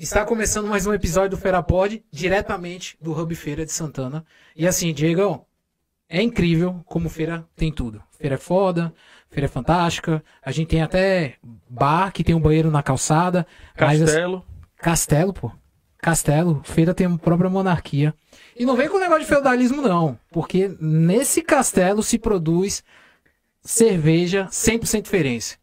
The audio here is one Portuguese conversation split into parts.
Está começando mais um episódio do Feira Pod, diretamente do Hub Feira de Santana. E assim, Diego, é incrível como feira tem tudo. Feira é foda, feira é fantástica. A gente tem até bar que tem um banheiro na calçada. assim, Castelo. Castelo, pô. Castelo, feira tem a própria monarquia. E não vem com o negócio de feudalismo, não. Porque nesse castelo se produz cerveja 100% diferença.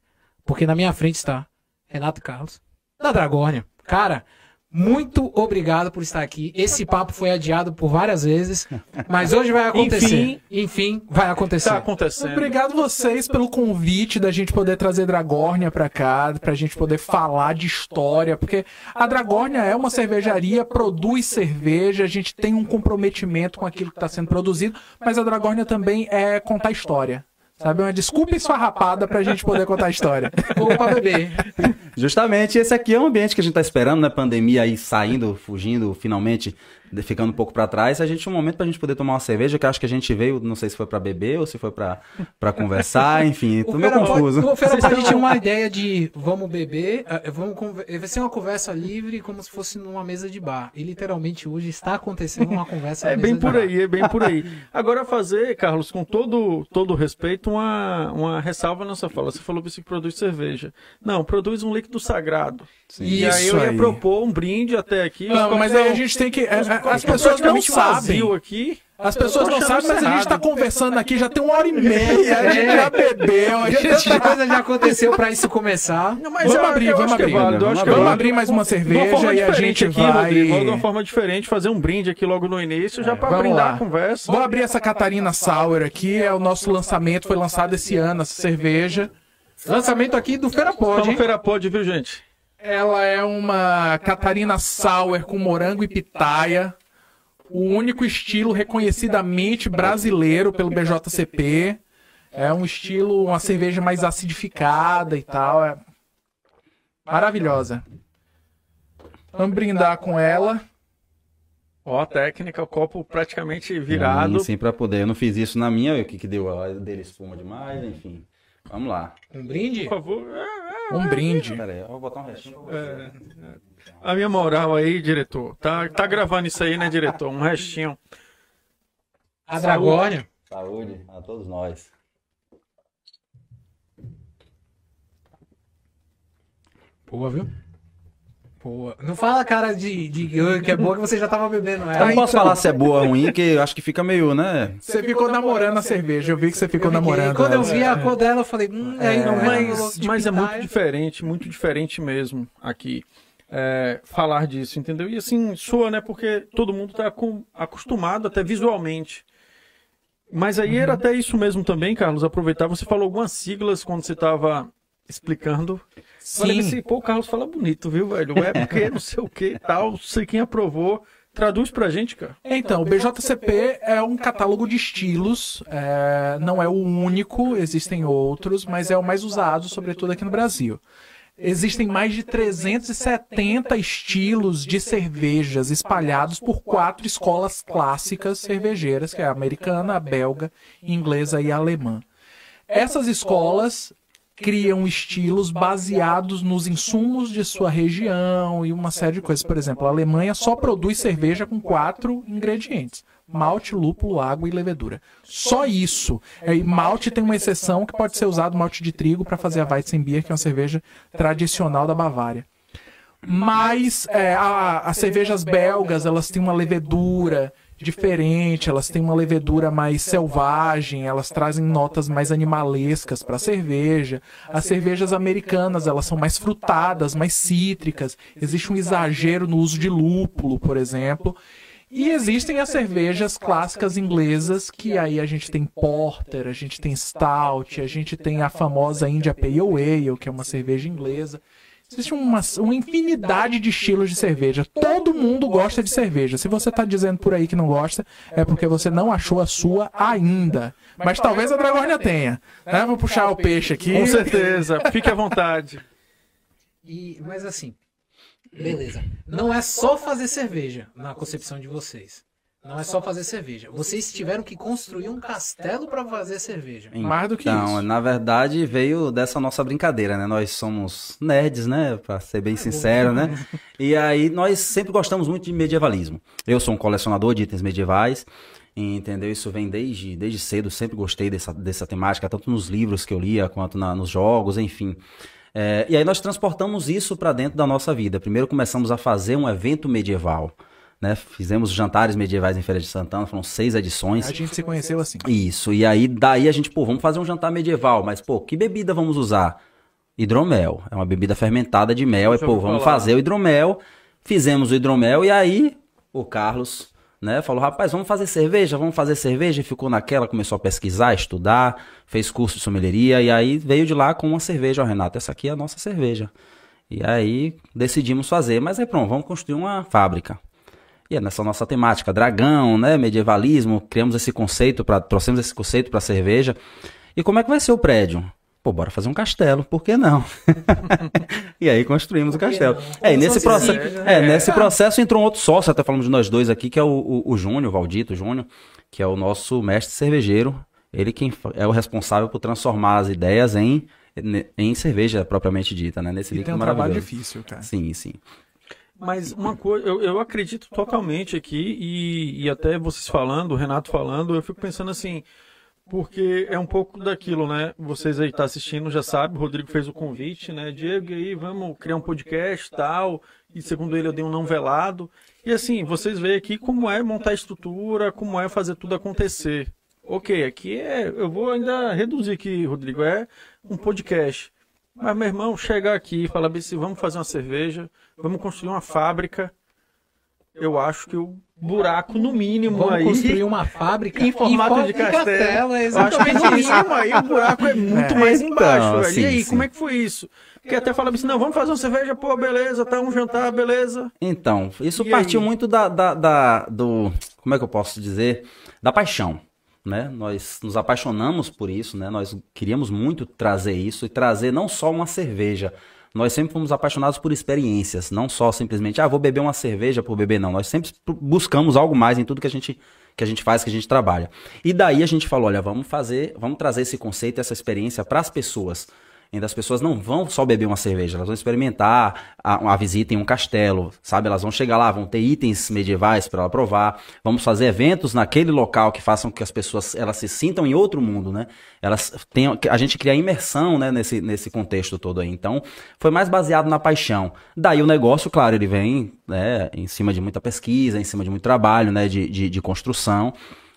Porque na minha frente está Renato Carlos, da Dragônia. Cara, muito obrigado por estar aqui. Esse papo foi adiado por várias vezes, mas hoje vai acontecer. Enfim. Enfim, vai acontecer. Tá acontecendo. Obrigado vocês pelo convite da gente poder trazer Dragórnia pra cá, pra gente poder falar de história, porque a Dragórnia é uma cervejaria, produz cerveja, a gente tem um comprometimento com aquilo que está sendo produzido, mas a Dragórnia também é contar história. Sabe, uma desculpa esfarrapada pra gente poder contar a história. Ou pra beber. Justamente, esse aqui é um ambiente que a gente tá esperando, né? Pandemia aí saindo, fugindo, finalmente ficando um pouco pra trás. A gente tinha um momento pra gente poder tomar uma cerveja, que eu acho que a gente veio, não sei se foi pra beber ou se foi pra pra conversar, enfim, tô meio confuso. O Feira Pod tinha uma ideia de vamos beber, eh, vamos conver- vai ser uma conversa livre como se fosse numa mesa de bar. E literalmente hoje está acontecendo uma conversa É bem por bar. aí, é bem por aí. Agora fazer, Carlos, com todo todo respeito, uma, uma ressalva nessa fala. Você falou que você produz cerveja. Não, produz um líquido sagrado. E aí Isso eu ia aí. propor um brinde até aqui. Não, mas aí a gente tem que. é, é, As pessoas não sabem. aqui. As pessoas não sabem, mas a gente tá conversando aqui já tem uma hora e meia, a gente já bebeu, a gente Tanta já coisa já aconteceu pra isso começar. Não, Vamos eu- abrir, eu vamos é abrir. válido, acho que é Vamos válido. abrir mais uma cerveja e a gente aqui, vai. Rodrigo, de uma forma diferente, fazer um brinde aqui logo no início, já pra vamos brindar lá. a conversa. Vou abrir essa Catarina Sour aqui, é o nosso lançamento, foi lançado esse ano, essa cerveja. Lançamento aqui do Feira Pod, Vamos hein? Feira Pod, viu, gente? Ela é uma Catarina Sour com morango e pitaia. O único estilo reconhecidamente brasileiro pelo BJCP. É um estilo, uma cerveja mais acidificada e tal. É maravilhosa. Vamos brindar com ela. Ó, a técnica, o copo praticamente virado. Sim, sim, pra poder. Eu não fiz isso na minha, o que que deu? A dele espuma demais, enfim. Vamos lá. Um brinde? Por favor. É, Um brinde. Pera aí, eu vou botar um restinho pra você. A minha moral aí, diretor. Tá, tá gravando isso aí, né, diretor? Um restinho. A Dragônia. Saúde a todos nós. Boa, viu? Boa. Não fala cara de, de que é boa que você já tava bebendo Eu ela. não posso falar se é boa ou ruim, que eu acho que fica meio, né? Você ficou namorando a cerveja, eu vi que você ficou Eu namorando. Quando eu vi a cor dela, eu falei, hum, aí não Mas, de mas é muito diferente, muito diferente mesmo aqui. é, falar disso, entendeu? E assim, soa, né? Porque todo mundo tá com- acostumado até visualmente. Mas aí era até isso mesmo também, Carlos. Aproveitar, você falou algumas siglas quando você tava explicando. Falei Sim. assim, pô, o Carlos fala bonito, viu, velho? É porque não sei o que e tal, não sei quem aprovou. Traduz pra gente, cara. Então, o BJCP é um catálogo de estilos, é, não é o único, existem outros, mas é o mais usado, sobretudo aqui no Brasil. Existem mais de 370 estilos de cervejas espalhados por quatro escolas clássicas cervejeiras, que é a americana, a belga, a inglesa e a alemã. Essas escolas criam estilos baseados nos insumos de sua região e uma série de coisas. Por exemplo, a Alemanha só produz cerveja com quatro ingredientes: malte, lúpulo, água e levedura. Só isso. É, E malte tem uma exceção que pode ser usado malte de trigo para fazer a Weizenbier, que é uma cerveja tradicional da Bavária. Mas é, a- as cervejas belgas, elas têm uma levedura diferente, elas têm uma levedura mais selvagem, elas trazem notas mais animalescas para a cerveja. As cervejas americanas, elas são mais frutadas, mais cítricas. Existe um exagero no uso de lúpulo, por exemplo. E existem as cervejas clássicas inglesas, que aí a gente tem Porter, a gente tem Stout, a gente tem a famosa India Pale Ale, que é uma cerveja inglesa. Existe uma, uma infinidade de estilos de cerveja. Todo mundo gosta de cerveja. Se você tá dizendo por aí que não gosta, é porque você não achou a sua ainda. Mas talvez a Dragônia tenha. Né? Vou puxar o peixe aqui. Com certeza, fique à vontade. E, mas assim, beleza. Não é só fazer cerveja na concepção de vocês. Não é só fazer cerveja. Vocês tiveram que construir um castelo para fazer cerveja. Mais do que então, isso. na verdade, veio dessa nossa brincadeira, né? Nós somos nerds, né? Pra ser bem sincero, né? E aí, nós sempre gostamos muito de medievalismo. Eu sou um colecionador de itens medievais, entendeu? Isso vem desde, desde cedo, sempre gostei dessa, dessa temática, tanto nos livros que eu lia, quanto na- nos jogos, enfim. É, e aí nós transportamos isso para dentro da nossa vida. Primeiro começamos a fazer um evento medieval, né? Fizemos jantares medievais em Feira de Santana, foram seis edições. A gente se conheceu assim. Isso, e aí daí a gente, pô, vamos fazer um jantar medieval, mas pô, que bebida vamos usar? Hidromel, é uma bebida fermentada de mel, e Já pô, vamos falar. fazer o hidromel, fizemos o hidromel e aí o Carlos, né, falou, rapaz, vamos fazer cerveja, vamos fazer cerveja, e ficou naquela, começou a pesquisar, estudar, fez curso de sommelieria, e aí veio de lá com uma cerveja, ó, Renato, essa aqui é a nossa cerveja. E aí decidimos fazer, mas aí pronto, vamos construir uma fábrica. E é nessa nossa temática, dragão, né, medievalismo, criamos esse conceito para trouxemos esse conceito para cerveja. E como é que vai ser o prédio? Pô, bora fazer um castelo, por que não? e aí construímos o castelo. não? É, e nesse processo, simples, é, né? nesse processo entrou um outro sócio, até falamos de nós dois aqui, que é o, o, o Júnior, o Valdito Júnior, que é o nosso mestre cervejeiro. Ele quem é o responsável por transformar as ideias em, em cerveja propriamente dita, né? Nesse E tem líquido um trabalho maravilhoso. difícil, cara. Sim, sim. Mas uma coisa, eu, eu acredito totalmente aqui, e, e até vocês falando, o Renato falando, eu fico pensando assim, porque é um pouco daquilo, né? Vocês aí que estão assistindo já sabem, o Rodrigo fez o convite, né? Diego, e aí vamos criar um podcast tal, e segundo ele eu dei um não velado. E assim, vocês veem aqui como é montar estrutura, como é fazer tudo acontecer. Ok, aqui é, eu vou ainda reduzir aqui, Rodrigo, é um podcast. Mas, meu irmão, chegar aqui e falar assim, vamos fazer uma cerveja, vamos construir uma fábrica, eu acho que o buraco, no mínimo, Vamos aí... construir uma fábrica Em formato for- de castelo. é Eu acho que exatamente no isso. mínimo aí o buraco é muito É. mais Então, embaixo, e aí, sim. como é que foi isso? Porque até falava assim, não, vamos fazer uma cerveja, pô, beleza, tá um jantar, beleza. Então, isso E partiu aí? muito da, da, da- do. Como é que eu posso dizer? Da paixão. Né? Nós nos apaixonamos por isso, né? Nós queríamos muito trazer isso e trazer não só uma cerveja. Nós sempre fomos apaixonados por experiências, não só simplesmente, ah, vou beber uma cerveja por beber, não. Nós sempre buscamos algo mais em tudo que a gente que a gente faz, que a gente trabalha. E daí a gente falou, olha, vamos fazer, vamos trazer esse conceito, essa experiência para as pessoas. Ainda as pessoas não vão só beber uma cerveja, elas vão experimentar a, a visita em um castelo, sabe? Elas vão chegar lá, vão ter itens medievais para ela provar. Vamos fazer eventos naquele local que façam que as pessoas elas se sintam em outro mundo, né? Elas tenham, a gente cria imersão, né, nesse, nesse contexto todo aí. Então, foi mais baseado na paixão. Daí o negócio, claro, ele vem, né, em cima de muita pesquisa, em cima de muito trabalho, né, de, de, de construção,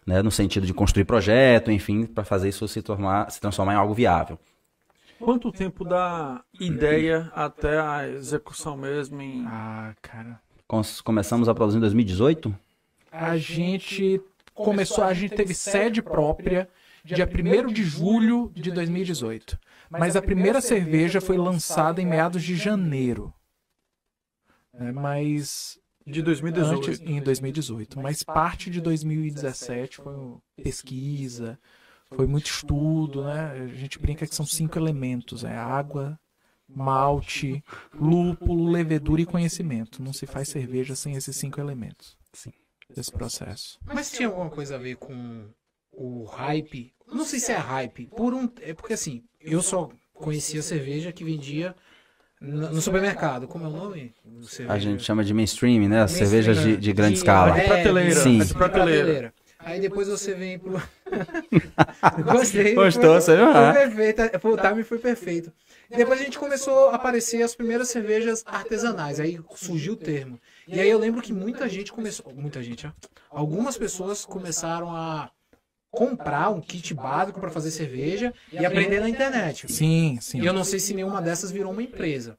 né, no sentido de construir projeto, enfim, para fazer isso se tornar, se transformar em algo viável. Quanto tempo da ideia até a execução mesmo em... Ah, cara. Começamos a produzir em 2018? A gente começou, a gente teve sede própria dia 1 de julho de 2018. Mas a primeira cerveja foi lançada em meados de janeiro. É, mas De 2018. antes, em 2018. Mas parte de 2017 foi pesquisa, foi muito estudo, né? A gente brinca que são cinco elementos: é água, malte, lúpulo, levedura e conhecimento. Não se faz cerveja sem esses cinco elementos. Sim. Desse processo. Mas tinha alguma coisa a ver com o hype? Não sei se é hype. Por um, é porque assim, eu só conhecia cerveja que vendia no supermercado. Como é o nome? cerveja? A gente chama de mainstream, né? Mainstream, cervejas de, de grande de- escala. é, prateleira, Sim. de prateleira. Aí depois você vem pro. Gostei. Gostou, foi, você viu? Foi Ah. perfeito. Pô, O timing foi perfeito. Depois a gente começou a aparecer as primeiras cervejas artesanais. Aí surgiu o termo. E aí eu lembro que muita gente começou. Muita gente, ó. Algumas pessoas começaram a comprar um kit básico para fazer cerveja e aprender na internet. Sim, sim. E eu não sei se nenhuma dessas virou uma empresa.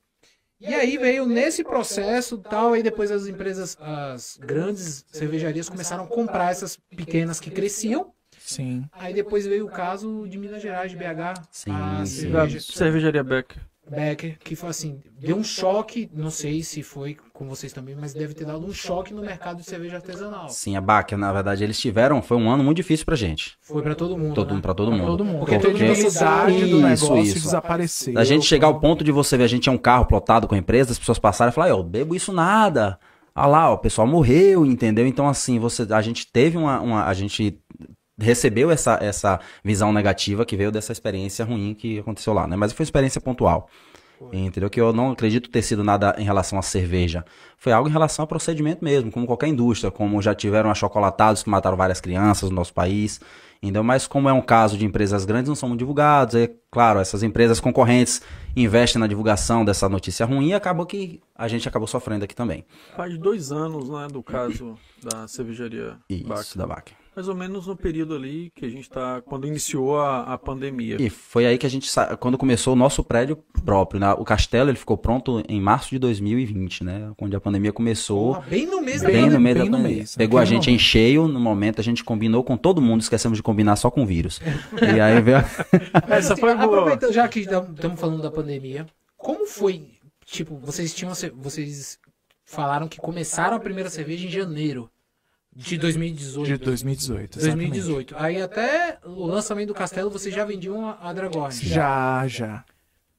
E aí veio nesse processo tal, aí depois as empresas, as grandes cervejarias começaram a comprar essas pequenas que cresciam. Sim. Aí depois veio o caso de Minas Gerais, de BH, Sim, a sim. Da cerveja cervejaria Becker. Becker, que foi assim, deu um choque, não sei se foi com vocês também, mas deve ter dado um choque no mercado de cerveja artesanal. Sim, a Baca, na verdade, eles tiveram, foi um ano muito difícil pra gente. Foi para todo mundo. Todo, né? pra todo mundo. Todo mundo. Porque Porque do Isso, negócio isso. desapareceu. A gente chegar ao ponto de você ver, a gente tinha um carro plotado com a empresa, as pessoas passaram e falaram, eu bebo isso nada. ah lá, o pessoal morreu, entendeu? Então, assim, você, a gente teve uma, uma a gente recebeu essa, essa visão negativa que veio dessa experiência ruim que aconteceu lá, né? Mas foi uma experiência pontual. Entendeu? Que eu não acredito ter sido nada em relação à cerveja. Foi algo em relação ao procedimento mesmo, como qualquer indústria, como já tiveram achocolatados que mataram várias crianças no nosso país. Entendeu? Mas como é um caso de empresas grandes, não são divulgados. É claro, essas empresas concorrentes investem na divulgação dessa notícia ruim e acabou que a gente acabou sofrendo aqui também. Faz dois anos, né, do caso da cervejaria Isso, da VAC. Mais ou menos no período ali que a gente tá. Quando iniciou a, a pandemia. E foi aí que a gente, sa- quando começou o nosso prédio próprio, né? O castelo ele ficou pronto em março de 2020, né? Quando a pandemia começou. Porra, bem no mês da Bem no pandemia. meio da bem no pandemia. mês, Pegou a gente em cheio, no momento a gente combinou com todo mundo, esquecemos de combinar só com o vírus. E aí veio. Essa foi boa. Aproveitando, já que estamos falando da pandemia, como foi? Tipo, vocês tinham. Vocês falaram que começaram a primeira cerveja em janeiro de 2018. De 2018. exatamente. 2018. Aí até o lançamento do Castelo vocês já vendiam a, a Dragorn. Já, já.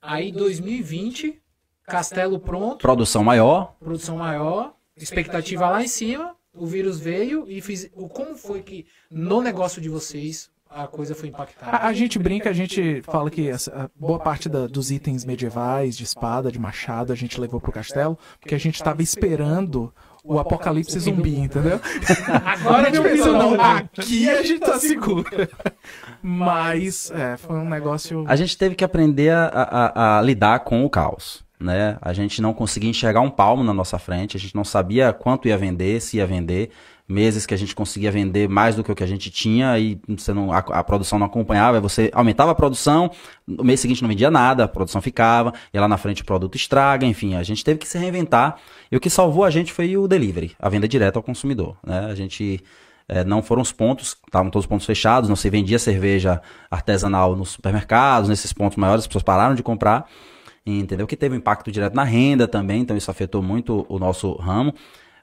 Aí 2020, Castelo pronto, Produção maior. produção maior, expectativa lá em cima, o vírus veio e fiz. o- Como foi que no negócio de vocês a coisa foi impactada? A, a gente brinca, a gente fala que essa- boa parte da- dos itens medievais, de espada, de machado, a gente levou pro castelo, porque a gente estava esperando o apocalipse zumbi, entendeu? Agora a gente pensou, não. não, aqui a gente tá seguro. Mas, é, foi um negócio... A gente teve que aprender a, a- a lidar com o caos. Né? A gente não conseguia enxergar um palmo na nossa frente, a gente não sabia quanto ia vender, se ia vender. Meses que a gente conseguia vender mais do que o que a gente tinha e você não, a, a produção não acompanhava, você aumentava a produção, no mês seguinte não vendia nada, a produção ficava, e lá na frente o produto estraga, enfim, a gente teve que se reinventar. E o que salvou a gente foi o delivery, a venda direta ao consumidor. Né? A gente é, não foram os pontos, estavam todos os pontos fechados, não se vendia cerveja artesanal nos supermercados, nesses pontos maiores as pessoas pararam de comprar, entendeu? Que teve um impacto direto na renda também, então isso afetou muito o nosso ramo.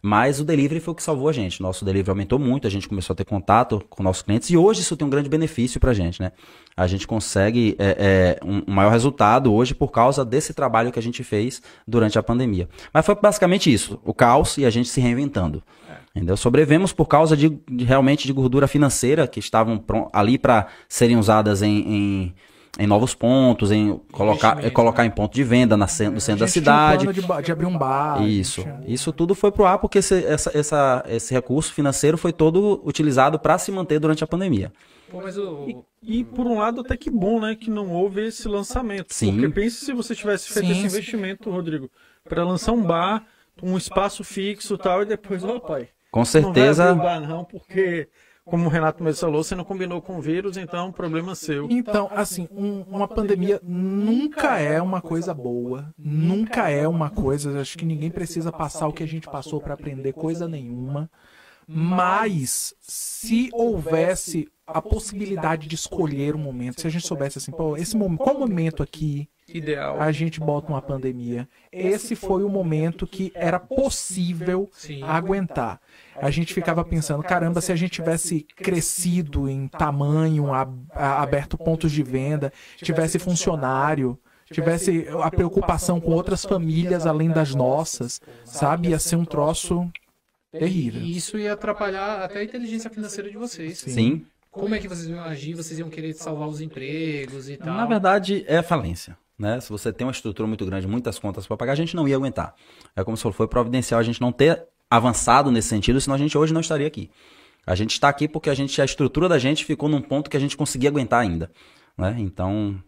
Mas o delivery foi o que salvou a gente. Nosso delivery aumentou muito, a gente começou a ter contato com nossos clientes e hoje isso tem um grande benefício pra gente, né? A gente consegue é, é, um, maior resultado hoje por causa desse trabalho que a gente fez durante a pandemia. Mas foi basicamente isso: o caos e a gente se reinventando. Entendeu? Sobrevivemos por causa de, de realmente de gordura financeira que estavam ali para serem usadas em, em, em novos pontos, em colocar, colocar em ponto de venda na, no centro a da gente tinha um cidade. plano de, de abrir um bar. Isso. Isso tudo foi pro ar porque esse, essa, essa, esse recurso financeiro foi todo utilizado para se manter durante a pandemia. Pô, mas o, E por um lado até que bom, né, que não houve esse lançamento. Sim. Porque pense se você tivesse feito Sim, esse sim. investimento, Rodrigo, para lançar um bar, um espaço fixo e tal, e depois, ó pai, Com não vai certeza. abrir o bar não, porque, como o Renato mesmo falou, você não combinou com o vírus, então problema seu. Então, assim, um- uma pandemia nunca é uma coisa boa, nunca é uma coisa. Acho que ninguém precisa passar o que a gente passou para aprender coisa nenhuma. Mas se houvesse a possibilidade de escolher um momento, se a gente soubesse assim, pô, esse momento, qual momento aqui Ideal. a gente bota uma pandemia? Esse foi o momento que era possível Sim. aguentar. A gente ficava pensando, caramba, se a gente tivesse crescido em tamanho, aberto pontos de venda, tivesse funcionário, tivesse a preocupação com outras famílias além das nossas, sabe? Ia ser um troço terrível. E isso ia atrapalhar até a inteligência financeira de vocês. Sim. Como é que vocês iam agir? Vocês iam querer salvar os empregos e tal? Na verdade, é falência. Né? Se você tem uma estrutura muito grande, muitas contas para pagar, a gente não ia aguentar. É como se foi providencial a gente não ter avançado nesse sentido, senão a gente hoje não estaria aqui. A gente está aqui porque a gente a estrutura da gente ficou num ponto que a gente conseguia aguentar ainda. Né? Então,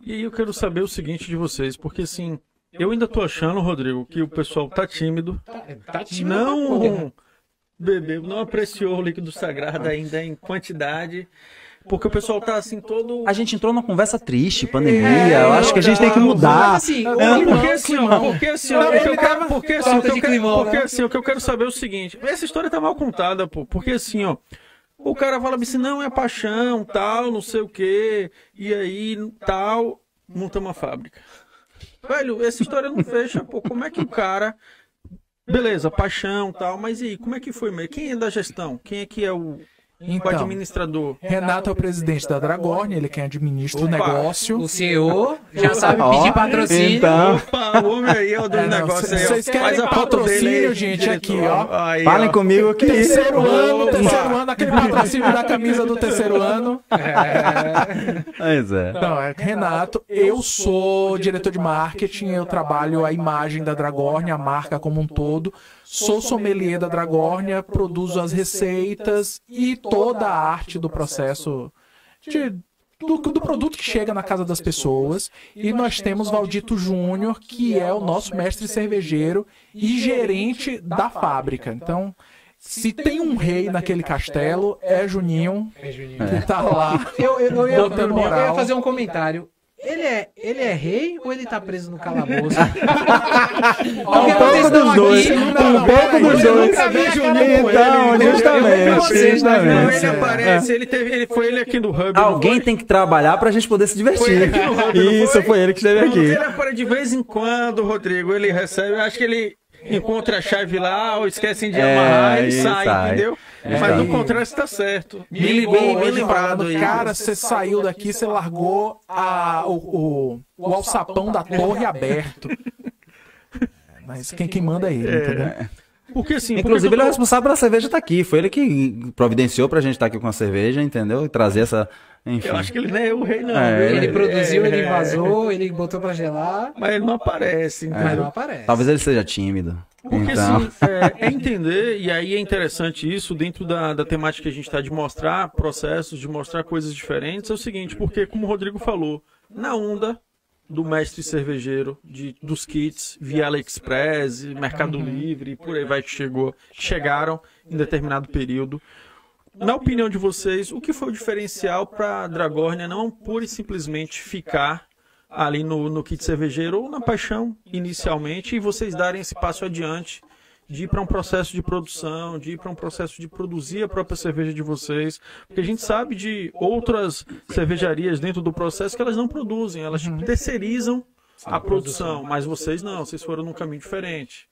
E aí eu quero saber o seguinte de vocês, porque assim, eu ainda tô achando, Rodrigo, que o pessoal tá tímido, Tá, tá tímido porra. não bebeu, não apreciou o líquido sagrado ainda em quantidade, porque o pessoal tá assim todo a gente entrou numa conversa triste, pandemia. eu acho que a gente tem que Mas mudar. assim, Não, o Não, porque assim, ó, porque assim, ó, tava- porque assim, o falta que eu de quero, climão, porque né? assim, o que eu quero saber é o seguinte, essa história tá mal contada, pô, porque assim, ó, o cara fala assim, não, é paixão, tal, não sei o quê, e aí, tal, monta uma fábrica. Velho, essa história não fecha, pô, como é que o cara, beleza, paixão, tal, mas e aí, como é que foi, mesmo? quem é da gestão? Quem é que é o, o Então, administrador. Renato é o presidente da Dragorn, ele é quem administra o Opa. negócio. O CEO já sabe pedir patrocínio. Então, Opa, o homem aí é o do É, negócio aí. vocês querem patrocínio, gente, diretor. aqui, ó. Aí, falem ó. comigo que. Terceiro ano, Opa. terceiro ano, aquele patrocínio da camisa do terceiro ano. Pois é. Não, é Renato, eu sou diretor de marketing, eu trabalho a imagem da Dragornia, a marca como um todo. Sou sommelier da Dragornia, produzo as receitas e toda a arte do processo de- do, do produto que chega na casa das pessoas. E nós temos Valdito Júnior, que é o nosso mestre cervejeiro e gerente da fábrica. Então, se tem um rei naquele castelo, é Juninho, que tá lá. Eu, eu, eu, ia, eu, ia fazer um comentário. Ele é, ele é rei ou ele tá preso no calabouço? Um Porque pouco dos dois, um Não, pouco dos dois. Então, ele, justamente, justamente, ele É. aparece, ele, teve, ele foi ele aqui no Hub. Alguém tem que trabalhar pra gente poder se Foi ele divertir. aqui no Hub, não Isso, foi ele que esteve aqui. Ele aparece de vez em quando, Rodrigo. Ele recebe, eu acho que ele encontra a chave lá ou esquecem de É, amarrar e e sai, sai. entendeu? É. Mas no É. contrário está certo. Me Bem, ligou bem, bem hoje lembrado aí. cara, você saiu daqui, você largou a, o, o, o alçapão da torre aberto. Mas quem, quem manda é ele, entendeu? Porque assim, Inclusive, porque ele é o responsável pela cerveja estar aqui. Foi ele que providenciou pra gente estar aqui com a cerveja, entendeu? E trazer essa. Enfim. eu acho que ele não é o rei, não. É, viu? Ele produziu, ele É, vazou, ele botou pra gelar, Mas ele não aparece, mas entendeu? não aparece. Talvez ele seja tímido. Porque então. assim, é, é entender, e aí é interessante isso, dentro da, da temática que a gente está de mostrar processos, de mostrar coisas diferentes, é o seguinte, porque como o Rodrigo falou, na onda do mestre cervejeiro, de, dos kits via AliExpress, Mercado Livre, por aí vai que chegou, chegaram em determinado período. Na opinião de vocês, o que foi o diferencial para a Dragornia não pura e simplesmente ficar ali no, no kit cervejeiro ou na paixão inicialmente e vocês darem esse passo adiante de ir para um processo de produção, de ir para um processo de produzir a própria cerveja de vocês, porque a gente sabe de outras cervejarias dentro do processo que elas não produzem, elas terceirizam a produção, mas vocês não, vocês foram num caminho diferente.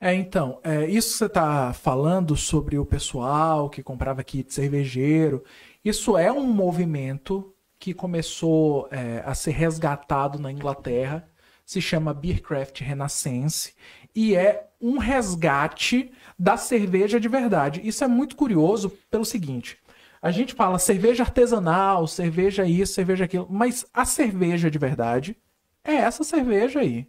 É, então, é, isso que você está falando sobre o pessoal que comprava kit cervejeiro, isso é um movimento que começou é, a ser resgatado na Inglaterra, se chama Beercraft Renaissance, e é um resgate da cerveja de verdade. Isso é muito curioso pelo seguinte. A gente fala cerveja artesanal, cerveja isso, cerveja aquilo, mas a cerveja de verdade é essa cerveja aí.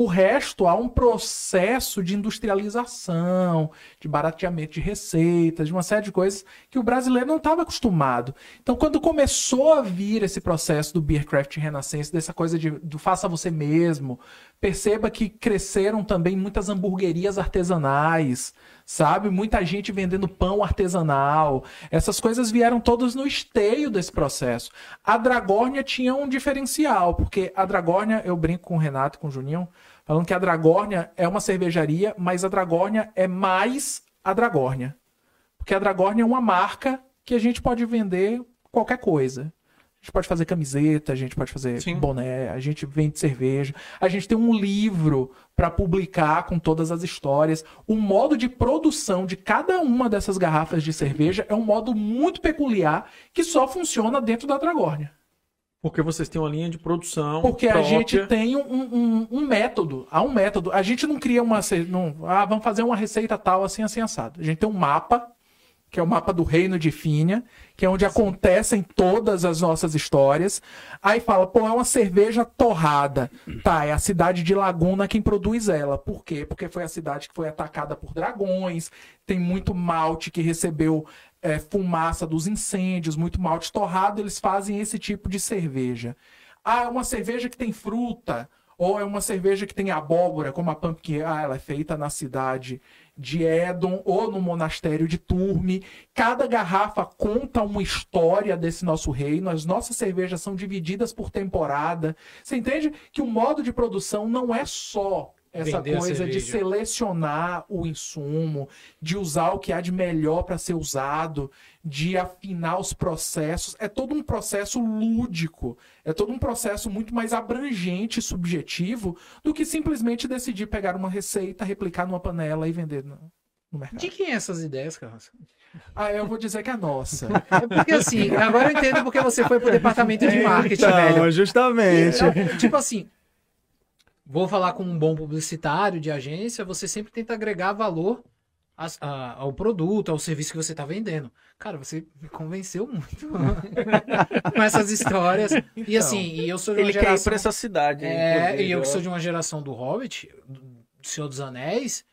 O resto há um processo de industrialização, de barateamento de receitas, de uma série de coisas que o brasileiro não estava acostumado. Então, quando começou a vir esse processo do Beercraft Renaissance, dessa coisa de, do faça você mesmo, perceba que cresceram também muitas hamburguerias artesanais, sabe? Muita gente vendendo pão artesanal. Essas coisas vieram todas no esteio desse processo. A Dragórnia tinha um diferencial, porque a Dragórnia, eu brinco com o Renato e com o Juninho, falando que a Dragórnia é uma cervejaria, mas a Dragórnia é mais a Dragórnia. Porque a Dragórnia é uma marca que a gente pode vender qualquer coisa. A gente pode fazer camiseta, a gente pode fazer Sim. boné, a gente vende cerveja. A gente tem um livro para publicar com todas as histórias. O modo de produção de cada uma dessas garrafas de cerveja é um modo muito peculiar que só funciona dentro da Dragórnia. Porque vocês têm uma linha de produção Porque a própria. gente tem um, um- um método. Há um método. A gente não cria uma. Não, ah, vamos fazer uma receita tal, assim, assim, assado. A gente tem um mapa, que é o mapa do Reino de Fínia, que é onde acontecem todas as nossas histórias. Aí fala, pô, é uma cerveja torrada. Tá, é a cidade de Laguna quem produz ela. Por quê? Porque foi a cidade que foi atacada por dragões, tem muito malte que recebeu é, fumaça dos incêndios, muito malte torrado, eles fazem esse tipo de cerveja. Ah, é uma cerveja que tem fruta, ou é uma cerveja que tem abóbora, como a Pumpkin. Ah, ela é feita na cidade de Edom ou no monastério de Turme. Cada garrafa conta uma história desse nosso reino. As nossas cervejas são divididas por temporada. Você entende que o modo de produção não é só essa Vender coisa de selecionar o insumo, de usar o que há de melhor para ser usado, de afinar os processos. É todo um processo lúdico, é todo um processo muito mais abrangente e subjetivo do que simplesmente decidir pegar uma receita, replicar numa panela e vender. Não. no mercado. De quem é essas ideias, Carlos? Ah, eu vou dizer que é nossa. É porque assim, agora eu entendo porque você foi pro departamento de marketing, velho. justamente. É, tipo assim, vou falar com um bom publicitário de agência, você sempre tenta agregar valor as- a- ao produto, ao serviço que você tá vendendo. Cara, você me convenceu muito com essas histórias. e Então, assim, e eu sou de uma Ele quer ir geração... pra essa cidade. É, inclusive, e eu que ó. sou de uma geração do Hobbit, do Senhor dos Anéis,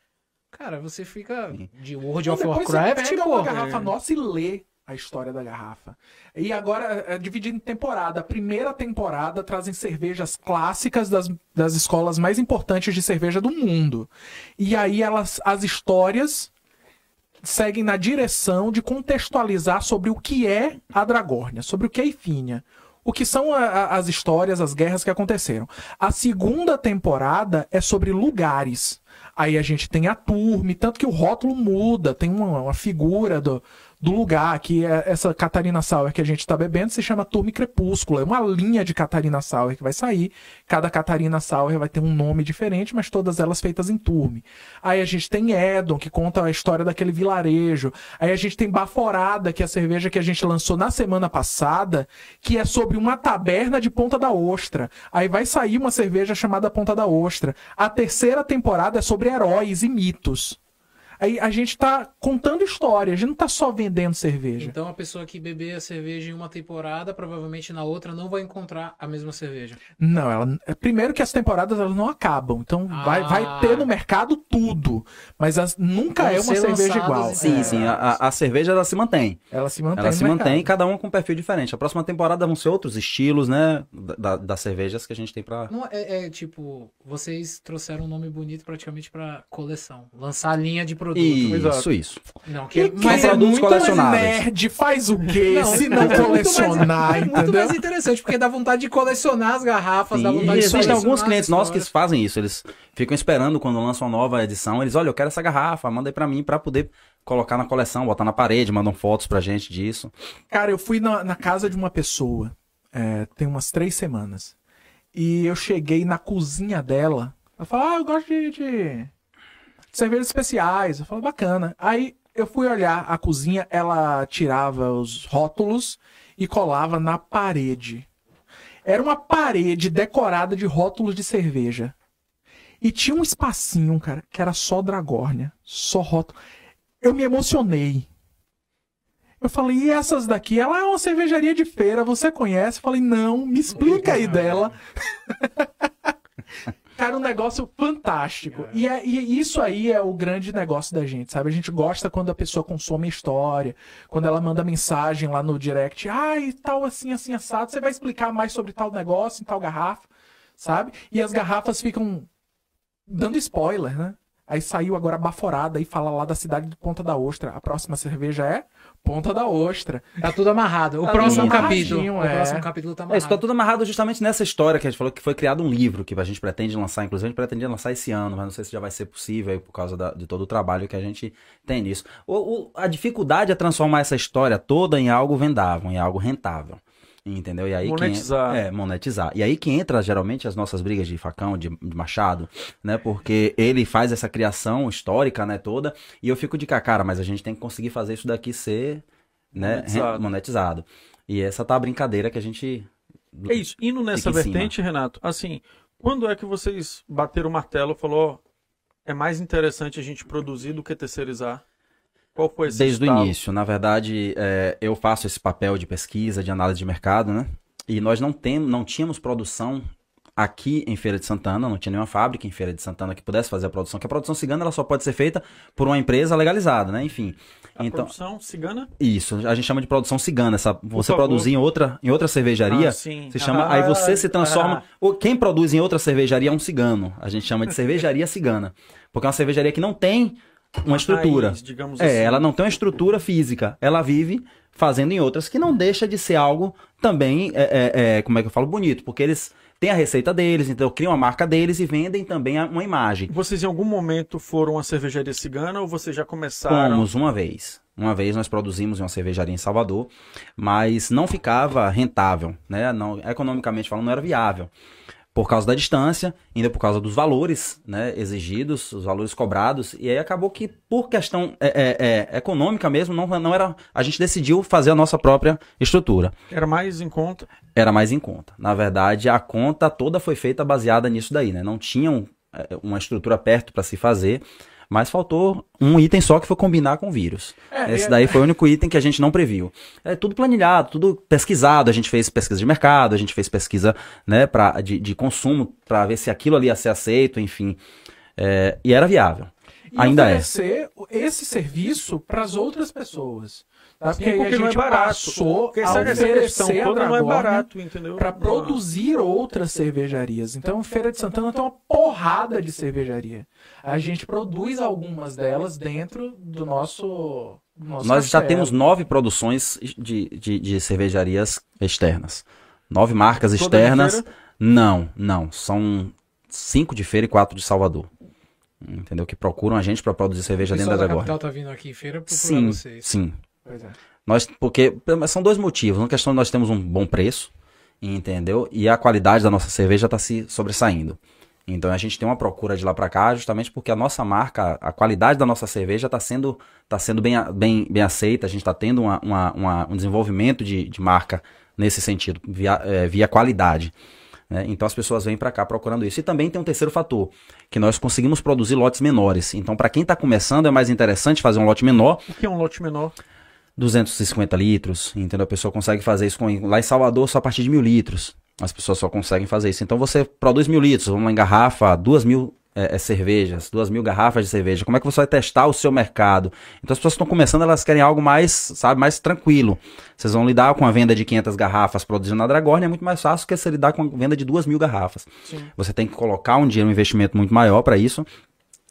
cara, você fica de World of Warcraft, você pega pô. uma garrafa nossa e lê a história da garrafa. E agora é dividido em temporada. A primeira temporada trazem cervejas clássicas das, das escolas mais importantes de cerveja do mundo. E aí elas as histórias seguem na direção de contextualizar sobre o que é a Dragórnia, sobre o que é Ifínia. O que são a- a- as histórias, as guerras que aconteceram. A segunda temporada é sobre lugares. Aí a gente tem a turme, tanto que o rótulo muda, tem uma, uma figura do, do lugar, que é essa Catarina Sauer que a gente tá bebendo, se chama Turme Crepúsculo. É uma linha de Catarina Sauer que vai sair. Cada Catarina Sauer vai ter um nome diferente, mas todas elas feitas em turme. Aí a gente tem Edon, que conta a história daquele vilarejo. Aí a gente tem Baforada, que é a cerveja que a gente lançou na semana passada, que é sobre uma taberna de Ponta da Ostra. Aí vai sair uma cerveja chamada Ponta da Ostra. A terceira temporada é sobre heróis e mitos. Aí a gente tá contando história, a gente não tá só vendendo cerveja. Então a pessoa que beber a cerveja em uma temporada, provavelmente na outra não vai encontrar a mesma cerveja. Não, ela, é, primeiro que as temporadas elas não acabam, então vai, Ah. vai ter no mercado tudo, mas as- nunca Vão é uma cerveja igual. Sim, É, sim. A, a- cerveja ela se mantém. Ela se mantém. Ela se mantém, mercado. cada uma com um perfil diferente. A próxima temporada vão ser outros estilos, né? Da, das cervejas que a gente tem pra. Não, é, é tipo, vocês trouxeram um nome bonito praticamente pra coleção. Lançar a linha de produto. Isso, isso. Não, que E é, quem mas é é produtos muito colecionáveis. nerd faz o quê Não, se não mas é muito mais- colecionar, é muito entendeu? mais interessante, porque dá vontade de colecionar as garrafas, dá Sim, vontade e de existem colecionar alguns clientes nossos que fazem isso. Eles ficam esperando quando lançam uma nova edição. Eles, olha, eu quero essa garrafa, manda aí pra mim pra poder colocar na coleção, botar na parede, mandam fotos pra gente disso. Cara, eu fui na, na casa de uma pessoa, é, tem umas três semanas, e eu cheguei na cozinha dela. Ela falou, ah, eu gosto de, de cervejas especiais. Eu falei, bacana. Aí eu fui olhar a cozinha, ela tirava os rótulos e colava na parede. Era uma parede decorada de rótulos de cerveja. E tinha um espacinho, cara, que era só Dragórnia, só rótulo. Eu me emocionei. Eu falei, e essas daqui? Ela é uma cervejaria de feira, você conhece? Eu falei, não, me explica aí dela. Cara, um negócio fantástico. E, é- e isso aí é o grande negócio da gente, sabe? A gente gosta quando a pessoa consome história, quando ela manda mensagem lá no direct, ai, tal assim, assim, assado, você vai explicar mais sobre tal negócio, em tal garrafa, sabe? E as garrafas ficam dando spoiler, né? Aí saiu agora baforada e fala lá da cidade de Ponta da Ostra. A próxima cerveja é Ponta da Ostra. Tá tudo amarrado. O Tá próximo capítulo. amarradinho, O é. próximo capítulo tá É, amarrado. isso tá tudo amarrado justamente nessa história que a gente falou que foi criado um livro que a gente pretende lançar. Inclusive, a gente pretendia lançar esse ano, mas não sei se já vai ser possível aí por causa da- de todo o trabalho que a gente tem nisso. O- o- a dificuldade é transformar essa história toda em algo vendável, em algo rentável. Entendeu? E aí que Monetizar. entra- é, monetizar. E aí que entra geralmente as nossas brigas de facão, de, de machado, né? Porque ele faz essa criação histórica, né, toda, e eu fico de cá, cara, mas a gente tem que conseguir fazer isso daqui ser, né, Monetizado. monetizado. E essa tá a brincadeira que a gente É isso. Indo nessa vertente, Renato, assim, quando é que vocês bateram o martelo e falou, ó, é mais interessante a gente produzir do que terceirizar? Qual foi esse Desde o início, na verdade, é, eu faço esse papel de pesquisa, de análise de mercado, né? E nós não, tem, não tínhamos produção aqui em Feira de Santana, não tinha nenhuma fábrica em Feira de Santana que pudesse fazer a produção, que a produção cigana ela só pode ser feita por uma empresa legalizada, né? Enfim. A então, produção cigana? isso, a gente chama de produção cigana, essa você favor. produzir em outra, em outra cervejaria, Ah, sim. se chama, Ah, aí você se transforma, ah. o- quem produz em outra cervejaria é um cigano. A gente chama de cervejaria cigana, porque é uma cervejaria que não tem uma estrutura. Raiz, digamos É, assim. ela não tem uma estrutura física. Ela vive fazendo em outras, que não deixa de ser algo também, é, é, é, como é que eu falo, bonito, porque eles têm a receita deles, então criam a marca deles e vendem também uma imagem. Vocês em algum momento foram a cervejaria cigana ou vocês já começaram? Fomos uma vez. Uma vez nós produzimos em uma cervejaria em Salvador, mas não ficava rentável, né? Não, economicamente falando, não era viável. Por causa da distância, ainda por causa dos valores né, exigidos, os valores cobrados, e aí acabou que, por questão é, é, é, econômica mesmo, não, não era. A gente decidiu fazer a nossa própria estrutura. Era mais em conta. Era mais em conta. Na verdade, a conta toda foi feita baseada nisso daí, né? Não tinham é, uma estrutura perto para se fazer. Mas faltou um item só que foi combinar com o vírus. É, Esse é- daí foi o único item que a gente não previu. É tudo planilhado, tudo pesquisado. A gente fez pesquisa de mercado, a gente fez pesquisa né, pra, de, de consumo para ver se aquilo ali ia ser aceito, enfim. É, e era viável. E Ainda é. oferecer esse serviço para as outras pessoas. Tá? Sim, Porque aí a porque não é gente barato. passou Porque a essa, essa oferecer questão a toda não é barato, entendeu? para produzir outras cervejarias. Então, Feira de Santana tem uma porrada de cervejaria. A gente produz algumas delas dentro do nosso. nosso Nós já temos nove produções de, de, de cervejarias externas. Nove marcas Toda externas. Não, não. São cinco de feira e quatro de Salvador. Entendeu? Que procuram a gente para produzir cerveja O dentro da Dragorne. capital tá vindo aqui em feira procurar Sim, vocês. sim. Pois é. Nós, porque são dois motivos. Uma questão de nós temos um bom preço, entendeu? E a qualidade da nossa cerveja está se sobressaindo. Então a gente tem uma procura de lá para cá, justamente porque a nossa marca, a qualidade da nossa cerveja está sendo, tá sendo bem, bem, bem aceita. A gente está tendo uma- uma- uma- um desenvolvimento de, de marca nesse sentido, via, eh, via qualidade. né? Então as pessoas vêm para cá procurando isso. E também tem um terceiro fator, que nós conseguimos produzir lotes menores. Então, para quem está começando, é mais interessante fazer um lote menor, O que é um lote menor? 250 litros, entendeu? A pessoa consegue fazer isso com, lá em Salvador só a partir de mil litros. As pessoas só conseguem fazer isso. Então você produz mil litros, vamos lá em garrafa, duas mil é, é, cervejas, duas mil garrafas de cerveja. Como é que você vai testar o seu mercado? Então as pessoas estão começando, elas querem algo mais, sabe, mais tranquilo. Vocês vão lidar com a venda de 500 garrafas produzindo na Dragorne, é muito mais fácil que você lidar com a venda de duas mil garrafas. Sim. Você tem que colocar um dinheiro, um investimento muito maior para isso.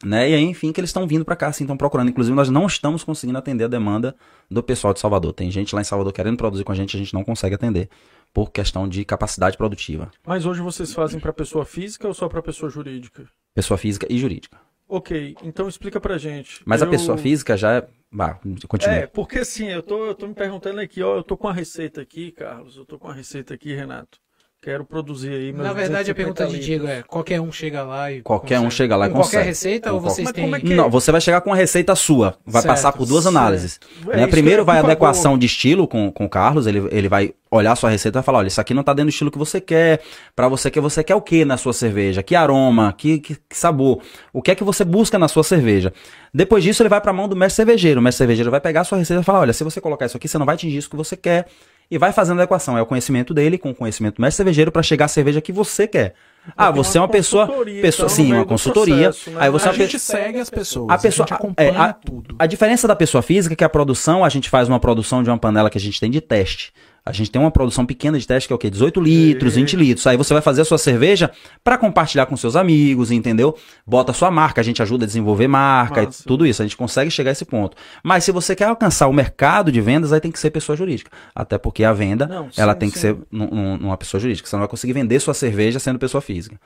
Né? E aí, enfim, que eles estão vindo para cá, assim, estão procurando. Inclusive, nós não estamos conseguindo atender a demanda do pessoal de Salvador. Tem gente lá em Salvador querendo produzir com a gente, a gente não consegue atender por questão de capacidade produtiva. Mas hoje vocês fazem para pessoa física ou só para pessoa jurídica? Pessoa física e jurídica. Ok, então explica pra gente. Mas a Eu- pessoa física já é. Bah, continua. É, porque assim, eu tô, eu tô me perguntando aqui, ó, eu tô com a receita aqui, Carlos, eu tô com a receita aqui, Renato. Quero produzir aí meus Na verdade, a 250 pergunta de litros. Diego é: qualquer um chega lá e. Qualquer um chega lá e Com qualquer consegue. receita Com ou vocês têm. é que- Não, você vai chegar com uma receita sua. Vai Certo, passar por duas certo. análises. É, né? Primeiro é, vai a adequação favor. de estilo com, com o Carlos. Ele, ele vai olhar a sua receita e vai falar: olha, isso aqui não tá dentro do estilo que você quer. Pra você que você quer o que na sua cerveja? Que aroma? Que, que, que sabor? O que é que você busca na sua cerveja? Depois disso, ele vai pra mão do mestre cervejeiro. O mestre cervejeiro vai pegar a sua receita e falar: olha, se você colocar isso aqui, você não vai atingir isso que você quer. E vai fazendo a adequação. É o conhecimento dele com o conhecimento do mestre cervejeiro pra chegar à cerveja que você quer. Ah, tem você é uma uma pessoa. pessoa então, sim, uma consultoria. processo, né? Aí você é A pe- gente segue as pessoas. a pessoa, a gente acompanha é, a- tudo. A diferença da pessoa física é que a produção, a gente faz uma produção de uma panela que a gente tem de teste. A gente tem uma produção pequena de teste que é o quê? 18 litros, 20 litros. Aí você vai fazer a sua cerveja para compartilhar com seus amigos, entendeu? Bota a sua marca, a gente ajuda a desenvolver marca Massa. e tudo isso. A gente consegue chegar a esse ponto. Mas se você quer alcançar o mercado de vendas, aí tem que ser pessoa jurídica. Até porque a venda, Não, ela sim, tem que sim. ser num- num- numa pessoa jurídica. Você não vai conseguir vender sua cerveja sendo pessoa física.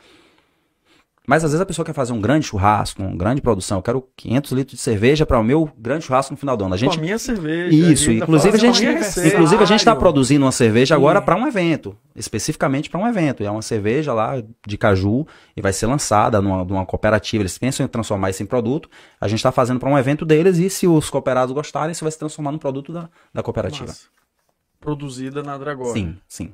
Mas às vezes a pessoa quer fazer um grande churrasco, uma grande produção. Eu quero 500 litros de cerveja para o meu grande churrasco no final do ano. A Com gente a minha cerveja. isso, inclusive a gente, inclusive a gente está produzindo uma cerveja agora para um evento, especificamente para um evento. É uma cerveja lá de caju e vai ser lançada numa, numa cooperativa. Eles pensam em transformar isso em produto. A gente está fazendo para um evento deles e se os cooperados gostarem, isso vai se transformar num produto da, da cooperativa. Massa. Produzida na Dragona. Sim, sim.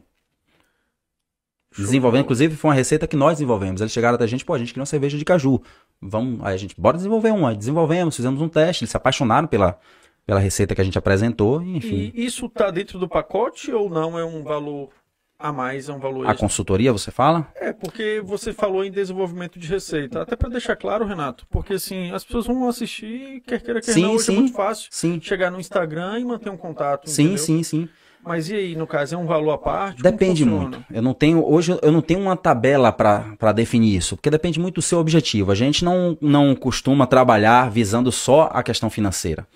Desenvolvendo, inclusive, foi uma receita que nós desenvolvemos. Eles chegaram até a gente, pô, a gente queria uma cerveja de caju. Vamos, aí a gente, bora desenvolver uma. Desenvolvemos, fizemos um teste, eles se apaixonaram pela, pela receita que a gente apresentou, enfim. E isso tá dentro do pacote ou não é um valor a mais, é um valor A extra? consultoria, você fala? É, porque você falou em desenvolvimento de receita. Até para deixar claro, Renato, porque assim, as pessoas vão assistir, quer queira, quer Sim, não, hoje sim. é muito fácil Sim. chegar no Instagram e manter um contato, Sim, entendeu? sim, sim. Mas e aí, no caso, é um valor à parte? Depende muito. Eu não tenho hoje eu não tenho uma tabela para definir isso, porque depende muito do seu objetivo. A gente não não costuma trabalhar visando só a questão financeira.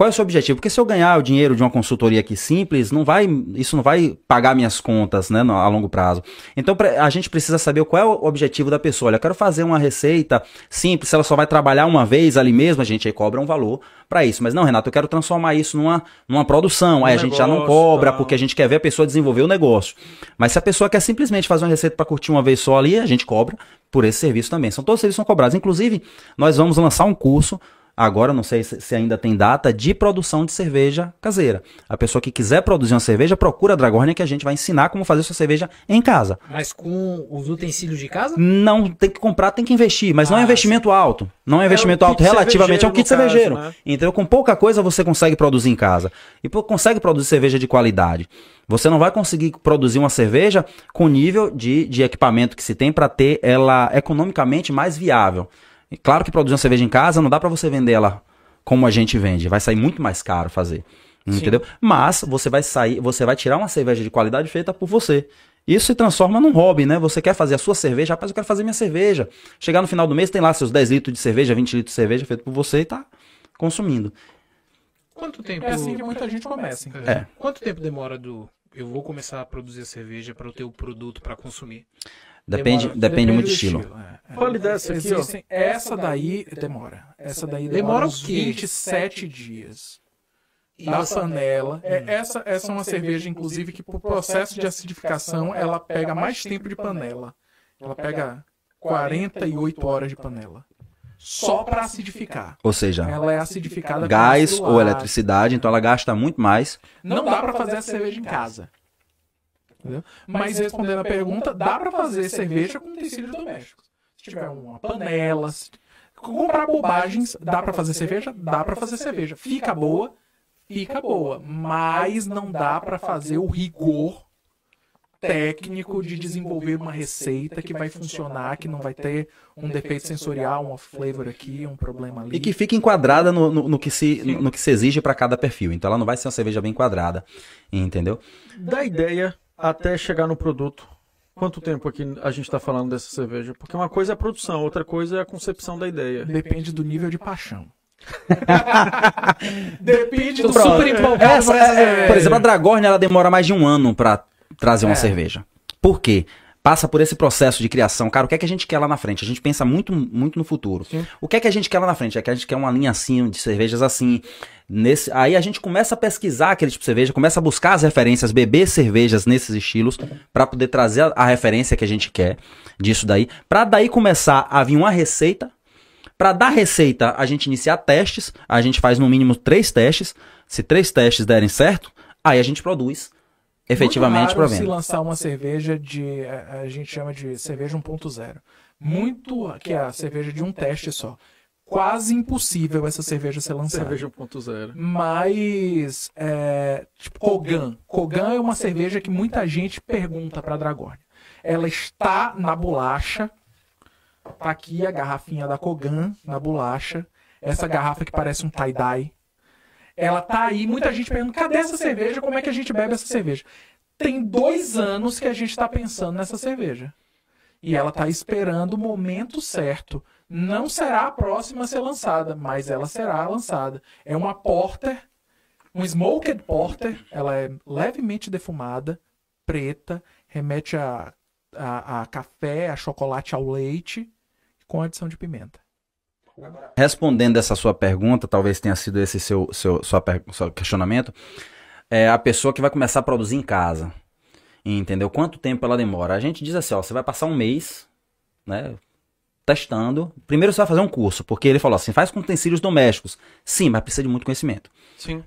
Qual é o seu objetivo? Porque se eu ganhar o dinheiro de uma consultoria aqui simples, não vai, isso não vai pagar minhas contas, né, a longo prazo. Então a gente precisa saber qual é o objetivo da pessoa. Olha, eu quero fazer uma receita simples, ela só vai trabalhar uma vez ali mesmo, a gente aí cobra um valor para isso. Mas não, Renato, eu quero transformar isso numa, numa produção. aí a gente já não cobra, tal. porque a gente quer ver a pessoa desenvolver o negócio. Mas se a pessoa quer simplesmente fazer uma receita para curtir uma vez só ali, a gente cobra por esse serviço também. São todos os serviços são cobrados. Inclusive, nós vamos lançar um curso agora, não sei se ainda tem data, de produção de cerveja caseira. A pessoa que quiser produzir uma cerveja, procura a Dragornia que a gente vai ensinar como fazer sua cerveja em casa. Mas com os utensílios de casa? Não tem que comprar, tem que investir, mas não é Ah, investimento alto. Não é investimento o alto kit relativamente ao kit caso, cervejeiro. né? Então, com pouca coisa você consegue produzir em casa. E consegue produzir cerveja de qualidade. Você não vai conseguir produzir uma cerveja com o nível de, de equipamento que se tem para ter ela economicamente mais viável. E claro que produzir uma cerveja em casa não dá para você vender ela como a gente vende. Vai sair muito mais caro fazer. Entendeu? Mas você vai sair, você vai tirar uma cerveja de qualidade feita por você. Isso se transforma num hobby, né? Você quer fazer a sua cerveja, rapaz, eu quero fazer minha cerveja. Chegar no final do mês, tem lá seus 10 litros de cerveja, 20 litros de cerveja feito por você e tá consumindo. Quanto tempo? É assim que muita gente começa. É. Quanto tempo demora do. Eu vou começar a produzir a cerveja para eu ter o produto para consumir? Depende, Demora- depende muito do estilo. é, é. Fale dessa aqui, ó. Existem- Essa daí demora. Essa daí demora, Demora o uns quê? 27 dias. Essa- panela. É, essa, essa é uma cerveja, inclusive, que por processo de acidificação, ela pega mais tempo de panela. Ela pega 48 horas de panela. Só para acidificar. Ou seja, Ela é acidificada com gás ou eletricidade, então ela gasta muito mais. Não dá pra fazer a cerveja em casa. Entendeu? Mas respondendo a pergunta, dá pra fazer cerveja com utensílios domésticos. Se tiver uma panela, se... comprar bobagens, dá pra fazer cerveja? Dá pra fazer cerveja. Fica boa? Fica boa, mas não dá pra fazer o rigor técnico de desenvolver uma receita que vai funcionar, que não vai ter um defeito sensorial, uma flavor aqui, um problema ali. E que fica enquadrada no, no, no que, se, no, no que se exige para cada perfil. Então ela não vai ser uma cerveja bem enquadrada. Entendeu? Da ideia até chegar no produto. Quanto tempo aqui a gente está falando dessa cerveja? Porque uma coisa é a produção, outra coisa é a concepção da ideia. Depende do nível de paixão. Depende do super empolgado Essa, por essa é, cerveja. por exemplo, a Dragorn ela demora mais de um ano pra trazer uma É. cerveja. Por quê? Passa por esse processo de criação. Cara, o que é que a gente quer lá na frente? A gente pensa muito, muito no futuro. Sim. O que é que a gente quer lá na frente? É que a gente quer uma linha assim, de cervejas assim. Nesse, aí a gente começa a pesquisar aquele tipo de cerveja, começa a buscar as referências, beber cervejas nesses estilos, pra poder trazer a, a referência que a gente quer disso daí. Pra daí começar a vir uma receita Para dar receita, a gente iniciar testes, a gente faz no mínimo três testes. Se três testes derem certo, aí a gente produz efetivamente para raro se venda. lançar uma cerveja de. A, a gente chama de cerveja 1.0. Muito. Que é a cerveja de um teste só. Quase impossível essa cerveja ser lançada. Cerveja 1.0. Mas, é, tipo, Kogan. Kogan é uma cerveja que muita gente pergunta pra Dragorn. Ela está na bolacha. Tá aqui a garrafinha da Kogan na bolacha. Essa garrafa que parece um tie-dye. Ela tá aí, muita gente pergunta, cadê essa cerveja? Como é que a gente bebe essa cerveja? Tem dois anos que a gente tá pensando nessa cerveja. E ela tá esperando o momento certo. Não será a próxima a ser lançada, mas ela será lançada. É uma porter, um smoked porter. Ela é levemente defumada, preta, remete a, a, a café, a chocolate ao leite, com adição de pimenta. Respondendo essa sua pergunta, talvez tenha sido esse seu, seu, sua seu questionamento, é a pessoa que vai começar a produzir em casa. Entendeu? Quanto tempo ela demora? A gente diz assim, ó, você vai passar um mês, né? Testando. Primeiro você vai fazer um curso, porque ele falou assim, faz com utensílios domésticos. Sim, mas precisa de muito conhecimento.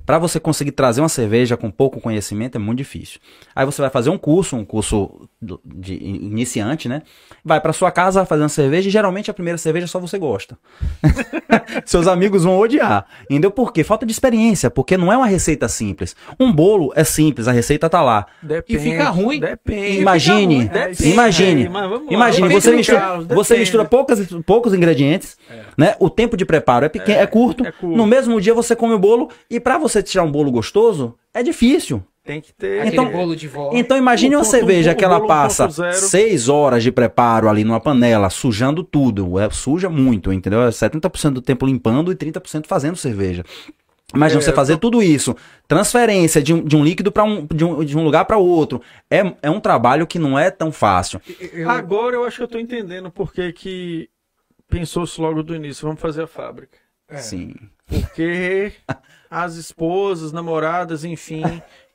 Para você conseguir trazer uma cerveja com pouco conhecimento é muito difícil. Aí você vai fazer um curso, um curso de iniciante, né? Vai para sua casa fazer uma cerveja e geralmente a primeira cerveja só você gosta. Seus amigos vão odiar. Entendeu por quê? Falta de experiência, porque não é uma receita simples. Um bolo é simples, a receita tá lá. Depende. fica ruim. Depende. Imagine, ruim? Depende. imagine, lá. imagine, você mistura, você mistura poucas, poucos ingredientes, né? O tempo de preparo é pequeno, é, curto. é curto. No mesmo dia você come o bolo e para você tirar um bolo gostoso é difícil. Tem que ter. Aquele Então- bolo de vó. Então imagine O uma ponto- cerveja o que ela passa 1.0. seis horas de preparo ali numa panela, sujando tudo. É, suja muito, entendeu? É 70% do tempo limpando e 30% fazendo cerveja. Imagina É, você fazer tudo isso, transferência de um, de um líquido para um, de um, de um lugar para outro. É, é um trabalho que não é tão fácil. Eu- Agora eu acho que eu tô entendendo por que que pensou-se logo do início, vamos fazer a fábrica. É. Sim. Porque as esposas, namoradas, enfim,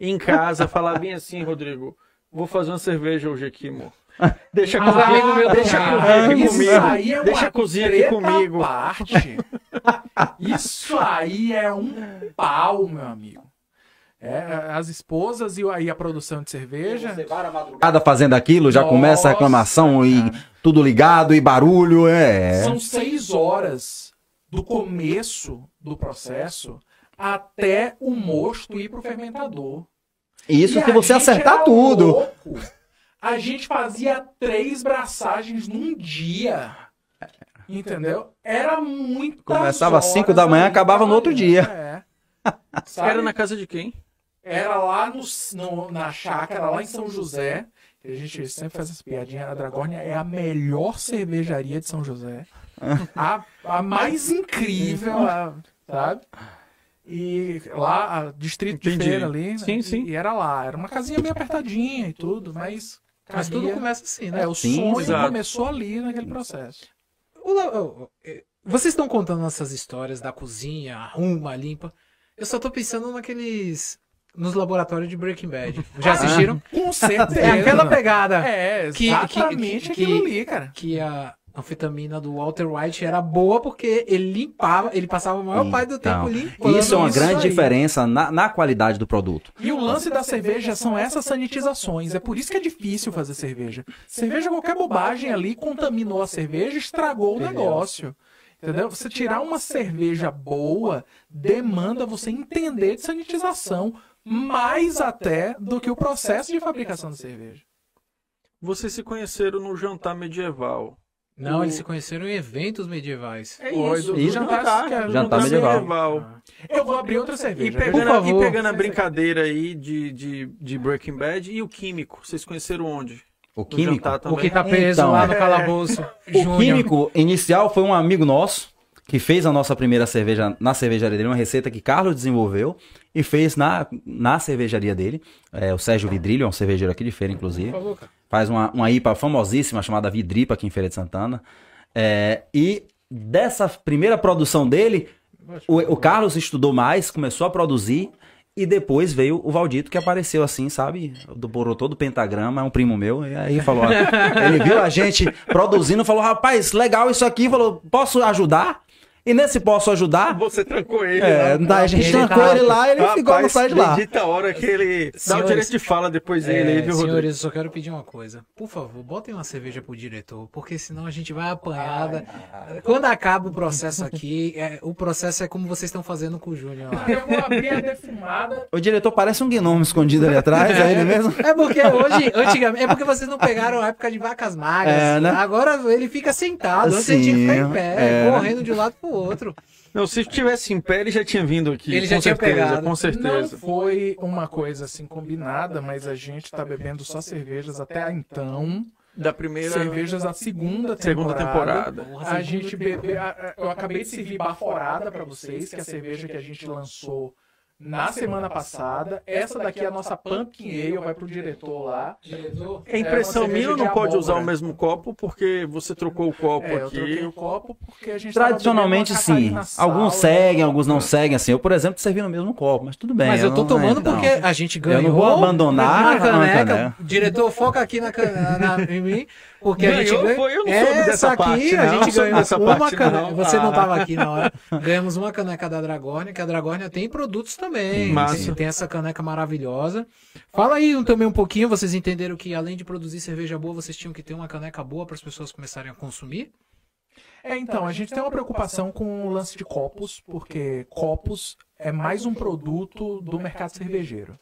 em casa, falar bem assim, Rodrigo, vou fazer uma cerveja hoje aqui, amor. Deixa a Ah, cozinha, amigo meu, deixa a cara, cozinha aqui isso comigo. aí é deixa uma a cozinha aqui comigo. Parte. Isso aí é um pau, meu amigo. É, as esposas e a, e a produção de cerveja. Cada fazendo aquilo, já começa a reclamação e tudo ligado e barulho, é. São seis horas do começo do processo até o mosto ir pro fermentador. Isso E se você acertar tudo. louco. A gente fazia três braçagens num dia. Entendeu? Era muito. Começava às cinco da manhã, acabava no outro dia. É. Era na casa de quem? Era lá no, no- na chácara, lá em São José. A gente sempre faz essa piadinha. A Dragórnia é a melhor cervejaria de São José. A, a mais incrível, a- sabe? E lá, a distrito de Entendi. feira ali. né? Sim, sim. E era lá. Era uma casinha bem apertadinha e tudo, mas. Mas tudo começa assim, né? É, o Sim, sonho exato. começou ali naquele processo. Eh, Vocês estão contando essas histórias da cozinha, arruma, limpa. Eu só tô pensando naqueles. Nos laboratórios de Breaking Bad. Já assistiram? Com certeza. É aquela pegada É, Que- que- exatamente que- aquilo ali, cara. que a anfetamina do Walter White era boa porque ele limpava, ele passava a maior parte do tempo Então, limpando. Isso é uma isso grande aí. diferença na, na qualidade do produto. E o lance da cerveja são essas sanitizações. É por isso que é difícil fazer cerveja. Cerveja, qualquer bobagem ali contaminou a cerveja, estragou o negócio. Entendeu? Você tirar uma cerveja boa demanda você entender de sanitização mais até do que o processo de fabricação da cerveja. Vocês se conheceram no jantar medieval. Não, eles se conheceram em eventos medievais. É isso, do jantar, jantar- jantar medieval. Eu vou abrir outra E cerveja. pegando, viu? a- favor. e pegando a brincadeira aí de, de, de Breaking Bad e o químico, vocês conheceram onde? O No químico. O que tá preso Então, lá no é. calabouço. O Júnior. químico inicial foi um amigo nosso que fez a nossa primeira cerveja na cervejaria dele, uma receita que Carlos desenvolveu e fez na, na cervejaria dele. É, o Sérgio Vidrilho, é um cervejeiro aqui de feira, inclusive. Por favor, cara. Faz uma, uma IPA famosíssima chamada Vidripa aqui em Feira de Santana. É, e dessa primeira produção dele, o, o Carlos estudou mais, começou a produzir. E depois veio o Valdito que apareceu assim, sabe? Do Borotô do Pentagrama, é um primo meu. E aí falou: ó, ele viu a gente produzindo, falou: rapaz, legal isso aqui. Falou: posso ajudar? E nesse posso ajudar? Você trancou ele. É, lá. a gente Ele trancou tá- ele lá ele ficou no Rapaz, sai de lá. bendita a hora que ele dá o direito de fala depois dele aí, É, viu, Rodrigo? senhores, eu só quero pedir uma coisa. Por favor, botem uma cerveja pro diretor, porque senão a gente vai apanhada. Quando acaba o processo aqui, é, o processo é como vocês estão fazendo com o Júnior lá. Eu vou abrir a defumada. O diretor parece um gnomo escondido ali atrás, é ele mesmo? É porque hoje, antigamente, é porque vocês não pegaram a época de vacas magras. É, né? Agora ele fica sentado, antes ele tinha que ficar em pé, é. correndo de um lado pro outro. Não, se tivesse em pé, ele já tinha vindo aqui. Ele já com tinha certeza, pegado. Com Não certeza. foi uma coisa assim combinada, mas a gente tá bebendo só cervejas até então. Da primeira Cervejas da segunda temporada. segunda temporada. A gente bebeu. Eu acabei de servir baforada pra vocês, que é a cerveja que a gente lançou na semana passada. Essa daqui é a nossa Pumpkin Ale, vai pro diretor lá. Diretor? É impressão É minha, não de pode usar o mesmo copo, porque você trocou o copo É, eu troquei aqui. o copo porque a gente Tradicionalmente, sim. Alguns seguem, alguns não seguem, assim. Eu, por exemplo, servi no mesmo copo, mas tudo bem. Mas eu tô não- tomando então. porque a gente ganhou. Eu não vou abandonar uma caneca. caneca. Diretor, foca aqui na, can- na, em mim. Porque a gente Ganhou, ganhou. foi? Eu não soube dessa Essa aqui parte, a não. gente soube ganhou uma parte, caneca. não. Você não Ah. tava aqui na hora. Ganhamos uma caneca da Dragórnia, que a Dragórnia tem produtos também. Tem, tem essa caneca maravilhosa. Fala aí um- também um pouquinho, vocês entenderam que além de produzir cerveja boa, vocês tinham que ter uma caneca boa para as pessoas começarem a consumir? É, então, a gente tem uma preocupação com o lance de copos, porque copos é mais um produto do mercado cervejeiro.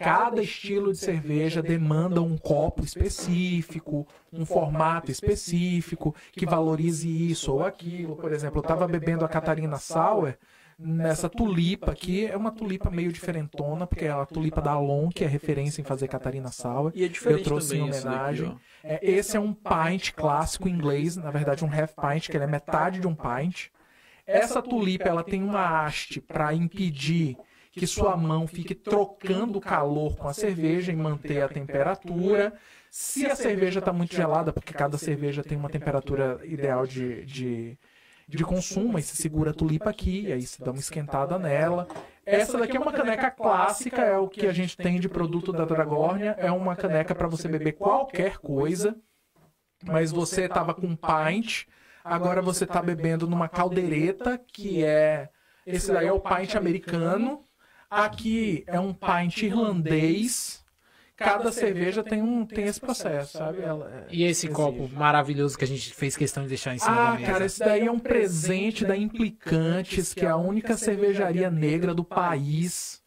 Cada estilo de cerveja demanda um copo específico, um formato específico, que valorize isso ou aquilo. Por exemplo, eu estava bebendo a Catarina Sour nessa tulipa aqui. É uma tulipa meio diferentona, porque é a tulipa da Alon, que é referência em fazer Catarina Sour. E é diferente Eu trouxe em daqui, homenagem. ó. É, esse é um pint clássico inglês, na verdade um half pint, que ele é metade de um pint. Essa tulipa ela tem uma haste para impedir que sua mão fique trocando o calor com a cerveja e manter a temperatura. Se a cerveja está muito gelada, porque cada cerveja tem uma temperatura ideal de, de, de consumo, aí você segura a tulipa aqui, aí você dá uma esquentada nela. Essa daqui é uma caneca clássica, é o que a gente tem de produto da Dragornia. É uma caneca para você beber qualquer coisa, mas você estava com pint, agora você está bebendo numa caldeireta, que é. Esse daí é o pint americano. Aqui é um pint irlandês. Cada cerveja tem, um, tem esse processo, sabe? Ela, é, E esse exige. copo maravilhoso que a gente fez questão de deixar em cima da Ah, mesa. cara, esse daí é um presente da Implicantes, que é a única cervejaria negra do país.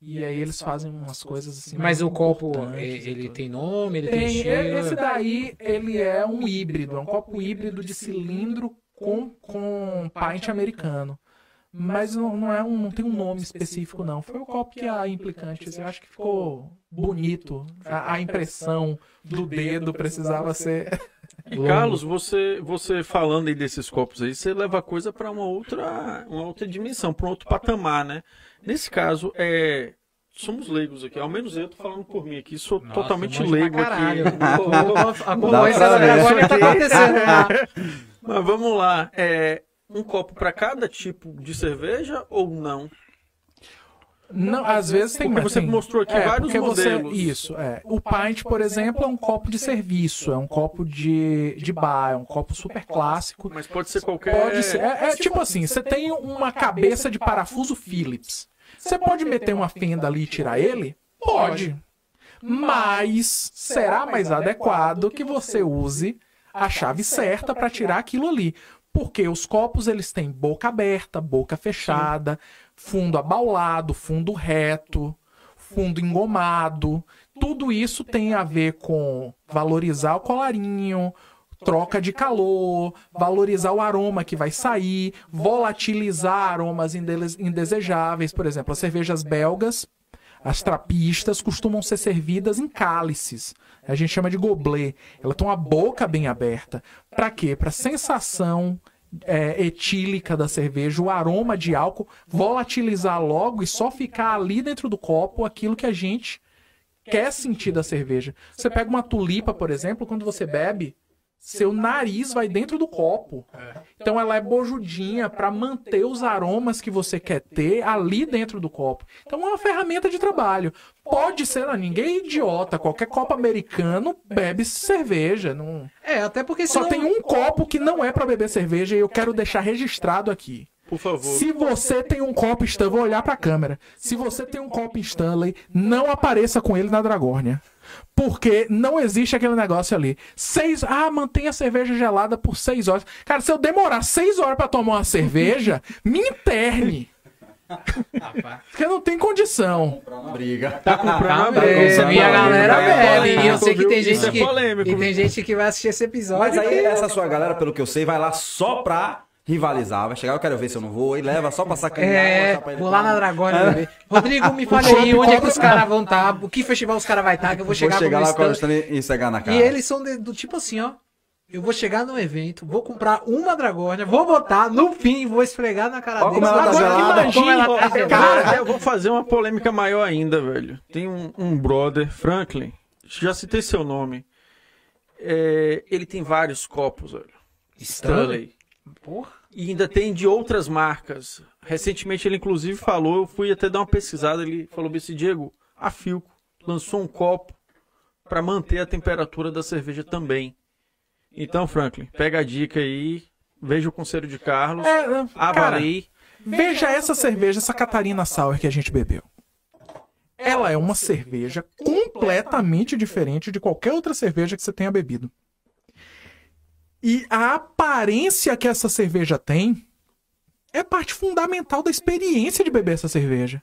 E aí eles fazem umas coisas assim. Mas o copo, importantes e- e ele tem nome, ele tem, Tem, cheiro. esse daí, ele é um híbrido, é um copo híbrido de cilindro com, com pint americano. Mas não, não é um, não tem um nome específico, não. Foi o copo que a Implicantes, eu acho que ficou bonito. A, a impressão do dedo precisava ser. E Carlos, você, você falando aí desses copos aí, você leva a coisa para uma outra, uma outra dimensão, para um outro patamar, né? Nesse caso, é, somos leigos aqui, ao menos eu tô falando por mim aqui, sou Nossa, totalmente leigo aqui. A concorrência agora tá acontecendo. né? Mas vamos lá, é, um copo para cada tipo de cerveja ou não? Não, às vezes tem Porque mais. você tem- mostrou aqui é, vários porque você- modelos. isso, é. O pint, por exemplo, é um copo de serviço, é um copo de, de bar, é um copo super clássico. Mas pode ser qualquer. Pode ser. É, é tipo assim, você tem uma cabeça de parafuso Phillips. Você pode meter uma fenda ali e tirar ele? Pode. Mas será mais adequado que você use a chave certa para tirar aquilo ali. Porque os copos eles têm boca aberta, boca fechada, fundo abaulado, fundo reto, fundo engomado. Tudo isso tem a ver com valorizar o colarinho, troca de calor, valorizar o aroma que vai sair, volatilizar aromas indesejáveis. Por exemplo, as cervejas belgas, as trapistas, costumam ser servidas em cálices. A gente chama de gobelet. Ela tem uma boca bem aberta. Para quê? Para sensação é, etílica da cerveja, o aroma de álcool, volatilizar logo e só ficar ali dentro do copo aquilo que a gente quer sentir da cerveja. Você pega uma tulipa, por exemplo, quando você bebe, seu nariz vai dentro do copo. Então ela é bojudinha para manter os aromas que você quer ter ali dentro do copo. Então é uma ferramenta de trabalho. Pode ser, não, ninguém é idiota. Qualquer copo americano bebe cerveja. Não... É, até porque Só tem um copo que não é para beber cerveja e eu quero deixar registrado aqui. Por favor. Se você tem um copo Stanley, vou olhar pra câmera. Se você tem um copo Stanley, não apareça com ele na Dragórnia. Porque não existe aquele negócio ali. Seis. Ah, mantenha a cerveja gelada por seis horas. Cara, se eu demorar seis horas pra tomar uma cerveja, me interne. Porque não tem condição. Briga. Tá comprando Tá briga. e a galera Tá bebe. E eu sei que tem gente é que. polêmico. E tem gente que vai assistir esse episódio. Mas aí essa sua galera, pelo que eu sei, vai lá só pra rivalizar. Vai chegar, eu quero ver se eu não vou. E leva só pra sacanear. É, vou lá na Dragônia beber. Rodrigo, me fale aí onde é que os caras vão estar, o que festival os caras vão estar, que eu vou chegar, Vou chegar lá com a stand. e cegar na cara. E eles são de- do tipo assim, ó. Eu vou chegar num evento, vou comprar uma dragônia, vou botar no fim, vou esfregar na cara Ó deles. como ela tá Agora gelada. imagina como ela tá gelada. Cara, eu vou fazer uma polêmica maior ainda, velho. Tem um, um brother, Franklin, já citei seu nome. É, ele tem vários copos, velho. Stanley. Porra. E ainda tem de outras marcas. Recentemente ele inclusive falou, eu fui até dar uma pesquisada, ele falou assim, Diego, a Filco lançou um copo para manter a temperatura da cerveja também. Então, Franklin, pega a dica aí, veja o conselho de Carlos, É, cara, avalie. Veja essa cerveja, essa Catarina Sour que a gente bebeu. Ela é uma cerveja completamente diferente de qualquer outra cerveja que você tenha bebido. E a aparência que essa cerveja tem é parte fundamental da experiência de beber essa cerveja.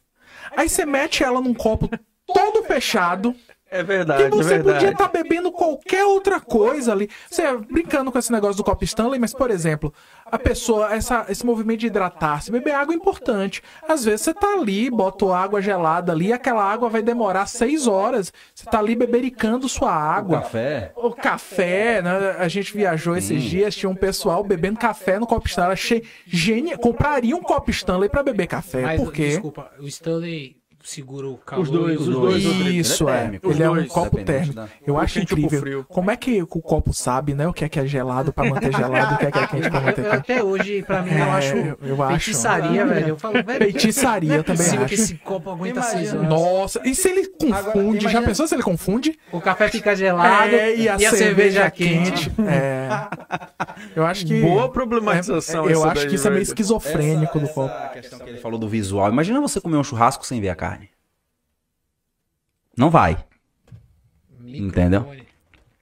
Aí você mete ela num copo todo fechado, É verdade, que você é verdade. podia estar bebendo qualquer outra coisa ali. Você brincando com esse negócio do copo Stanley, mas, por exemplo, a pessoa, essa, esse movimento de hidratar-se, beber água é importante. Às vezes você tá ali, bota água gelada ali, aquela água vai demorar seis horas. Você tá ali bebericando sua água. Café. O café, né? A gente viajou esses dias, tinha um pessoal bebendo café no copo Stanley. Achei genial. Compraria um copo Stanley pra beber café. Mas, porque desculpa, o Stanley segura o calor. Os dois, e os dois. Isso, é é. térmico. Ele é um dois, copo térmico. da- Eu Pro acho pro incrível. frio. Como é que o copo sabe, né? O que é que é gelado pra manter gelado, o que é que é quente pra manter Eu- quente. Até hoje, pra mim, eu É, acho eu- eu acho. feitiçaria, velho. Eu falo, velho, Feitiçaria, eu é também acho. que esse copo aguenta seis horas. Nossa, e se ele confunde? Agora, Já imagina- pensou se ele confunde? O café fica gelado É, e a, cerveja, quente. quente. É. Eu acho que. Boa problematização É, eu acho daí, que isso é meio esquizofrênico do copo. A questão que ele falou do visual. Imagina você comer um churrasco sem ver a carne. Não vai. Entendeu?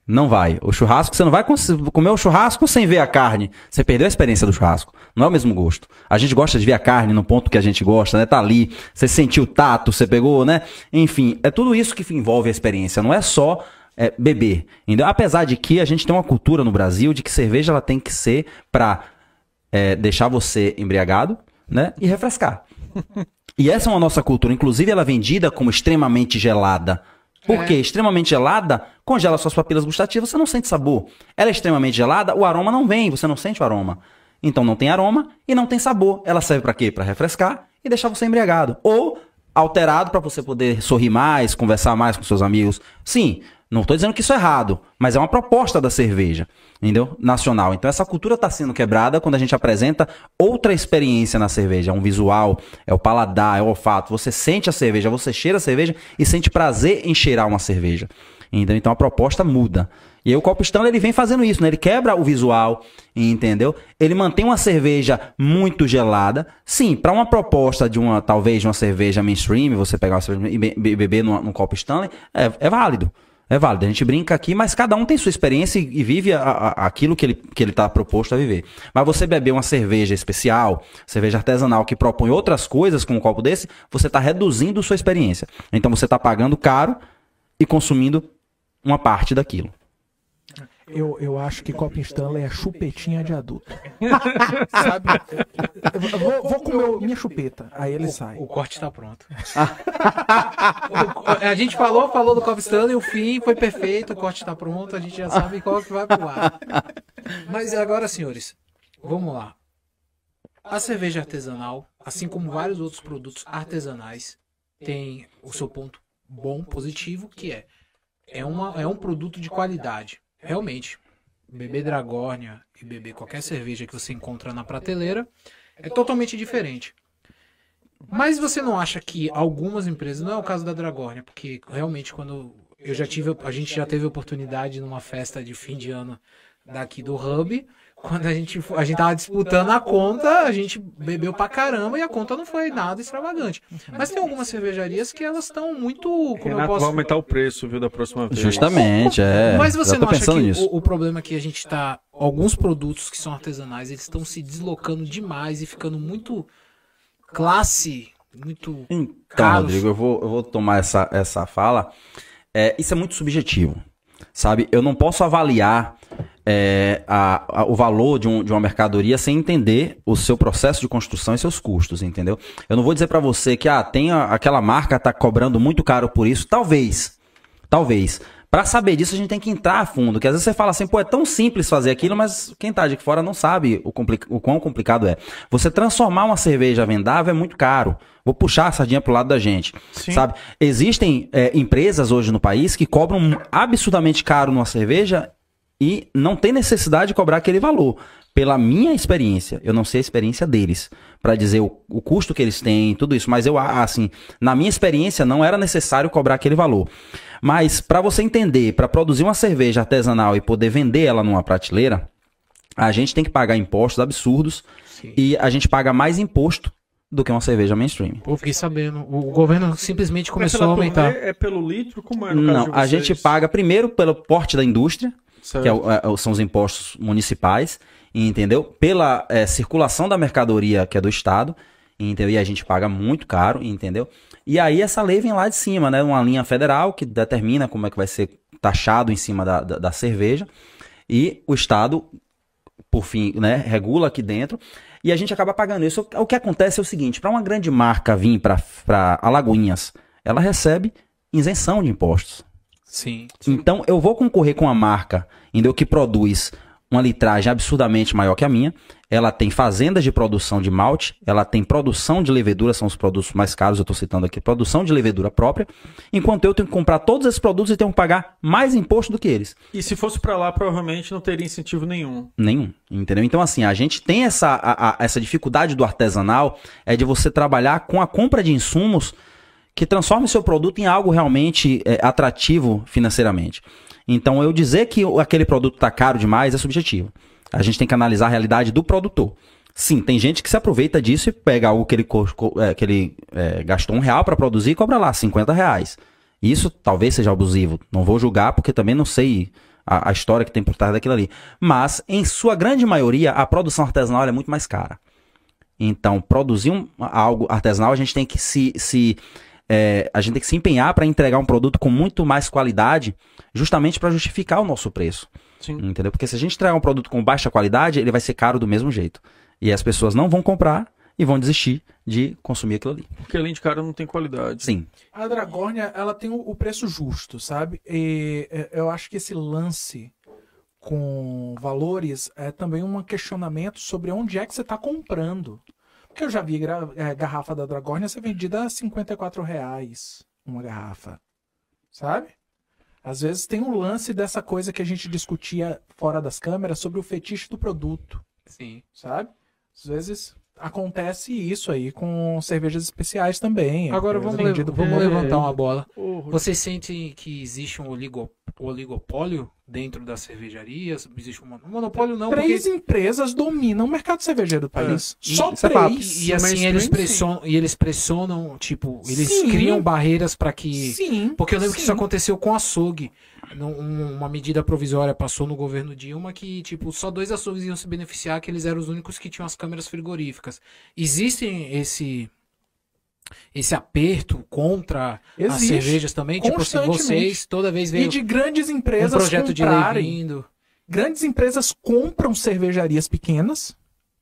Não vai. O churrasco, você não vai comer o churrasco sem ver a carne. Você perdeu a experiência do churrasco. Não é o mesmo gosto. A gente gosta de ver a carne no ponto que a gente gosta, né? Tá ali, você sentiu o tato, você pegou, né? Enfim, é tudo isso que envolve a experiência. Não é só é, beber. Entendeu? Apesar de que a gente tem uma cultura no Brasil de que cerveja ela tem que ser pra é, deixar você embriagado, né? E refrescar. E essa é uma nossa cultura. Inclusive, ela é vendida como extremamente gelada. Por quê? Extremamente gelada congela suas papilas gustativas, você não sente sabor. Ela é extremamente gelada, o aroma não vem, você não sente o aroma. Então não tem aroma e não tem sabor. Ela serve para quê? Para refrescar e deixar você embriagado. Ou alterado para você poder sorrir mais, conversar mais com seus amigos. Sim, não estou dizendo que isso é errado, mas é uma proposta da cerveja, entendeu? Nacional. Então essa cultura está sendo quebrada quando a gente apresenta outra experiência na cerveja, é um visual, é o paladar, é o olfato. Você sente a cerveja, você cheira a cerveja e sente prazer em cheirar uma cerveja. Entendeu? Então a proposta muda. E aí o Copo Stanley ele vem fazendo isso, né? Ele quebra o visual, entendeu? Ele mantém uma cerveja muito gelada. Sim, para uma proposta de uma, talvez, de uma cerveja mainstream, você pegar uma cerveja e be- be- beber num, num Copo Stanley, é, é válido. É válido. A gente brinca aqui, mas cada um tem sua experiência e, vive a- a- aquilo que ele, que ele tá proposto a viver. Mas você beber uma cerveja especial, cerveja artesanal que propõe outras coisas com um copo desse, você está reduzindo sua experiência. Então você está pagando caro e consumindo uma parte daquilo. Eu, eu acho que copo Stanley é chupetinha de adulto. Sabe? Vou, vou comer o- minha chupeta. Aí ele sai. O corte tá pronto. O- a gente falou, falou do Copo Stanley, o fim foi perfeito, o corte tá pronto, a gente já sabe qual que vai pro ar. Mas agora, senhores, vamos lá. A cerveja artesanal, assim como vários outros produtos artesanais, tem o seu ponto bom, positivo, que é é, uma, é um produto de qualidade. Realmente, beber Dragórnia e beber qualquer cerveja que você encontra na prateleira é totalmente diferente. Mas você não acha que algumas empresas, não é o caso da Dragórnia, porque realmente quando eu já tive, a gente já teve oportunidade numa festa de fim de ano daqui do Hub, quando a gente a gente tava disputando a conta, a gente bebeu pra caramba e a conta não foi nada extravagante. Mas tem algumas cervejarias que elas estão muito, como eu Renato posso vai aumentar o preço, viu, da próxima vez. Justamente, é. mas você Já tô não acha pensando que nisso. o, o problema é que a gente está. Alguns produtos que são artesanais, eles estão se deslocando demais e ficando muito classe, muito. Então, caros. Rodrigo, eu vou, eu vou tomar essa, essa fala. É, isso é muito subjetivo, sabe? Eu não posso avaliar é, a- a- o valor de, um- de uma mercadoria sem entender o seu processo de construção e seus custos, entendeu? Eu não vou dizer pra você que ah, tem a- aquela marca tá cobrando muito caro por isso. Talvez, talvez. Pra saber disso, a gente tem que entrar a fundo. Que às vezes você fala assim, pô, é tão simples fazer aquilo, mas quem tá de fora não sabe o, o quão complicado é. Você transformar uma cerveja vendável é muito caro. Vou puxar a sardinha pro lado da gente. Sabe? Existem é, empresas hoje no país que cobram absurdamente caro numa cerveja e não tem necessidade de cobrar aquele valor. Pela minha experiência, eu não sei a experiência deles, Pra dizer o, o custo que eles têm, tudo isso, mas eu, ah, assim, na minha experiência, não era necessário cobrar aquele valor. Mas pra você entender, pra produzir uma cerveja artesanal e poder vender ela numa prateleira, a gente tem que pagar impostos absurdos e a gente paga mais imposto do que uma cerveja mainstream. Pô, fiquei sabendo. O governo simplesmente começou a pela aumentar. turnê, É pelo litro? Como é no caso Não, a gente paga primeiro pelo porte da indústria, Certo. que é é, são os impostos municipais, entendeu? Pela é, circulação da mercadoria que é do Estado, entendeu? E a gente paga muito caro, entendeu? E aí essa lei vem lá de cima, né? Uma linha federal que determina como é que vai ser taxado em cima da, da, da cerveja. E o Estado, por fim, né, regula aqui dentro. E a gente acaba pagando isso. O que acontece é o seguinte: para uma grande marca vir para Alagoinhas, ela recebe isenção de impostos. Sim. Então eu vou concorrer com uma marca entendeu, que produz uma litragem absurdamente maior que a minha. Ela tem fazendas de produção de malte, ela tem produção de levedura, são os produtos mais caros, eu estou citando aqui, produção de levedura própria, enquanto eu tenho que comprar todos esses produtos e tenho que pagar mais imposto do que eles. E se fosse para lá, provavelmente não teria incentivo nenhum. Nenhum, entendeu? Então, assim, a gente tem essa, a, a, essa dificuldade do artesanal, é de você trabalhar com a compra de insumos que transforme seu produto em algo realmente é, atrativo financeiramente. Então, eu dizer que aquele produto está caro demais é subjetivo. A gente tem que analisar a realidade do produtor. Sim, tem gente que se aproveita disso e pega algo que ele, é, que ele é, gastou um real para produzir e cobra lá 50 reais. Isso talvez seja abusivo. Não vou julgar porque também não sei a, a história que tem por trás daquilo ali. Mas, em sua grande maioria, a produção artesanal é muito mais cara. Então, produzir um, algo artesanal, a gente tem que se, se é, a gente tem que se empenhar para entregar um produto com muito mais qualidade, justamente para justificar o nosso preço. Sim. Entendeu? Porque se a gente entregar um produto com baixa qualidade, ele vai ser caro do mesmo jeito. E as pessoas não vão comprar e vão desistir de consumir aquilo ali. Porque além de caro não tem qualidade. Sim. A Dragórnia, ela tem o preço justo, sabe? E é, eu acho que esse lance com valores é também um questionamento sobre onde é que você está comprando. Porque eu já vi é, garrafa da Dragornia ser vendida a 54 reais uma garrafa. Sabe? Às vezes tem um lance dessa coisa que a gente discutia fora das câmeras sobre o fetiche do produto. Sim. Sabe? Às vezes acontece isso aí com cervejas especiais também. Agora vamos, le vamos levantar uma bola. Você sente que existe um oligopólio dentro das cervejarias? Existe um monopólio não? Três porque... empresas dominam o mercado cervejeiro do país. É. Só e, é três. E, e assim eles pressionam, e eles pressionam, tipo, eles sim. criam barreiras para que. Sim. Porque eu lembro sim. que isso aconteceu com açougue. Uma medida provisória passou no governo Dilma que, tipo, só dois açougues iam se beneficiar, que eles eram os únicos que tinham as câmeras frigoríficas. Existem esse esse aperto contra Existe, as cervejas também? Tipo assim, vocês toda vez vem. E de grandes empresas. Um projeto de lei vindo. Grandes empresas compram cervejarias pequenas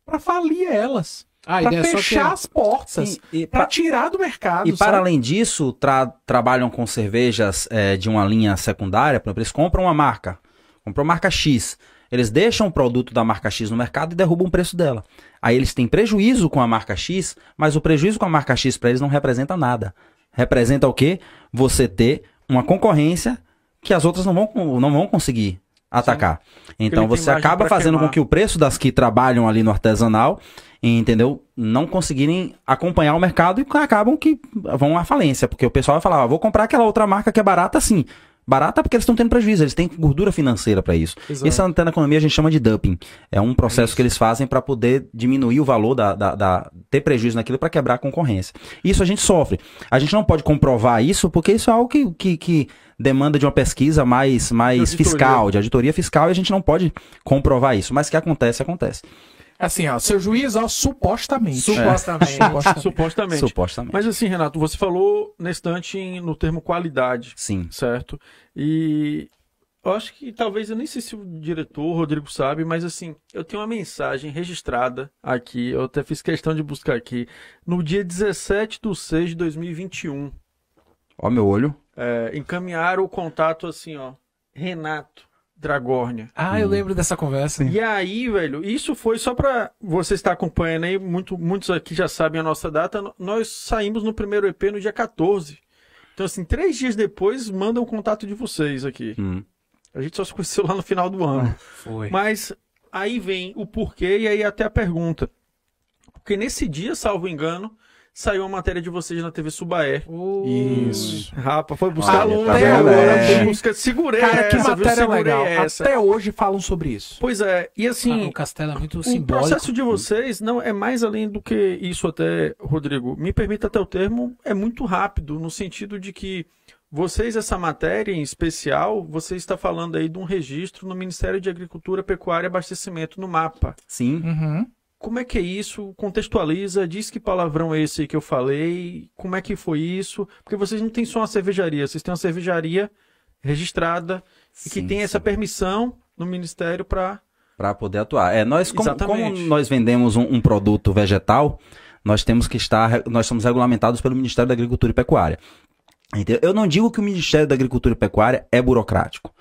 para falir elas. Ah, para fechar que... as portas, para tirar do mercado. E para além disso, tra trabalham com cervejas é, de uma linha secundária, por exemplo, eles compram uma marca, compram marca X. Eles deixam o produto da marca X no mercado e derrubam o preço dela. Aí eles têm prejuízo com a marca X, mas o prejuízo com a marca X para eles não representa nada. Representa o quê? Você ter uma concorrência que as outras não vão, não vão conseguir atacar. Sim. Então você acaba fazendo queimar. com que o preço das que trabalham ali no artesanal, entendeu? Não conseguirem acompanhar o mercado e acabam que vão à falência, porque o pessoal vai falar, ah, vou comprar aquela outra marca que é barata assim. Barata porque eles estão tendo prejuízo, eles têm gordura financeira para isso. Exato. Isso na economia a gente chama de dumping. É um processo é que eles fazem para poder diminuir o valor da, da, da ter prejuízo naquilo para quebrar a concorrência. Isso a gente sofre. A gente não pode comprovar isso porque isso é algo que, que, que demanda de uma pesquisa mais, mais de fiscal, de auditoria fiscal, e a gente não pode comprovar isso. Mas que acontece, acontece. Assim, ó, seu juiz, ó, supostamente. Supostamente. É. supostamente. supostamente. Mas assim, Renato, você falou nesse instante no termo qualidade. Sim. Certo? E eu acho que talvez, eu nem sei se o diretor, Rodrigo, sabe, mas assim, eu tenho uma mensagem registrada aqui, eu até fiz questão de buscar aqui, no dia 17 de 6 de 2021. Ó, meu olho. É, encaminharam o contato assim, ó. Renato, Dragórnia. Ah, eu hum. lembro dessa conversa. E aí, velho, isso foi só pra você estar acompanhando aí, muito, muitos aqui já sabem a nossa data, nós saímos no primeiro EP no dia 14. Então, assim, três dias depois, mandam o contato de vocês aqui. Hum. A gente só se conheceu lá no final do ano. foi. Mas aí vem o porquê e aí até a pergunta. Porque nesse dia, salvo engano, saiu uma matéria de vocês na TV Subaé. Uh, Isso. Rapa, foi buscar aluno tá até agora. É. Busca, segurei Cara, que matéria legal. Essa. Até hoje falam sobre isso. Pois é, e assim... Ah, o Castelo é muito o simbólico. O processo de vocês não é mais além do que isso até, Rodrigo. Me permita até o termo, é muito rápido, no sentido de que vocês, essa matéria em especial, você está falando aí de um registro no Ministério de Agricultura, Pecuária e Abastecimento, no MAPA. Sim. Uhum. Como é que é isso? Contextualiza, diz que palavrão é esse que eu falei, como é que foi isso? Porque vocês não têm só uma cervejaria, vocês têm uma cervejaria registrada e que Sim, tem essa sim. permissão no Ministério para Para poder atuar. É, nós, como, como nós vendemos um, um produto vegetal, nós temos que estar, nós somos regulamentados pelo Ministério da Agricultura e Pecuária. Eu não digo que o Ministério da Agricultura e Pecuária é burocrático.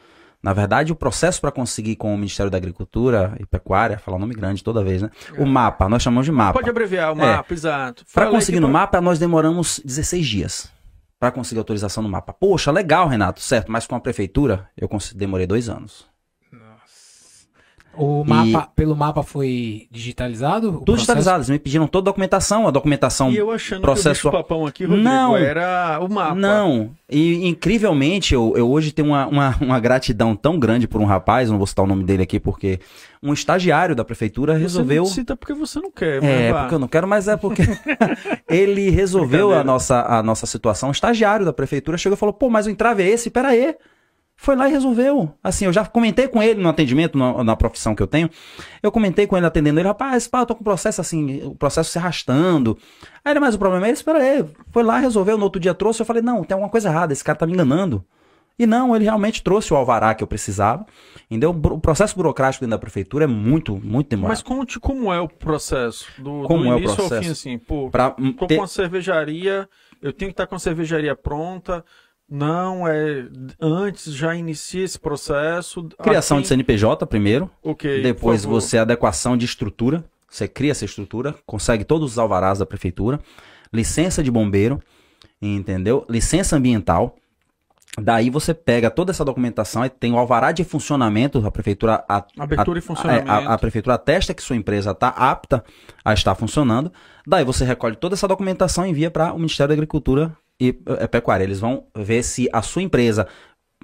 Na verdade, o processo para conseguir com o Ministério da Agricultura e Pecuária, falar um nome grande toda vez, né? O mapa, nós chamamos de mapa. Pode abreviar o É. mapa, exato. Para conseguir que no mapa, nós demoramos 16 dias para conseguir autorização no mapa. Poxa, legal, Renato, certo, mas com a prefeitura eu demorei dois anos. O mapa, pelo mapa foi digitalizado? Tudo processo? digitalizado, eles me pediram toda a documentação, a documentação E eu achando processo- que o papão aqui, Rodrigo, Não. era o mapa. Não, e incrivelmente eu, eu hoje tenho uma, uma, uma gratidão tão grande por um rapaz, não vou citar o nome dele aqui porque um estagiário da prefeitura resolveu. Você não cita porque você não quer, É, vá. porque eu não quero, mas é porque ele resolveu a nossa, a nossa situação. O estagiário da prefeitura chegou e falou: pô, mas o entrave é esse, pera aí. Foi lá e resolveu. Assim, eu já comentei com ele no atendimento, na, na profissão que eu tenho. Eu comentei com ele atendendo ele, rapaz, pá, eu tô com o processo assim, o processo se arrastando. Aí ele, mas o problema é esse, espera aí. Foi lá, resolveu, no outro dia trouxe. Eu falei, não, tem alguma coisa errada, esse cara tá me enganando. E não, ele realmente trouxe o alvará que eu precisava. Entendeu? O processo burocrático dentro da prefeitura é muito, muito demorado. Mas conte como é o processo. Do, Como do é o início ao processo? fim, assim. Pô, Pra tô ter- com a cervejaria, eu tenho que estar com a cervejaria pronta. Não, é. Antes já inicia esse processo. Criação Assim, de CNPJ primeiro. Ok. Depois você adequação de estrutura. Você cria essa estrutura, consegue todos os alvarás da prefeitura, licença de bombeiro, entendeu? Licença ambiental. Daí você pega toda essa documentação e tem o alvará de funcionamento, a prefeitura a- Abertura e a- funcionamento. é, A, a prefeitura atesta que sua empresa está apta a estar funcionando. Daí você recolhe toda essa documentação e envia para o Ministério da Agricultura e eh, Pecuária. Eles vão ver se a sua empresa,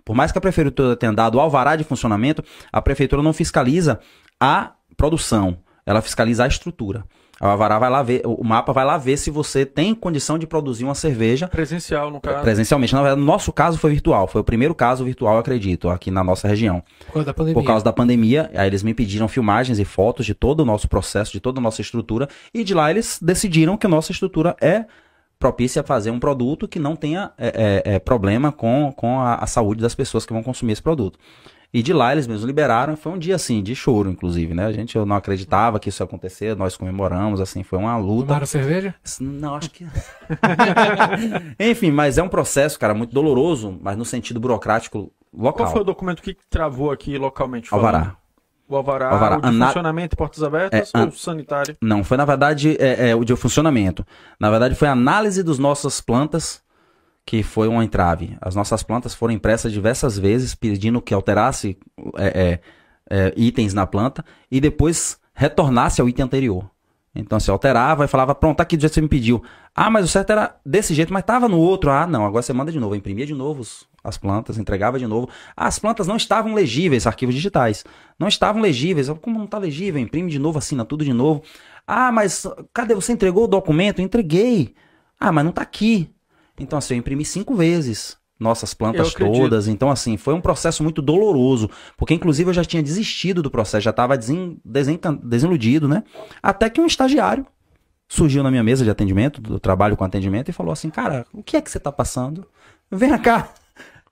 por mais que a prefeitura tenha dado o alvará de funcionamento, a prefeitura não fiscaliza a produção, ela fiscaliza a estrutura. O alvará vai lá ver, o mapa vai lá ver se você tem condição de produzir uma cerveja Presencial, no caso. presencialmente. Na verdade, no nosso caso foi virtual, foi o primeiro caso virtual, eu acredito, aqui na nossa região. Por causa da pandemia. Por causa da pandemia, aí eles me pediram filmagens e fotos de todo o nosso processo, de toda a nossa estrutura, e de lá eles decidiram que a nossa estrutura é propícia a fazer um produto que não tenha é, é, é, problema com, com a, a saúde das pessoas que vão consumir esse produto. E de lá eles mesmos liberaram, foi um dia assim, de choro, inclusive, né? A gente eu não acreditava que isso ia acontecer, nós comemoramos, assim, foi uma luta. Tomaram cerveja? Não, acho que. Enfim, mas é um processo, cara, muito doloroso, mas no sentido burocrático local. Qual foi o documento que travou aqui localmente? falando? Alvará. O alvará, Alvará. o de Ana- funcionamento portas abertas É, ou an- sanitário? Não, foi na verdade é, é, o de funcionamento. Na verdade, foi a análise das nossas plantas que foi um entrave. As nossas plantas foram impressas diversas vezes pedindo que alterasse é, é, é, itens na planta e depois retornasse ao item anterior. Então, se alterava e falava, pronto, tá aqui do jeito que você me pediu. Ah, mas o certo era desse jeito, mas tava no outro. Ah, não, agora você manda de novo. Imprimia de novo os- as plantas, entregava de novo. As plantas não estavam legíveis, arquivos digitais. Não estavam legíveis. Como não tá legível? Imprime de novo, assina tudo de novo. Ah, mas cadê? Você entregou o documento? Eu entreguei. Ah, mas não tá aqui. Então, assim, eu imprimi cinco vezes nossas plantas todas. Então, assim, foi um processo muito doloroso. Porque, inclusive, eu já tinha desistido do processo, já estava desen, desencan- desiludido, né? Até que um estagiário surgiu na minha mesa de atendimento, do trabalho com atendimento, e falou assim: Cara, o que é que você tá passando? Vem cá.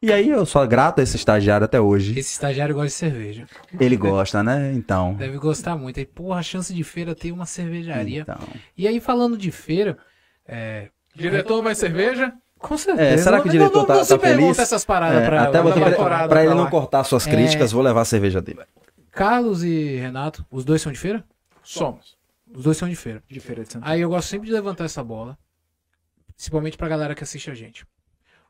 E aí eu sou grato a esse estagiário até hoje. Esse estagiário gosta de cerveja. Ele gosta, né? Então. Deve gostar muito. Aí, porra, a chance de feira ter uma cervejaria. então. E aí, falando de feira, é, Diretor, mais cerveja? com certeza. É, será que o Não- diretor não, tá, não tá feliz? essas paradas É, pra, até vou pra- temporada pra ele pra não cortar suas críticas, vou levar a cerveja dele. Carlos e Renato, os dois são de feira? Somos. Os dois são de feira. De Feira de Santana. Aí eu gosto sempre de levantar essa bola, principalmente pra galera que assiste a gente.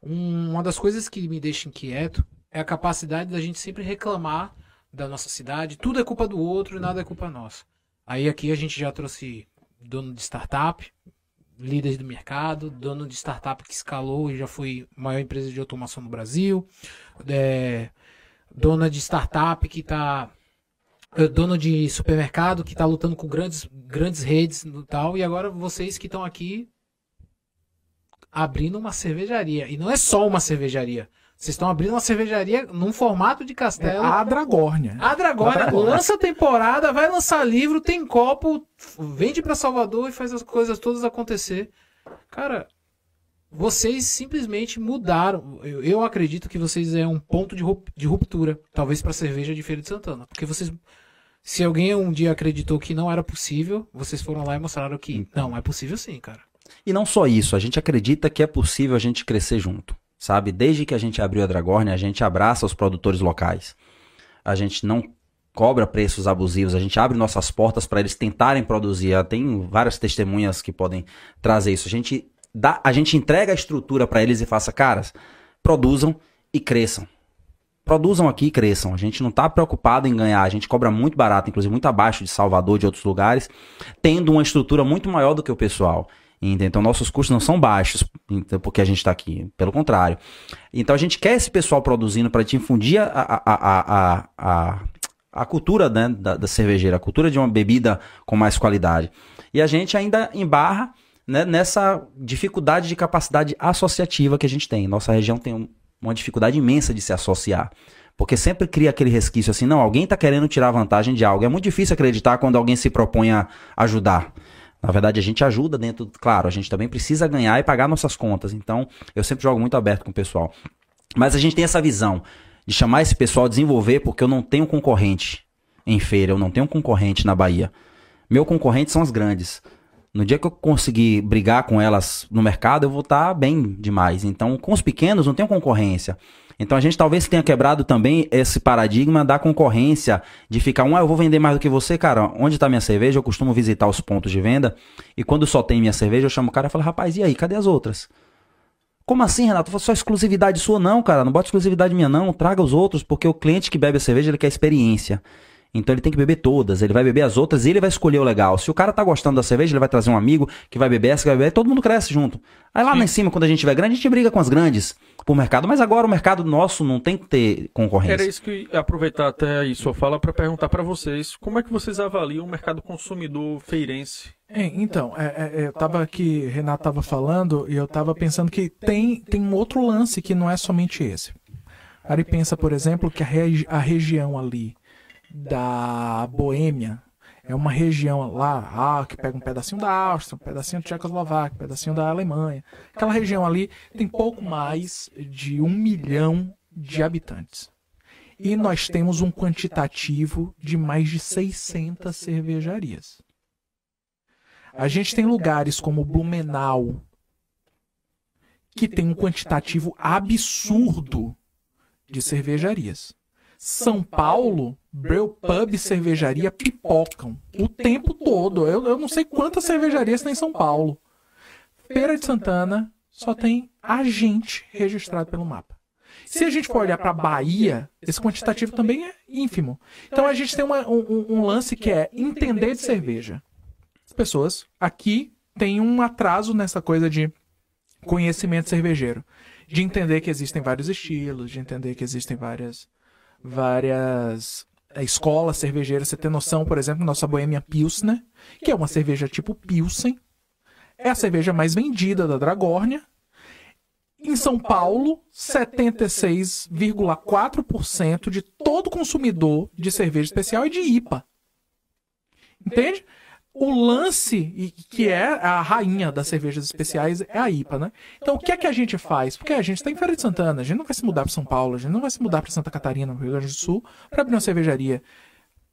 Um- uma das coisas que me deixa inquieto é a capacidade da gente sempre reclamar da nossa cidade. Tudo é culpa do outro e nada é culpa nossa. Aí aqui a gente já trouxe dono de startup, líderes do mercado, dono de startup que escalou e já foi maior empresa de automação no Brasil, é, dona de startup que está dono de supermercado que está lutando com grandes, grandes redes e tal, e agora vocês que estão aqui abrindo uma cervejaria. E não é só uma cervejaria. Vocês estão abrindo uma cervejaria num formato de É castelo. a Dragórnia. A Dragona. lança temporada, vai lançar livro, tem copo, vende pra Salvador e faz as coisas todas acontecer. Cara, vocês simplesmente mudaram. Eu, eu acredito que vocês é um ponto de, rup- de ruptura, talvez pra cerveja de Feira de Santana, porque vocês se alguém um dia acreditou que não era possível, vocês foram lá e mostraram que não, é possível sim, cara. E não só isso, a gente acredita que é possível a gente crescer junto, sabe? Desde que a gente abriu a Dragorne, a gente abraça os produtores locais. A gente não cobra preços abusivos, a gente abre nossas portas para eles tentarem produzir. Tem várias testemunhas que podem trazer isso. A gente dá, a gente entrega a estrutura para eles e faça, caras, produzam e cresçam. Produzam aqui e cresçam. A gente não tá preocupado em ganhar. A gente cobra muito barato, inclusive muito abaixo de Salvador, de outros lugares, tendo uma estrutura muito maior do que o pessoal. Então, nossos custos não são baixos, então, porque a gente está aqui. Pelo contrário. Então, a gente quer esse pessoal produzindo para a, a, a, a, a, a cultura né, da, da cervejeira, a cultura de uma bebida com mais qualidade. E a gente ainda embarra né, nessa dificuldade de capacidade associativa que a gente tem. Nossa região tem um- uma dificuldade imensa de se associar. Porque sempre cria aquele resquício assim, não, alguém está querendo tirar vantagem de algo. É muito difícil acreditar quando alguém se propõe a ajudar. Na verdade, a gente ajuda dentro, claro, a gente também precisa ganhar e pagar nossas contas. Então, eu sempre jogo muito aberto com o pessoal. Mas a gente tem essa visão de chamar esse pessoal a desenvolver, porque eu não tenho concorrente em feira, eu não tenho concorrente na Bahia. Meu concorrente são as grandes. No dia que eu conseguir brigar com elas no mercado, eu vou estar bem demais. Então, com os pequenos, não tem concorrência. Então, a gente talvez tenha quebrado também esse paradigma da concorrência, de ficar um, ah, eu vou vender mais do que você, cara. Onde está minha cerveja? Eu costumo visitar os pontos de venda. E quando só tem minha cerveja, eu chamo o cara e falo, rapaz, e aí, cadê as outras? Como assim, Renato? Só exclusividade sua, não, cara. Não bota exclusividade minha, não. Traga os outros, porque o cliente que bebe a cerveja, ele quer experiência. Então ele tem que beber todas, ele vai beber as outras e ele vai escolher o legal. Se o cara tá gostando da cerveja, ele vai trazer um amigo que vai beber essa, que vai beber, todo mundo cresce junto. Aí lá, lá em cima, quando a gente tiver grande, a gente briga com as grandes pro mercado, mas agora o mercado nosso não tem que ter concorrência. Era isso que eu ia aproveitar até aí sua fala para perguntar para vocês como é que vocês avaliam o mercado consumidor feirense? É, então, é, é, é, eu tava aqui, Renato tava falando, e eu tava pensando que tem, tem um outro lance que não é somente esse. Aí pensa, por exemplo, que a, regi- a região ali da Boêmia é uma região lá, ah, que pega um pedacinho da Áustria, um pedacinho da Tchecoslováquia, um pedacinho da Alemanha. Aquela região ali tem pouco mais de um milhão de habitantes. E nós temos um quantitativo de mais de 600 cervejarias. A gente tem lugares como Blumenau, que tem um quantitativo absurdo de cervejarias. São Paulo, Breu Pub cervejaria pipocam o tempo todo. Eu, eu não sei quantas cervejarias tem em São Paulo. Feira de Santana só tem agente registrado pelo mapa. Se a gente for olhar para Bahia, esse quantitativo também é ínfimo. Então a gente tem uma- um, um- um lance que é entender de cerveja. As pessoas aqui têm um atraso nessa coisa de conhecimento cervejeiro. De entender que existem vários estilos, de entender que existem várias várias escolas cervejeiras. Você tem noção, por exemplo, nossa Bohemia Pilsner, que é uma cerveja tipo Pilsen. É a cerveja mais vendida da Dragórnia. Em São Paulo, 76,4% de todo consumidor de cerveja especial é de IPA. Entende? O lance, que é a rainha das cervejas especiais, é a IPA, né? Então, o que é que a gente faz? Porque a gente está em Feira de Santana, a gente não vai se mudar para São Paulo, a gente não vai se mudar para Santa Catarina, no Rio Grande do Sul, para abrir uma cervejaria.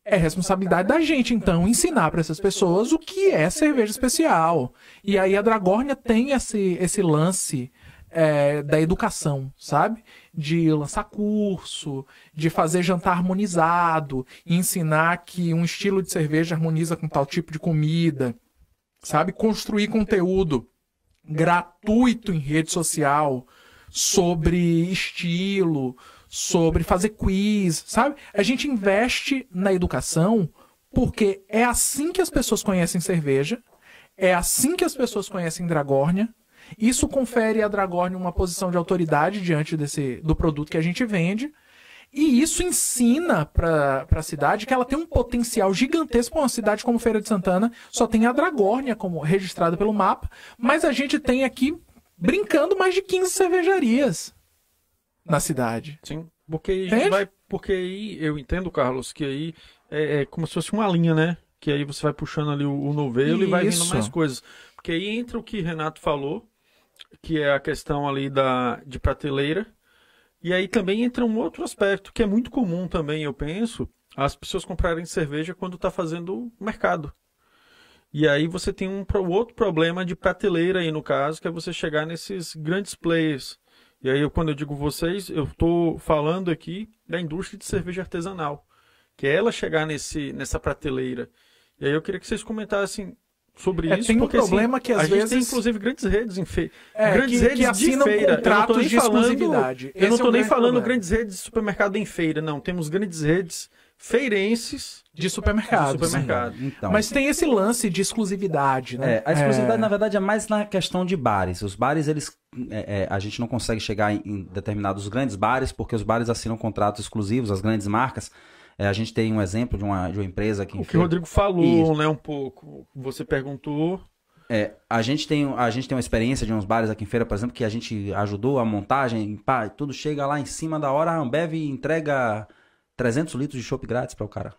É responsabilidade da gente, então, ensinar para essas pessoas o que é cerveja especial. E aí a Dragórnia tem esse, esse lance é, da educação, sabe? De lançar curso, de fazer jantar harmonizado, ensinar que um estilo de cerveja harmoniza com tal tipo de comida, sabe? Construir conteúdo gratuito em rede social sobre estilo, sobre fazer quiz, sabe? A gente investe na educação porque é assim que as pessoas conhecem cerveja, é assim que as pessoas conhecem Dragórnia. Isso confere à Dragórnia uma posição de autoridade diante desse, do produto que a gente vende. E isso ensina para a cidade que ela tem um potencial gigantesco. Uma cidade como Feira de Santana só tem a Dragórnia como registrada pelo mapa, mas a gente tem aqui brincando mais de 15 cervejarias. na cidade. Sim. Porque a Entende? vai, porque aí eu entendo, Carlos, que aí é, é como se fosse uma linha, né? Que aí você vai puxando ali o, o novelo e vai vindo Isso. mais coisas. Porque aí entra o que Renato falou, que é a questão ali da, de prateleira. E aí também entra um outro aspecto, que é muito comum também, eu penso, as pessoas comprarem cerveja quando está fazendo mercado. E aí você tem um outro problema de prateleira aí no caso, que é você chegar nesses grandes players. E aí, quando eu digo vocês, eu estou falando aqui da indústria de cerveja artesanal, que é ela chegar nesse, nessa prateleira. E aí eu queria que vocês comentassem sobre É, isso, tem um porque assim, problema que, às a gente tem vezes- inclusive grandes redes em feira. É, grandes que, redes que assinam de feira. Eu não tô contratos nem de falando- exclusividade. Eu não é tô o nem falando problema. grandes redes de supermercado em feira, não. Temos grandes redes feirenses de supermercado. de supermercado. Então, Mas tem esse lance de exclusividade, né? É, a exclusividade, É, na verdade, é mais na questão de bares. Os bares, eles. é, é, a gente não consegue chegar em, em determinados grandes bares, porque os bares assinam contratos exclusivos, as grandes marcas. É, a gente tem um exemplo de uma, de uma empresa que. O que o Rodrigo falou, Isso. né, um pouco. Você perguntou. É, a gente tem a gente tem uma experiência de uns bares aqui em feira, por exemplo, que a gente ajudou a montagem, pá, tudo chega lá em cima da hora, a Ambev entrega 300 litros de chopp grátis para o cara.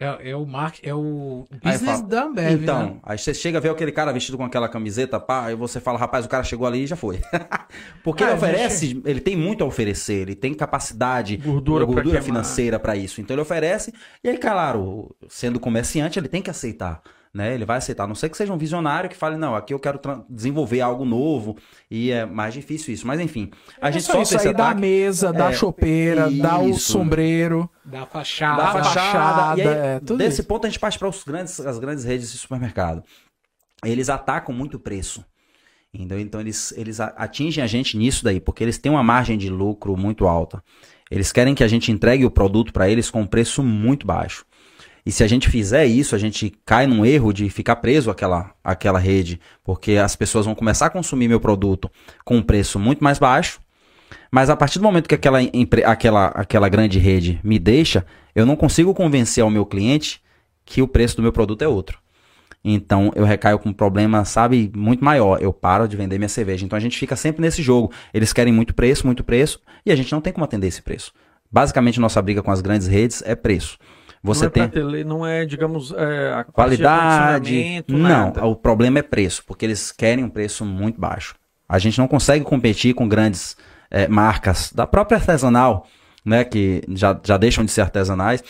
É, é o mark, é o business da Ambev, então, né? aí você chega a ver aquele cara vestido com aquela camiseta, pá, aí você fala, rapaz, o cara chegou ali e já foi. Porque Ah, ele a gente- oferece, ele tem muito a oferecer, ele tem capacidade, Gordura pra gordura queimar. financeira para isso. Então ele oferece, e aí, claro, sendo comerciante, ele tem que aceitar. Né? Ele vai aceitar, a não ser que seja um visionário que fale, não, aqui eu quero desenvolver algo novo, e é mais difícil isso. Mas enfim, a é gente só esse aí da mesa, da É, chopeira, da o isso. sombreiro. Da da fachada. da fachada. fachada, e aí, é, tudo desse isso. ponto a gente parte para os grandes, as grandes redes de supermercado. Eles atacam muito o preço. Entendeu? Então eles, eles atingem a gente nisso daí, porque eles têm uma margem de lucro muito alta. Eles querem que a gente entregue o produto para eles com um preço muito baixo. E se a gente fizer isso, a gente cai num erro de ficar preso àquela, àquela rede, porque as pessoas vão começar a consumir meu produto com um preço muito mais baixo, mas a partir do momento que aquela, aquela, aquela grande rede me deixa, eu não consigo convencer ao meu cliente que o preço do meu produto é outro. Então eu recaio com um problema, sabe, muito maior. Eu paro de vender minha cerveja. Então a gente fica sempre nesse jogo. Eles querem muito preço, muito preço, e a gente não tem como atender esse preço. Basicamente, nossa briga com as grandes redes é preço. Você não é tem não é, digamos, é, a qualidade. Não, nada. o problema é preço, porque eles querem um preço muito baixo. A gente não consegue competir com grandes eh, marcas da própria artesanal, né, que já, já deixam de ser artesanais.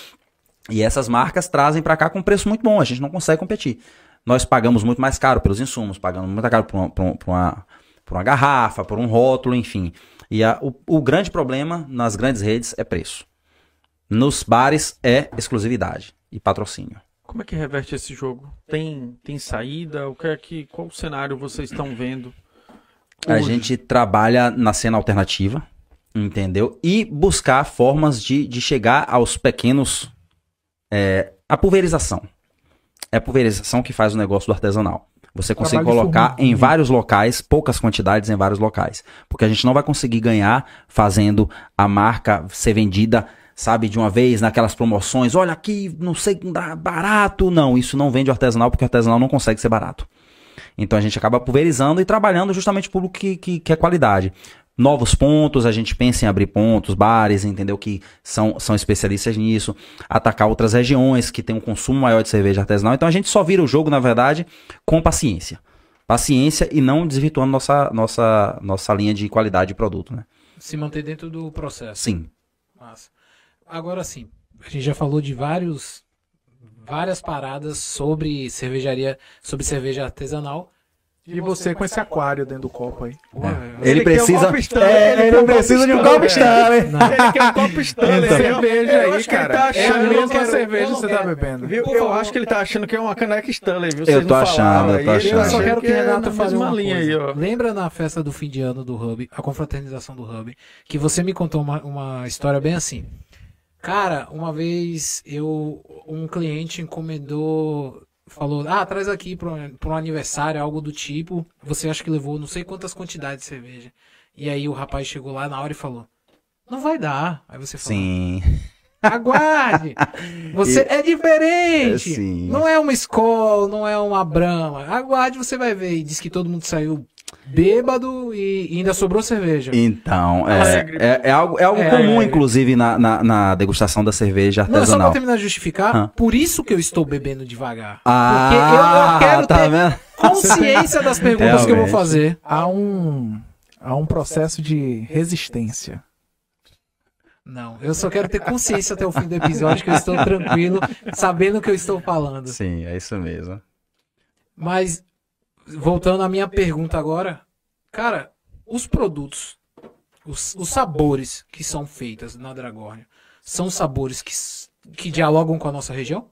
E essas marcas trazem para cá com um preço muito bom. A gente não consegue competir. Nós pagamos muito mais caro pelos insumos, pagamos muito caro por uma, um- por uma, por uma garrafa, por um rótulo, enfim. E a- o, o grande problema nas grandes redes é preço. Nos bares é exclusividade e patrocínio. Como é que reverte esse jogo? Tem, tem saída? O que é que, qual cenário vocês estão vendo? A hoje? gente trabalha na cena alternativa, entendeu? E buscar formas de, de chegar aos pequenos. É, a pulverização. É a pulverização que faz o negócio do artesanal. Você consegue Trabalho colocar em formiguinha. vários locais, poucas quantidades em vários locais. Porque a gente não vai conseguir ganhar fazendo a marca ser vendida, sabe, de uma vez, naquelas promoções. Olha aqui, não sei, barato. Não, isso não vende artesanal, porque o artesanal não consegue ser barato. Então a gente acaba pulverizando e trabalhando justamente o público que, que, que é qualidade. Novos pontos, a gente pensa em abrir pontos, bares, entendeu? Que são, são especialistas nisso. Atacar outras regiões que têm um consumo maior de cerveja artesanal. Então a gente só vira o jogo, na verdade, com paciência. Paciência e não desvirtuando nossa, nossa, nossa linha de qualidade de produto, né? Se manter dentro do processo. Sim. Massa. Agora sim, a gente já falou de vários várias paradas sobre cervejaria, sobre cerveja artesanal. E você com esse aquário dentro do copo aí. Ele um copo Stanley, É, ele ele um precisa de um copo Stanley. Ele quer um copo Stanley. cerveja eu aí, ele cara. tá é a achando mesma que era- cerveja que você não tá bebendo. Viu? Por Eu favor. acho que ele tá achando que é uma caneca Stanley, viu? Eu tô não achando, eu tô ele achando. Eu tá só quero que é Renato mesma uma linha coisa. aí, ó. Lembra na festa do fim de ano do Hub, a confraternização do Hub, que você me contou uma, uma história bem assim. Cara, uma vez eu um cliente encomendou, falou, ah, traz aqui para um aniversário, algo do tipo. Você acha que levou não sei quantas quantidades de cerveja. E aí o rapaz chegou lá na hora e falou, não vai dar. Aí você falou, Sim. aguarde. Você é diferente. É, sim. Não é uma escola, não é uma brama. Aguarde, você vai ver. E diz que todo mundo saiu bêbado e ainda sobrou cerveja. Então, Ah, é, é, é algo, é algo É, comum, é. inclusive, na, na, na degustação da cerveja Não, só pra artesanal. terminar de justificar, Ah. por isso que eu estou bebendo devagar. Ah, Porque eu, eu quero tá ter vendo? consciência das perguntas que eu vou fazer. Há um, há um processo de resistência. Não, eu só quero ter consciência até o fim do episódio, que eu estou tranquilo, sabendo o que eu estou falando. Sim, é isso mesmo. Mas, voltando à minha pergunta agora, cara, os produtos, os, os sabores que são feitos na Dragornia, são sabores que, que dialogam com a nossa região?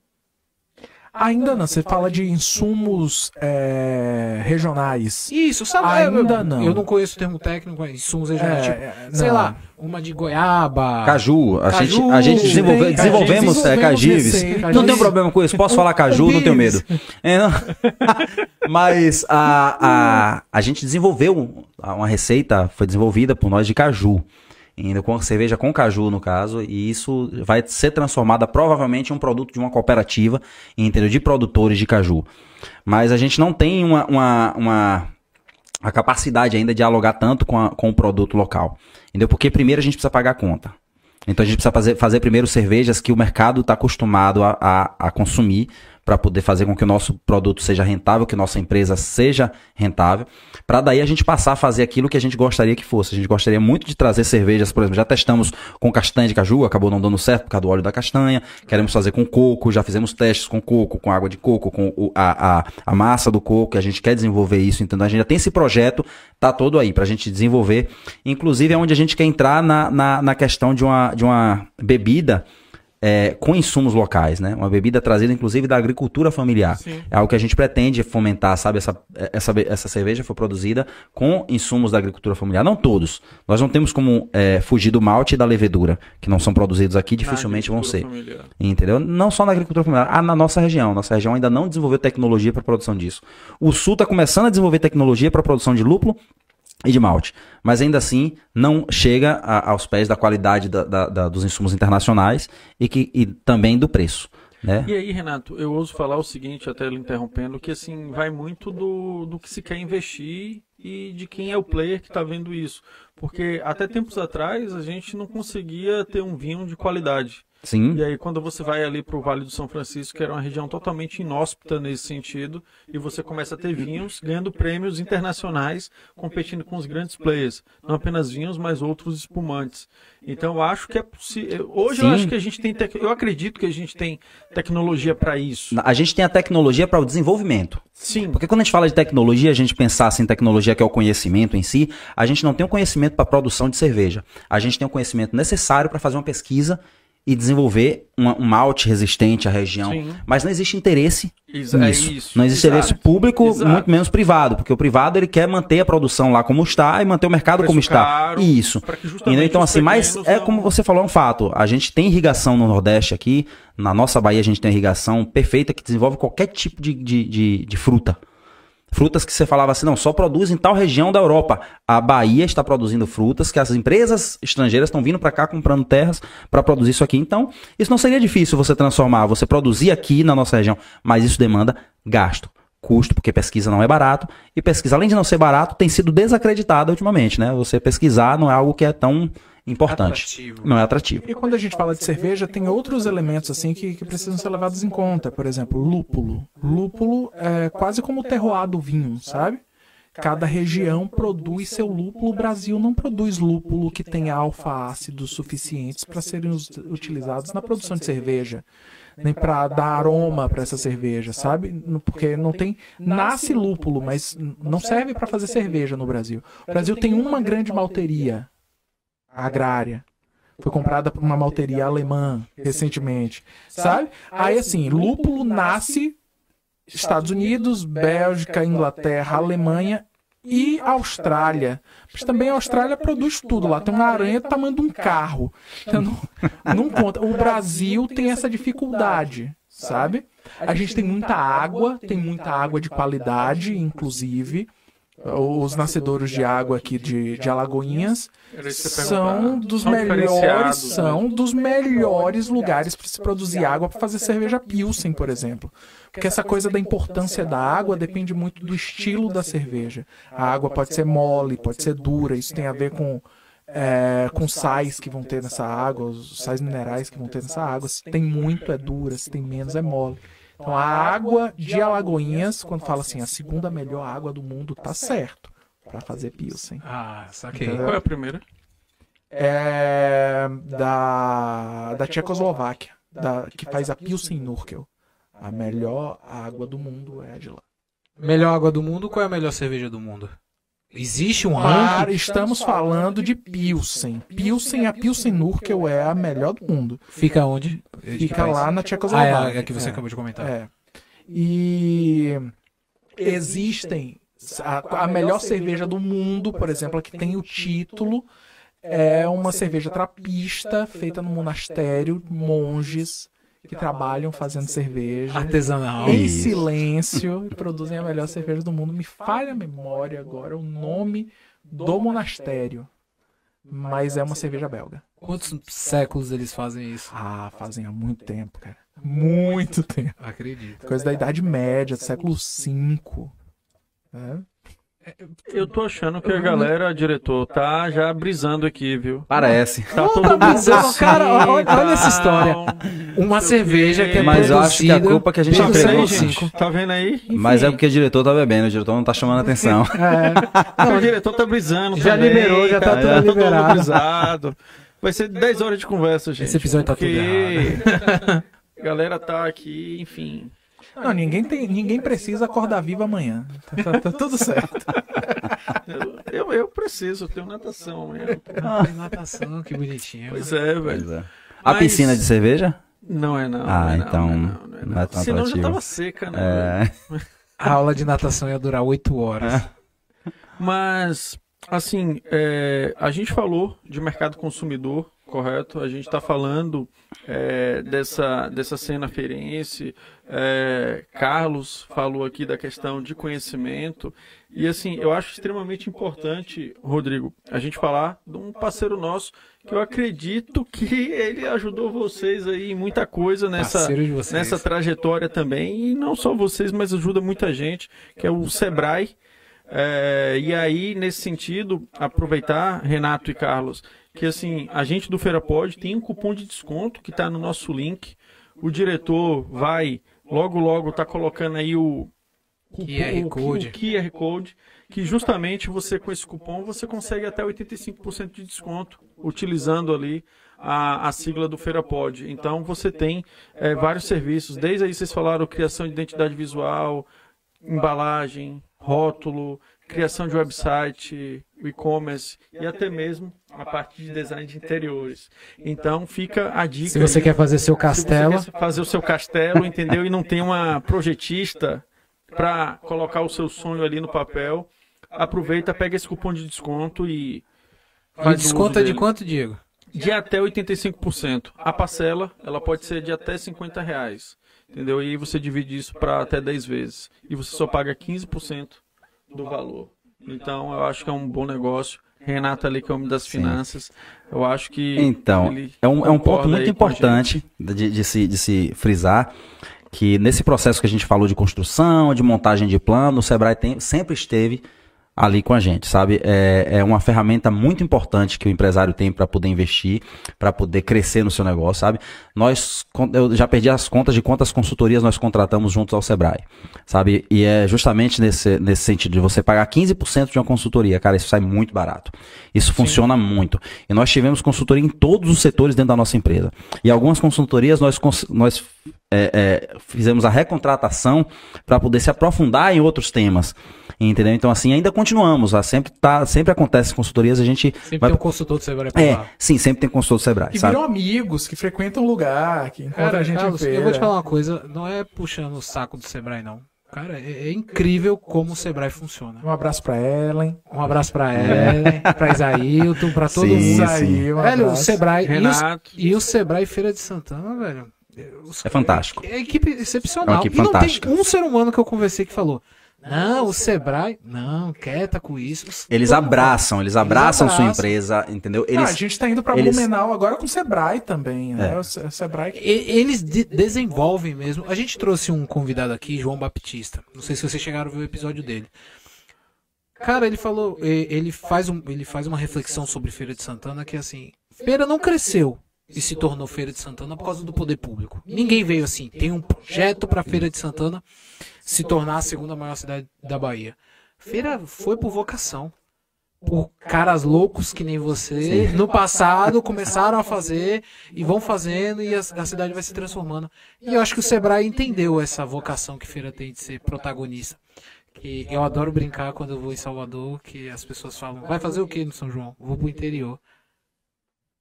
Ainda não, você fala de insumos é, regionais. Isso, sabe? Ainda eu, não. Eu não conheço o termo técnico, mas insumos regionais, tipo, É, sei não. lá, uma de goiaba. Caju, a Caju, gente, a gente desenvolve- tem- desenvolvemos é, desenvolvemos cajives. receitas. Não tem problema com isso, posso falar caju, não tenho medo. É, não. Mas a, a, a gente desenvolveu uma receita, foi desenvolvida por nós de caju. Ainda com cerveja com caju, no caso, e isso vai ser transformada provavelmente em um produto de uma cooperativa, entendeu? De produtores de caju. Mas a gente não tem uma, uma, uma a capacidade ainda de dialogar tanto com, a- com o produto local. Entendeu? Porque primeiro a gente precisa pagar a conta. Então a gente precisa fazer, fazer primeiro cervejas que o mercado está acostumado a, a, a consumir para poder fazer com que o nosso produto seja rentável, que nossa empresa seja rentável, para daí a gente passar a fazer aquilo que a gente gostaria que fosse. A gente gostaria muito de trazer cervejas, por exemplo, já testamos com castanha de caju, acabou não dando certo por causa do óleo da castanha. Queremos fazer com coco, já fizemos testes com coco, com água de coco, com o- a, a, a massa do coco, a gente quer desenvolver isso, então a gente já tem esse projeto, tá todo aí, pra gente desenvolver. Inclusive é onde a gente quer entrar na, na, na questão de uma, de uma bebida é, com insumos locais, né? Uma bebida trazida, inclusive, da agricultura familiar. Sim. É algo que a gente pretende fomentar, sabe? Essa, essa, essa cerveja foi produzida com insumos da agricultura familiar. Não todos. Nós não temos como é, fugir do malte e da levedura, que não são produzidos aqui, dificilmente vão ser. Familiar. Entendeu? Não só na agricultura familiar, ah, na nossa região. Nossa região ainda não desenvolveu tecnologia para produção disso. O Sul está começando a desenvolver tecnologia para produção de lúpulo e de malte, mas ainda assim não chega a- aos pés da qualidade da- da- da- dos insumos internacionais e, que, e também do preço. Né? E aí, Renato, eu ouso falar o seguinte, até ele interrompendo, que assim, vai muito do, do que se quer investir e de quem é o player que está vendo isso. Porque até tempos atrás a gente não conseguia ter um vinho de qualidade. Sim. E aí, quando você vai ali para o Vale do São Francisco, que era uma região totalmente inóspita nesse sentido, e você começa a ter vinhos ganhando prêmios internacionais, competindo com os grandes players. Não apenas vinhos, mas outros espumantes. Então, eu acho que é possível. Hoje, eu Sim. acho que a gente tem. tec- Eu acredito que a gente tem tecnologia para isso. A gente tem a tecnologia para o desenvolvimento. Sim. Porque quando a gente fala de tecnologia, a gente pensar assim, em tecnologia que é o conhecimento em si, a gente não tem o conhecimento para a produção de cerveja. A gente tem o conhecimento necessário para fazer uma pesquisa e desenvolver uma- um malte resistente à região. Sim. Mas não existe interesse Ex- é nisso. isso. Não existe Exato. interesse público, Exato. muito menos privado, porque o privado ele quer manter a produção lá como está e manter o mercado Preço como está. caro, Isso. justamente Entendeu? Então, assim, mas pequenos é não- como você falou, é um fato. A gente tem irrigação no Nordeste aqui. Na nossa Bahia, a gente tem irrigação perfeita que desenvolve qualquer tipo de, de, de, de fruta. Frutas que você falava assim, não, só produz em tal região da Europa. A Bahia está produzindo frutas que as empresas estrangeiras estão vindo para cá comprando terras para produzir isso aqui. Então, isso não seria difícil você transformar, você produzir aqui na nossa região, mas isso demanda gasto, custo, porque pesquisa não é barato e pesquisa, além de não ser barato, tem sido desacreditada ultimamente, né? Você pesquisar não é algo que é tão importante. Atrativo. Não é atrativo. E quando a gente fala de cerveja, tem outros elementos assim que, que precisam ser levados em conta. Por exemplo, lúpulo. Lúpulo é quase como o terroir do vinho, sabe? Cada região produz seu lúpulo. O Brasil não produz lúpulo que tenha alfa-ácidos suficientes para serem utilizados na produção de cerveja. Nem para dar aroma para essa cerveja, sabe? Porque não tem. Nasce lúpulo, mas não serve para fazer cerveja no Brasil. O Brasil tem uma grande malteria agrária. Foi comprada por uma malteria alemã recentemente, sabe? Aí assim, lúpulo nasce Estados Unidos, Bélgica, Inglaterra, Alemanha e Austrália. Mas também a Austrália produz tudo lá. Tem uma aranha do tamanho de um carro. Então, não, não conta. O Brasil tem essa dificuldade, sabe? A gente tem muita água, tem muita água de qualidade, inclusive. Os nascedouros de água aqui de, de Alagoinhas são dos melhores, diferenciados, são né? dos melhores lugares para se produzir água para fazer cerveja Pilsen, por exemplo. Porque essa coisa da importância da água depende muito do estilo da cerveja. A água pode ser mole, pode ser dura, isso tem a ver com é, com sais que vão ter nessa água, os sais minerais que vão ter nessa água. Se tem muito é dura, se tem menos é mole. Então a água de Alagoinhas, quando fala assim, a segunda melhor água do mundo, tá certo para fazer Pilsen. Ah, saquei. Qual é a primeira? é da, da Tchecoslováquia, da, que faz a Pilsen Nurkel. A melhor água do mundo é a de lá. Melhor água do mundo, qual é a melhor cerveja do mundo? Existe um Para, ranking? estamos falando de Pilsen. Pilsen, a Pilsen Nurkel é a melhor do mundo. Fica onde? Fica lá na Ah, Tchecoslováquia. é, é que você É, acabou de comentar. é. E existem a, a melhor cerveja do mundo, por exemplo, a que tem o título é uma cerveja trapista feita no monastério, monges que trabalham fazendo cerveja Artesanal. em Isso. silêncio e produzem a melhor cerveja do mundo. Me falha a memória agora o nome do monastério, mas é uma cerveja belga. Quantos séculos eles fazem isso? Ah, fazem há muito tempo, cara. Muito tempo. Acredito. Coisa da Idade Média, do século V. né? Eu tô achando que a galera, diretor, tá já brisando aqui, viu? Parece. Tá todo mundo brisando, assim, cara, olha- olha essa tal, história. Uma cerveja que é Mas eu acho que a culpa que a gente Tá entregou? V. Tá vendo aí? Mas é porque o diretor tá bebendo, o diretor não tá chamando atenção. Não, o diretor tá brisando Já também, liberou, já tá cara, tudo todo liberado. brisado. Vai ser 10 horas de conversa, gente. Esse episódio tá tudo porque A galera tá aqui, enfim. Não, ninguém, tem, ninguém precisa acordar vivo amanhã. Tá, tá- tá tudo certo. Eu, eu, eu preciso, eu tenho natação mesmo. Ah, natação, que bonitinho. Pois é, velho. Pois é. A Mas- piscina de cerveja? Não é não. Ah, não é não, então não é não, não é não é tão Senão já tava seca, né? É. A aula de natação ia durar oito horas. Mas, assim, é, a gente falou de mercado consumidor, correto? A gente está falando é, dessa, dessa cena feirense. é, Carlos falou aqui da questão de conhecimento. E, assim, eu acho extremamente importante, Rodrigo, a gente falar de um parceiro nosso que eu acredito que ele ajudou vocês aí em muita coisa nessa, nessa trajetória também, e não só vocês, mas ajuda muita gente, que é o Sebrae. É, e aí, nesse sentido, aproveitar, Renato e Carlos, que assim, a gente do Feira Pod tem um cupom de desconto que está no nosso link. O diretor vai, logo, logo, tá colocando aí o, QR Code. o QR Code, que justamente você com esse cupom você consegue até 85% de desconto utilizando ali a, a sigla do Feira Pod. Então você tem é, vários serviços, desde aí vocês falaram criação de identidade visual, embalagem, rótulo, criação de website, e-commerce e até mesmo a parte de design de interiores. Então fica a dica. Se você quer fazer seu Se castelo, quer fazer o seu castelo, entendeu? E não tem uma projetista para colocar o seu sonho ali no papel, aproveita, pega esse cupom de desconto e e faz o desconta uso de quanto, Diego? De até 85%. A parcela, ela pode ser de até 50 reais. Entendeu? E aí você divide isso para até 10 vezes. E você só paga 15% do valor. Então, eu acho que é um bom negócio. Renato ali, que é o homem das Sim. finanças, eu acho que. Então, ele é um, é um ponto muito importante de, de se, de se frisar que nesse processo que a gente falou de construção, de montagem de plano, o Sebrae tem- sempre esteve ali com a gente, sabe? É, é uma ferramenta muito importante que o empresário tem para poder investir, para poder crescer no seu negócio, sabe? Nós, eu já perdi as contas de quantas consultorias nós contratamos juntos ao Sebrae, sabe? E é justamente nesse, nesse sentido de você pagar 15% de uma consultoria, cara, isso sai muito barato. Isso funciona muito. E nós tivemos consultoria em todos os setores dentro da nossa empresa. E algumas consultorias nós, nós é, é, fizemos a recontratação para poder se aprofundar em outros temas. Entendeu? Então, assim, ainda continuamos. ah, Sempre, tá, sempre acontece consultorias, a gente. Sempre vai- tem um consultor do Sebrae por É, lá. sim, sempre tem consultor do Sebrae. Que sabe? viram amigos, que frequentam o lugar, que encontram Cara, a gente Carlos, em feira. eu vou te falar uma coisa, não é puxando o saco do Sebrae, não. Cara, é, é incrível como o Sebrae funciona. Um abraço pra Ellen. Um abraço pra Ellen, pra Isailton, pra todo Sim, mundo. sim. Um Velho, o. Sebrae e, os- Renato. e o Sebrae Feira de Santana, velho. os- É fantástico. É, é equipe excepcional. É uma equipe e não fantástica. tem um ser humano que eu conversei que falou. Não, o Sebrae. Não, quieta com isso. Eles Todo mundo- abraçam, eles abraçam sua abraçam. empresa, entendeu? Ah, Eles, a gente tá indo pra eles- Blumenau agora com o Sebrae também, né? É. O Se- Sebrae que Eles de- desenvolvem mesmo. A gente trouxe um convidado aqui, João Baptista. Não sei se vocês chegaram a ver o episódio dele. Cara, ele falou, e- ele faz, um, ele faz uma reflexão sobre Feira de Santana que assim, Feira não cresceu e se tornou Feira de Santana por causa do poder público. Ninguém veio assim, tem um projeto para Feira de Santana se tornar a segunda maior cidade da Bahia. Feira foi por vocação. Por caras loucos que nem você, no passado começaram a fazer e vão fazendo e a, a cidade vai se transformando. E eu acho que o Sebrae entendeu essa vocação que Feira tem de ser protagonista. Que eu adoro brincar quando eu vou em Salvador, que as pessoas falam, vai fazer o que no São João? Vou pro interior.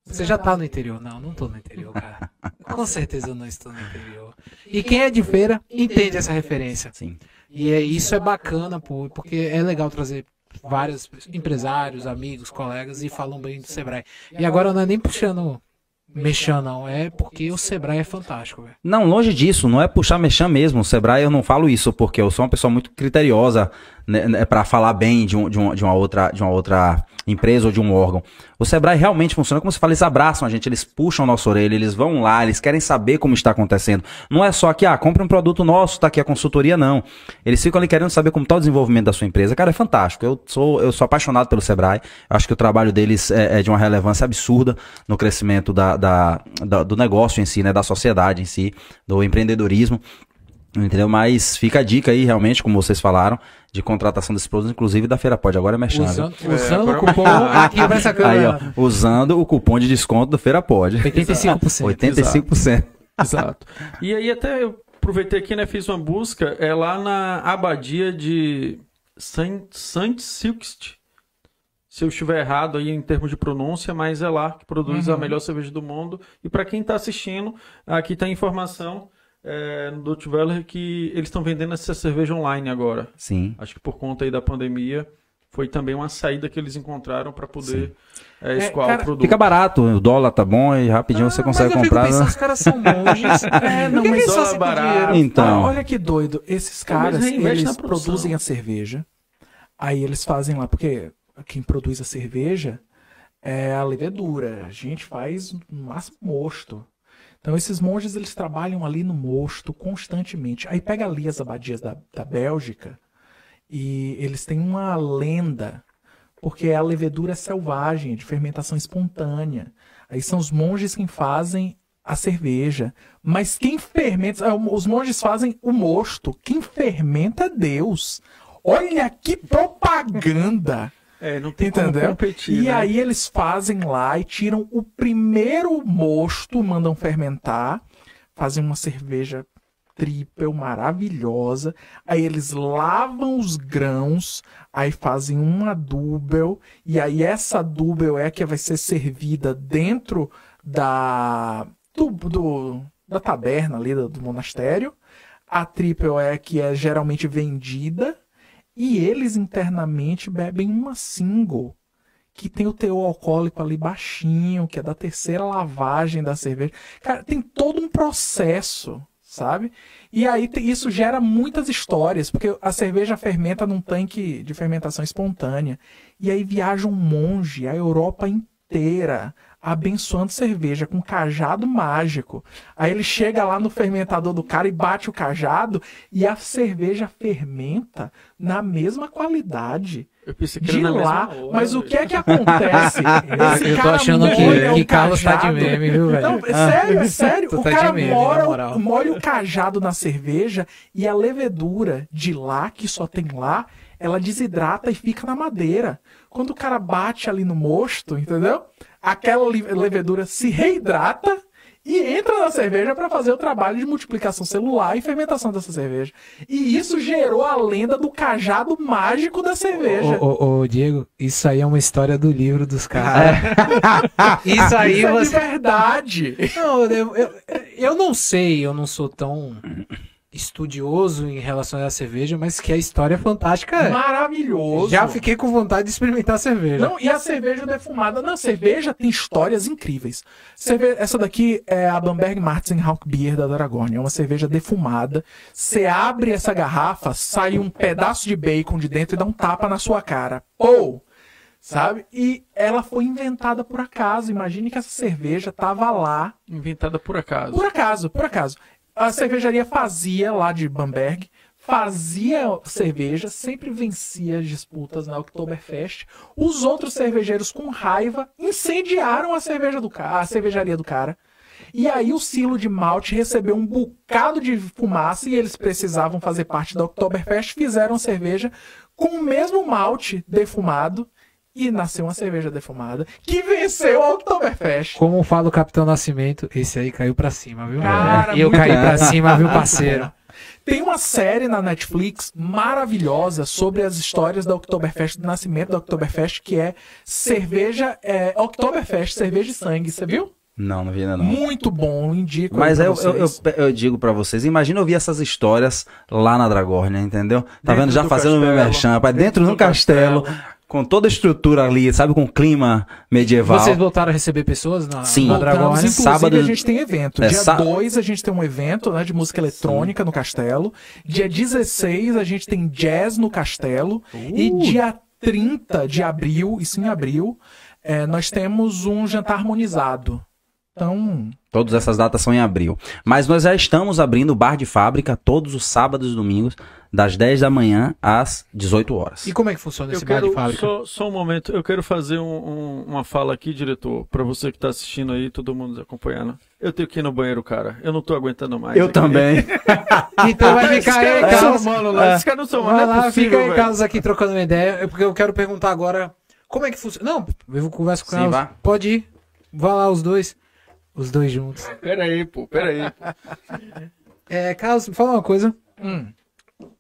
Você já tá no interior? Não, não tô no interior, cara. Com certeza eu não estou no interior. E quem é de feira entende essa referência. sim. E é, isso é bacana, pô, porque é legal trazer vários empresários, amigos, colegas e falam bem do Sebrae. E agora não é nem puxando mexendo, não. É porque o Sebrae é fantástico, velho. Não, longe disso, não é puxar mexer mesmo. O Sebrae, eu não falo isso porque eu sou uma pessoa muito criteriosa né, né, para falar bem de, um- de, uma, de, uma outra, de uma outra empresa ou de um órgão. O Sebrae realmente funciona como se fala, eles abraçam a gente, eles puxam nossa orelha, eles vão lá, eles querem saber como está acontecendo. Não é só que, ah, compre um produto nosso, tá aqui a consultoria, não. Eles ficam ali querendo saber como está o desenvolvimento da sua empresa. Cara, é fantástico. Eu sou, eu sou apaixonado pelo Sebrae. Acho que o trabalho deles é, é de uma relevância absurda no crescimento da, da- da- do negócio em si, né, da sociedade em si, do empreendedorismo. Entendeu? Mas fica a dica aí, realmente, como vocês falaram, de contratação desses produtos, inclusive da Feira Pode. Agora é mexendo. Usando, usando agora- o cupom aqui pra essa Aí, câmera. ó, usando o cupom de desconto do Feira Pode. 85%. 85%. Exato. E aí até eu aproveitei aqui, né, fiz uma busca, é lá na abadia de Saint, Saint Silkst. Se eu estiver errado aí em termos de pronúncia, mas é lá que produz a melhor cerveja do mundo. E para quem está assistindo, aqui tem informação é, no Dutch Weller que eles estão vendendo essa cerveja online agora. Sim. Acho que por conta aí da pandemia foi também uma saída que eles encontraram para poder é, escoar cara, o produto. Fica barato, o dólar tá bom e rapidinho você Ah, consegue mas eu fico comprar. pensando, né? os caras são monges. É, não, que mas dólar barato. Então. Ah, olha que doido. Esses caras, eles produzem a cerveja. Aí eles fazem lá, porque quem produz a cerveja é a levedura. A gente faz no máximo mosto. Então esses monges, eles trabalham ali no mosto constantemente. Aí pega ali as abadias da, da Bélgica e eles têm uma lenda, porque a levedura é selvagem, é de fermentação espontânea. Aí são os monges quem fazem a cerveja. Mas quem fermenta. ah, Os monges fazem o mosto. Quem fermenta é Deus. Olha que propaganda! É, não tem como Entendeu? competir, E né? aí eles fazem lá e tiram o primeiro mosto, mandam fermentar, fazem uma cerveja triple maravilhosa. Aí eles lavam os grãos, aí fazem uma dúbel, e aí essa dúbel é a que vai ser servida dentro da do, do- da taberna ali do, do monastério. A triple é a que é geralmente vendida e eles internamente bebem uma single que tem o teor alcoólico ali baixinho, que é da terceira lavagem da cerveja. Cara, tem todo um processo, sabe? E aí isso gera muitas histórias, porque a cerveja fermenta num tanque de fermentação espontânea. E aí viaja um monge a Europa inteira abençoando cerveja com cajado mágico. Aí ele chega lá no fermentador do cara e bate o cajado e a cerveja fermenta na mesma qualidade Eu pensei que era de mesma lá. hora, Mas o que é que acontece? Esse Eu tô achando que, o que Carlos tá de meme, viu, velho? Não, é sério, é sério. Tu o tá cara meme, mora, molha o cajado na cerveja e a levedura de lá, que só tem lá, ela desidrata e fica na madeira. Quando o cara bate ali no mosto, entendeu? Aquela levedura se reidrata e entra na cerveja para fazer o trabalho de multiplicação celular e fermentação dessa cerveja. E isso gerou a lenda do cajado mágico da cerveja. Ô, ô, ô, Diego, isso aí é uma história do livro dos caras. isso aí Isso é de você. verdade. Não, eu, eu, eu não sei, eu não sou tão estudioso em relação à cerveja, mas que a história fantástica é. Maravilhoso. Já fiquei com vontade de experimentar a cerveja. Não, e a cerveja defumada. Na cerveja tem histórias incríveis. Cerve- Essa daqui é a Bamberg Martin Beer da Dragorn. É uma cerveja defumada. Você abre essa garrafa, sai um pedaço de bacon de dentro e dá um tapa na sua cara. Ou, sabe? E ela foi inventada por acaso. Imagine que essa cerveja tava lá Inventada por acaso. por acaso, por acaso. A cervejaria fazia lá de Bamberg, fazia cerveja, sempre vencia as disputas na Oktoberfest. Os outros cervejeiros com raiva incendiaram a cerveja do cara, a cervejaria do cara. E aí o silo de malte recebeu um bocado de fumaça e eles precisavam fazer parte da Oktoberfest, fizeram cerveja com o mesmo malte defumado e nasceu uma cerveja defumada que venceu a Oktoberfest. Como fala o Capitão Nascimento, esse aí caiu pra cima, viu? Cara, E eu muito caí pra cima, viu, parceiro? Tem uma série na Netflix maravilhosa sobre as histórias da Oktoberfest, do nascimento da Oktoberfest, que é cerveja, é, Oktoberfest, cerveja e sangue, você viu? Não, não vi ainda não. Muito bom, indico. Mas aí eu, eu, eu, eu digo pra vocês, imagina ouvir essas histórias lá na Dragornia, entendeu? Tá Dentro vendo? Já do fazendo o meu merchan, rapaz, dentro, Dentro do do castelo, castelo. Com toda a estrutura ali, sabe, com clima medieval. Vocês voltaram a receber pessoas na, Sim. na Voltamos, Dragões? inclusive, Sábado- a gente tem evento. É, Dia sá- 2 a gente tem um evento né, de música eletrônica no castelo. Dia 16 a gente tem jazz no castelo. E Uh. dia 30 de abril, isso em abril, é, nós temos um jantar harmonizado. Então, Todas essas datas são em abril. Mas nós já estamos abrindo o bar de fábrica todos os sábados e domingos, das 10 da manhã às 18 horas. E como é que funciona Eu esse bar quero, de fábrica? só, só um momento, eu quero fazer um- um- uma fala aqui, diretor, pra você que tá assistindo aí, todo mundo acompanhando. Eu tenho que ir no banheiro, cara. Eu não tô aguentando mais. Eu aqui. também. Então vai ficar aí, Carlos. Esses caras não são humanos, Vai não é lá, possível, fica aí. Carlos, aqui trocando uma ideia, é porque eu quero perguntar agora como é que funciona. Não, eu converso com o Sim, Carlos. vá. Pode ir. Vá lá, os dois. Os dois juntos. Pera aí, pô, pera aí. É, Carlos, me fala uma coisa. hum,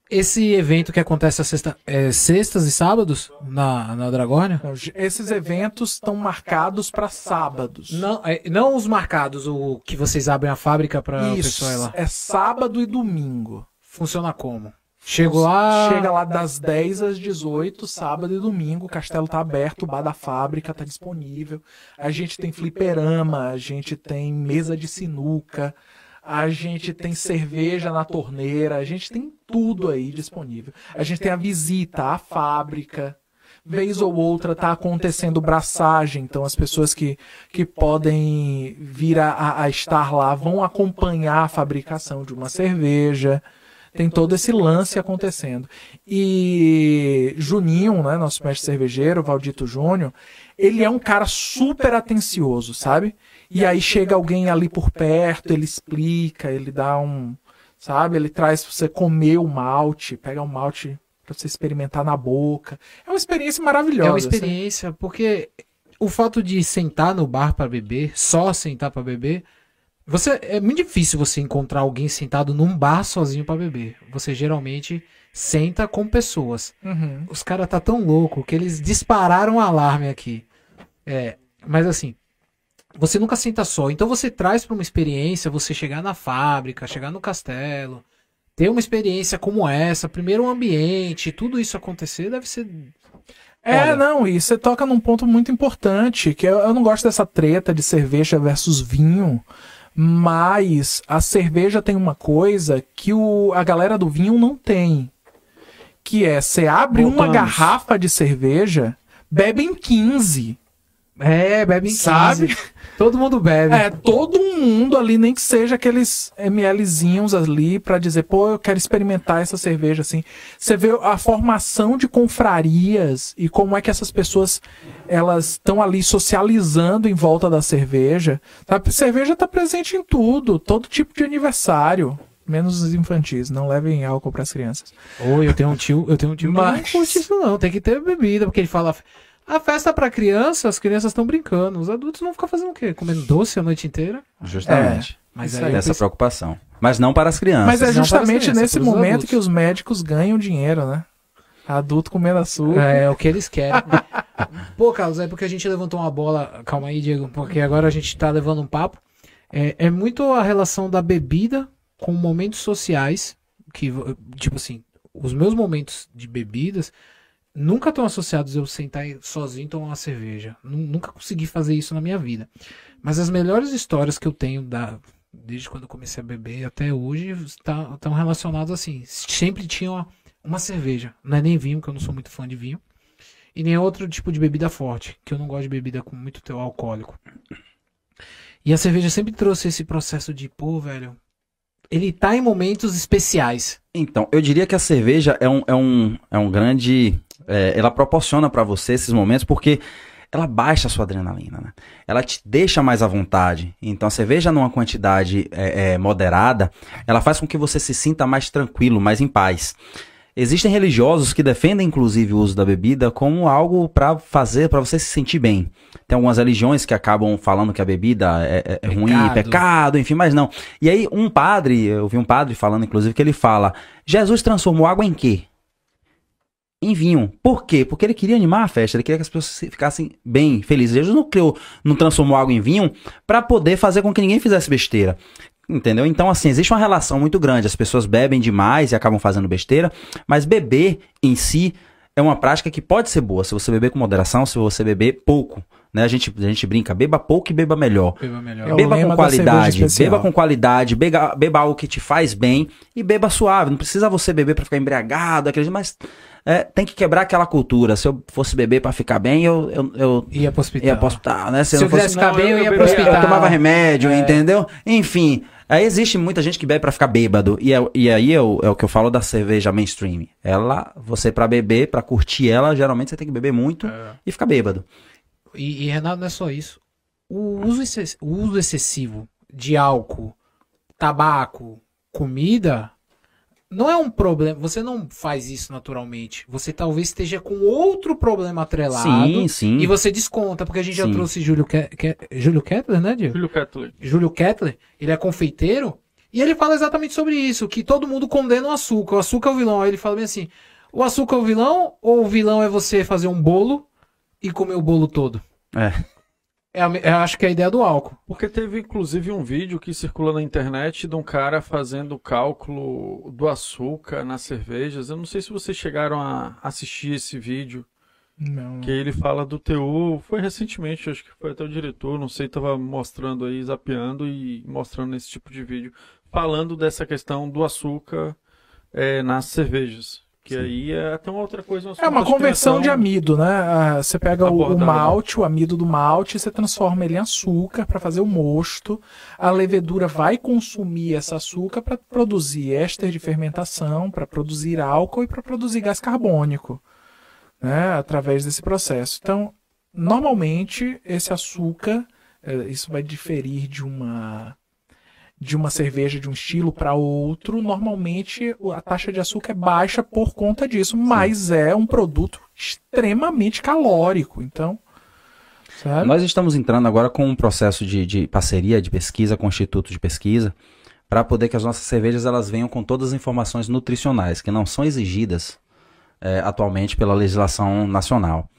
Esse evento que acontece às sexta, é, sextas e sábados na, na Dragônia? então, esses eventos estão marcados para sábados. Não, é, não os marcados, o que vocês abrem a fábrica para o Isso, pessoal ir lá. é sábado e domingo. Funciona como? Chego lá. Chega lá das 10 às 18, sábado e domingo, o castelo tá aberto, o bar da fábrica tá disponível. A gente tem fliperama, a gente tem mesa de sinuca, a gente tem cerveja na torneira, a gente tem tudo aí disponível. A gente tem a visita à fábrica. Vez ou outra tá acontecendo braçagem, então as pessoas que, que podem vir a- a, a estar lá vão acompanhar a fabricação de uma cerveja tem todo esse lance acontecendo. E Juninho, né, nosso mestre cervejeiro, Valdito Júnior, ele é um cara super atencioso, sabe? E aí chega alguém ali por perto, ele explica, ele dá um, sabe? Ele traz pra você comer o malte, pega o malte pra você experimentar na boca. É uma experiência maravilhosa. É uma experiência, porque o fato de sentar no bar para beber, só sentar para beber, você é muito difícil você encontrar alguém sentado num bar sozinho para beber. Você geralmente senta com pessoas. Uhum. Os caras tá tão louco que eles dispararam o alarme aqui. É, mas assim, você nunca senta só. Então você traz para uma experiência, você chegar na fábrica, chegar no castelo, ter uma experiência como essa, primeiro o ambiente, tudo isso acontecer deve ser É, Olha. não, e você toca num ponto muito importante, que eu, eu não gosto dessa treta de cerveja versus vinho, mas a cerveja tem uma coisa que o, a galera do vinho não tem, que é, você abre uma garrafa de cerveja, bebe em 15, É, bebe em 15. Sabe? Todo mundo bebe. É, todo mundo ali, nem que seja aqueles mlzinhos ali pra dizer, pô, eu quero experimentar essa cerveja assim. Você vê a formação de confrarias e como é que essas pessoas elas estão ali socializando em volta da cerveja. A cerveja tá presente em tudo, todo tipo de aniversário. Menos os infantis, não levem álcool pras crianças. Oi, eu tenho um tio, eu tenho um tio Mas- não curte isso não, tem que ter bebida, porque ele fala, a festa pra criança, as crianças estão brincando, os adultos vão ficar fazendo o quê? Comendo doce a noite inteira? Justamente. Mas Isso aí aí. eu Essa preciso- preocupação. Mas não para as crianças. Mas é não para justamente crianças, nesse momento adultos. que os médicos ganham dinheiro, né? Adulto comendo açúcar. É, o que eles querem. Pô, Carlos, é porque a gente levantou uma bola. Calma aí, Diego, porque agora a gente tá levando um papo. É, é muito a relação da bebida com momentos sociais que, tipo assim, os meus momentos de bebidas nunca estão associados eu sentar sozinho e tomar uma cerveja. Nu- Nunca consegui fazer isso na minha vida. Mas as melhores histórias que eu tenho da, desde quando eu comecei a beber até hoje estão relacionadas assim. Sempre tinha uma, uma cerveja. Não é nem vinho, que eu não sou muito fã de vinho. E nem outro tipo de bebida forte, que eu não gosto de bebida com muito teu alcoólico. E a cerveja sempre trouxe esse processo de, pô, velho, ele tá em momentos especiais. Então, eu diria que a cerveja é um, é um, é um grande. É, ela proporciona pra você esses momentos porque ela baixa a sua adrenalina, né? Ela te deixa mais à vontade. Então, a cerveja, numa quantidade é, é, moderada, ela faz com que você se sinta mais tranquilo, mais em paz. Existem religiosos que defendem, inclusive, o uso da bebida como algo pra fazer, pra você se sentir bem. Tem algumas religiões que acabam falando que a bebida é, é- é ruim, Pecado. pecado, enfim, mas não. E aí, um padre, eu vi um padre falando, inclusive, que ele fala: Jesus transformou água em quê? Em vinho. Por quê? Porque ele queria animar a festa, ele queria que as pessoas se- ficassem bem, felizes. Jesus não criou, não transformou água em vinho pra poder fazer com que ninguém fizesse besteira. Entendeu? Então, assim, existe uma relação muito grande. As pessoas bebem demais e acabam fazendo besteira, mas beber em si é uma prática que pode ser boa se você beber com moderação, se você beber pouco. Né? A, gente, a gente brinca, beba pouco e beba melhor. Beba melhor. É Beba com qualidade, beba com qualidade, beba, beba algo que te faz bem e beba suave. Não precisa você beber pra ficar embriagado, aquele, mas é, tem que quebrar aquela cultura. Se eu fosse beber pra ficar bem, eu, eu, eu Ia pro hospital. ia pro hospital, né? Se não eu fosse- ficar bem, eu eu ia pro bebia- eu hospital. tomava remédio, É. entendeu? Enfim, aí existe muita gente que bebe pra ficar bêbado. E, é- e aí é o, é o que eu falo da cerveja mainstream. Ela, você pra beber, pra curtir ela, geralmente você tem que beber muito e ficar bêbado. E, e, Renato, não é só isso. O uso, o uso excessivo de álcool, tabaco, comida, não é um problema. Você não faz isso naturalmente. Você talvez esteja com outro problema atrelado. Sim, sim. E você desconta, porque a gente já Sim. trouxe Júlio, Ke Ke Júlio Kettler, né, Diego? Filho Kettler. Júlio Kettler, ele é confeiteiro, e ele fala exatamente sobre isso, que todo mundo condena o açúcar, o açúcar é o vilão. Aí ele fala bem assim, o açúcar é o vilão, ou o vilão é você fazer um bolo e comer o bolo todo? É. É eu acho que é a ideia do álcool. Porque teve inclusive um vídeo que circula na internet de um cara fazendo o cálculo do açúcar nas cervejas. Eu não sei se vocês chegaram a assistir esse vídeo. Não. Que ele fala do teor. Foi recentemente, acho que foi até o diretor, não sei, tava mostrando aí, zapeando e mostrando esse tipo de vídeo. Falando dessa questão do açúcar é, nas cervejas. Que Sim. aí é até uma outra coisa. É uma conversão de amido, né? Ah, Você pega o, o malte, o amido do malte, e você transforma ele em açúcar para fazer o mosto. A levedura vai consumir esse açúcar para produzir éster de fermentação, para produzir álcool e para produzir gás carbônico, né? Através desse processo. Então, normalmente esse açúcar, eh, isso vai diferir de uma de uma cerveja de um estilo para outro, normalmente a taxa de açúcar é baixa por conta disso, mas é um produto extremamente calórico. Então, sabe? Nós estamos entrando agora com um processo de, de parceria, de pesquisa com o Instituto de Pesquisa, para poder que as nossas cervejas elas venham com todas as informações nutricionais, que não são exigidas eh, atualmente pela legislação nacional.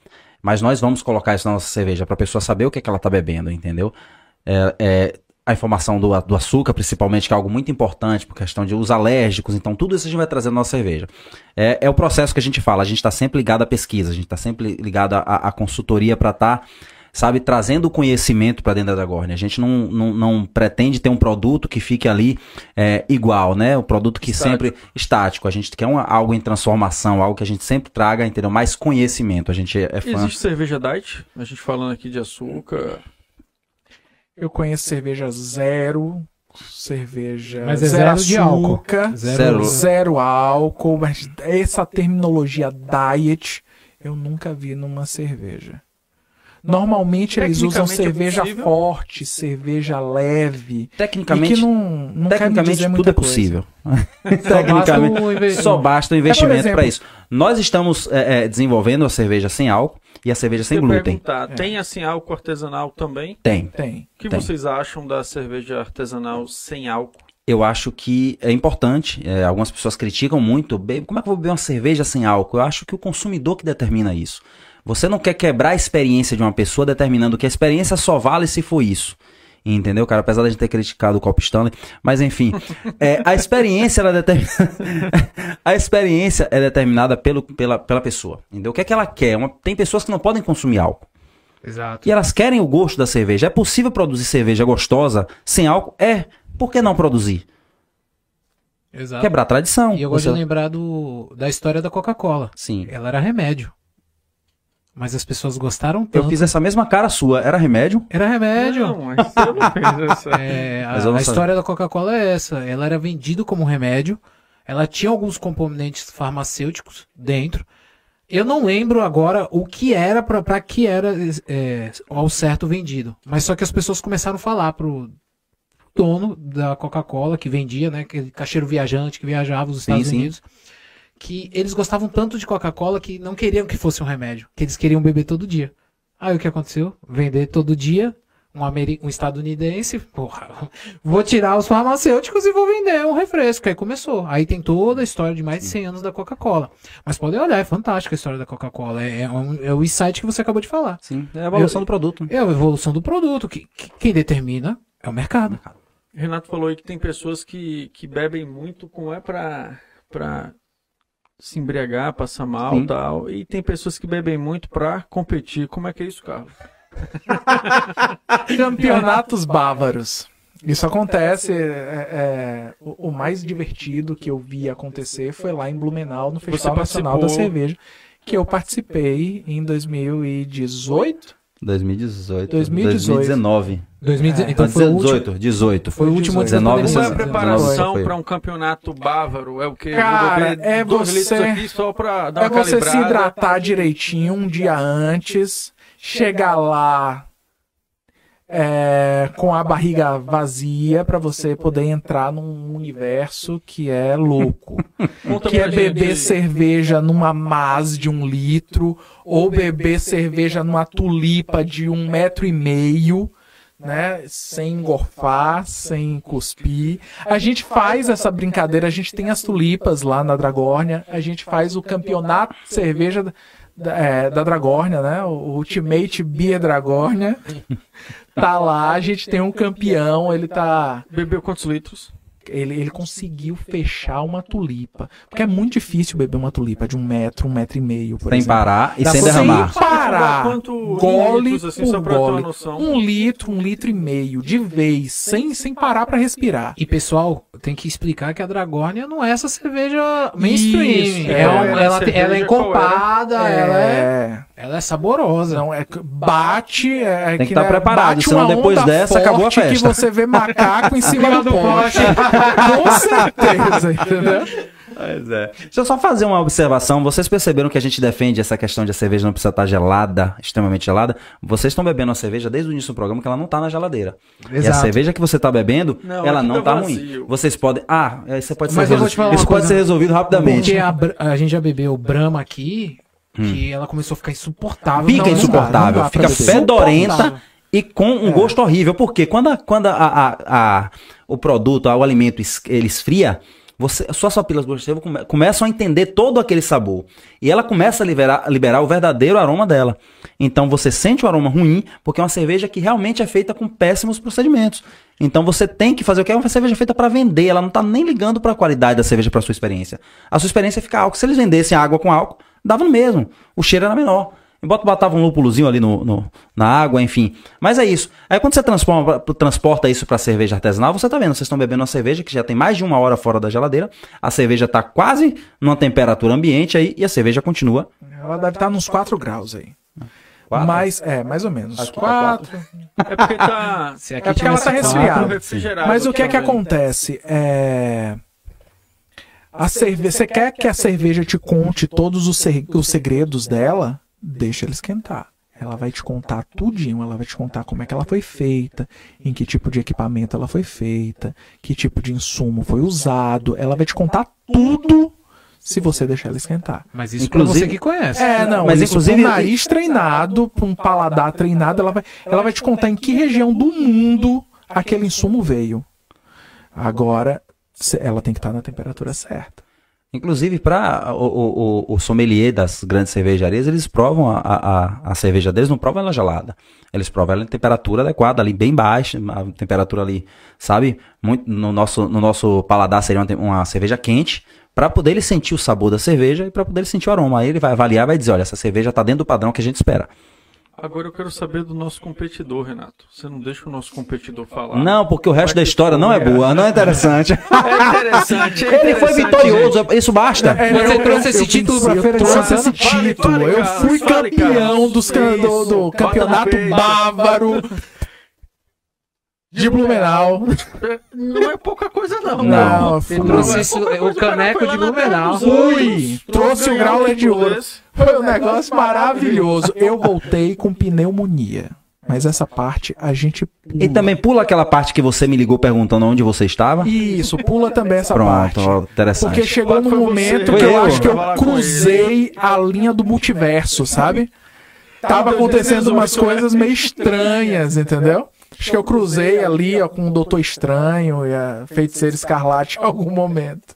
Mas nós vamos colocar isso na nossa cerveja para a pessoa saber o que, é que ela está bebendo, entendeu? É, é, a informação do, do açúcar, principalmente, que é algo muito importante por questão de os alérgicos, então tudo isso a gente vai trazer na nossa cerveja. É, é o processo que a gente fala, a gente está sempre ligado à pesquisa, a gente está sempre ligado à, à consultoria para estar, sabe, trazendo conhecimento para dentro da Gorne. A gente não, não, não pretende ter um produto que fique ali é, igual, né? O produto que Estático. sempre estático. A gente quer uma- algo em transformação, algo que a gente sempre traga, entendeu? Mais conhecimento. A gente é, é fã. Existe cerveja diet? A gente falando aqui de açúcar. Eu conheço cerveja zero, cerveja Mas é zero zero de álcool. açúcar, Zero. zero álcool, mas essa terminologia diet eu nunca vi numa cerveja. Normalmente eles usam é cerveja possível. forte, cerveja leve, e Tecnicamente, que não, não tecnicamente dizer tudo muita é possível. Só Tecnicamente, só basta o investimento exemplo- para isso. Nós estamos é, é, desenvolvendo a cerveja sem álcool e a cerveja sem Eu glúten. perguntar, É. tem assim álcool artesanal também? Tem. Tem. O que Tem. vocês acham da cerveja artesanal sem álcool? Eu acho que é importante. é, algumas pessoas criticam muito. "Be- Como é que eu vou beber uma cerveja sem álcool? Eu acho que o consumidor que determina isso. Você não quer quebrar a experiência de uma pessoa determinando que a experiência só vale se for isso. Entendeu, cara? Apesar de a gente ter criticado o Copo Stanley. Mas enfim, é, a experiência ela é determin... a experiência é determinada pelo, pela, pela pessoa. Entendeu? O que é que ela quer? Uma- tem pessoas que não podem consumir álcool. Exato. E elas querem o gosto da cerveja. É possível produzir cerveja gostosa sem álcool? É. Por que não produzir? Exato. Quebrar a tradição. E eu gosto Você- de lembrar do, da história da Coca-Cola. Sim. Ela era remédio. Mas as pessoas gostaram Eu tanto. fiz essa mesma cara sua. Era remédio? Era remédio. Não, mas eu não fiz essa. É, a, eu a história da Coca-Cola é essa. Ela era vendida como remédio. Ela tinha alguns componentes farmacêuticos dentro. Eu não lembro agora o que era pra pra que era é, ao certo vendido. Mas só que as pessoas começaram a falar pro dono da Coca-Cola que vendia, né, aquele caixeiro viajante que viajava os Sim, Estados sim. Unidos, que eles gostavam tanto de Coca-Cola que não queriam que fosse um remédio, que eles queriam beber todo dia. Aí o que aconteceu? Vender todo dia, um, ameri- um estadunidense, porra, vou tirar os farmacêuticos e vou vender um refresco. Aí começou. Aí tem toda a história de mais de 100 anos da Coca-Cola. Mas podem olhar, é fantástica a história da Coca-Cola. É, é um- é o insight que você acabou de falar. Sim. É a evolução Eu- do produto. É a evolução do produto. Que, que- quem determina é o mercado. Renato falou aí que tem pessoas que, que bebem muito com é pra se embriagar, passar mal Sim. e tal. E tem pessoas que bebem muito pra competir. Como é que é isso, Carlos? Campeonatos bávaros. Isso acontece. é, é, o, o mais divertido que eu vi acontecer foi lá em Blumenau, no Festival Nacional da. Cerveja, que eu participei em 2018. 2018. 2018. 2019. 2018, É, então foi o último, 18. 18. foi o último antes da 19, Como é a. 19, preparação para um campeonato bávaro? É o quê? Cara, é você- litros aqui só pra dar É uma você se hidratar direitinho um dia antes, chegar lá é, com a barriga vazia pra você poder entrar num universo que é louco. Que é beber cerveja numa mas de um litro, ou beber cerveja numa tulipa de um metro e meio, né? Sem engorfar, sem cuspir. A gente faz essa brincadeira, a gente tem as tulipas lá na Dragórnia, a gente faz o campeonato de cerveja é, da Dragórnia, né? O Ultimate Beer Dragórnia. Tá lá, a gente tem um campeão, ele tá. Bebeu quantos litros? Ele, ele conseguiu fechar uma tulipa. Porque é muito difícil beber uma tulipa de um metro, um metro e meio, por Sem exemplo. parar e Dá sem derramar. ir parar. Quanto Gole litros, assim, por só pra eu ter uma gole. noção. Um litro, um litro e meio, de vez, sem, sem parar pra respirar. E pessoal, tem que explicar que a Dragórnia não é essa cerveja mainstream. Isso, é é. ela, tem- ela é encorpada, ela é, ela é saborosa. Não, é bate. É, Tem que que, tá né, preparado, bate senão uma depois onda dessa, acabou a forte festa. que você vê macaco em cima do poste. Com certeza, entendeu? Pois é. Deixa eu só fazer uma observação. Vocês perceberam que a gente defende essa questão de a cerveja não precisa estar gelada, extremamente gelada? Vocês estão bebendo a cerveja desde o início do programa que ela não tá na geladeira. E a Exato. cerveja que você tá bebendo, Não, ela não tá tá ruim. Vocês podem. Ah, isso pode ser Mas falar Isso pode coisa. ser resolvido rapidamente. Porque a, a gente já bebeu Brahma aqui, que ela começou a ficar insuportável. Hum. Fica Não, dá, insuportável, não dá pra fica fedorenta e com um É. gosto horrível. Porque quando, quando a, a- a- o produto, o alimento ele esfria, você, suas papilas gustativas come- começam a entender todo aquele sabor. E ela começa a liberar, liberar o verdadeiro aroma dela. Então você sente o aroma ruim, porque é uma cerveja que realmente é feita com péssimos procedimentos. Então você tem que fazer o que é uma cerveja feita para vender, ela não tá nem ligando para a qualidade da cerveja para sua experiência. A sua experiência fica álcool. Se eles vendessem água com álcool, dava no mesmo. O cheiro era menor. Bota, botava um lúpulozinho ali no, no- na água, enfim. Mas é isso. Aí quando você transforma, transporta isso para cerveja artesanal, você tá vendo, vocês estão bebendo uma cerveja que já tem mais de uma hora fora da geladeira, a cerveja tá quase numa temperatura ambiente aí e a cerveja continua. Ela deve estar nos 4 graus aí. Quatro? Mas, é, mais ou menos. Tá 4. É porque tá Se É porque ela tá quatro- resfriada. Mas o que é que acontece? É... A cerve... Você quer que a cerveja te conte todos os, os segredos dela? Deixa ela esquentar. Ela vai te contar tudinho, ela vai te contar como é que ela foi feita, em que tipo de equipamento ela foi feita, que tipo de insumo foi usado. Ela vai te contar tudo se você deixar ela esquentar. Mas isso Inclusive- você que conhece. É, não, Mas, mas inclusive- um nariz treinado, pra um paladar treinado, ela vai, ela vai te contar em que região do mundo aquele insumo veio. Agora, ela tem que estar na temperatura certa. Inclusive, para o, o, o, sommelier das grandes cervejarias, eles provam a, a, a cerveja deles, não provam ela gelada. Eles provam ela em temperatura adequada, ali bem baixa, a temperatura ali, sabe? Muito, no, nosso, no nosso paladar seria uma, uma cerveja quente, para poder ele sentir o sabor da cerveja e para poder ele sentir o aroma. Aí ele vai avaliar e vai dizer, olha, essa cerveja está dentro do padrão que a gente espera. Agora eu quero saber do nosso competidor, Renato. Você não deixa o nosso competidor falar. Não, porque o resto Vai da história não é boa, não é interessante. É interessante. é ele foi interessante, vitorioso, isso basta. É, Você eu- trouxe eu- esse eu título pra Feira eu de trouxe Santana? esse título. fale, eu fui fale, campeão dos can- do, campeonato bávaro de Blumenau. gente. Não é pouca coisa, não. Não, Não, fui. Ele trouxe é isso, o caneco de Blumenau. Fui. Trouxe o grau de ouro. desse. Foi um negócio maravilhoso. Eu voltei com pneumonia. Mas essa parte a gente pula. E também pula aquela parte que você me ligou perguntando onde você estava. Isso, pula também essa Pronto, parte. ó, interessante. Porque chegou num você. momento Foi que eu, eu. acho que eu cruzei a linha do multiverso, sabe? Tava acontecendo umas coisas meio estranhas, entendeu? Acho que eu cruzei ali ó, com o Doutor Estranho e a Feiticeira Escarlate em algum momento.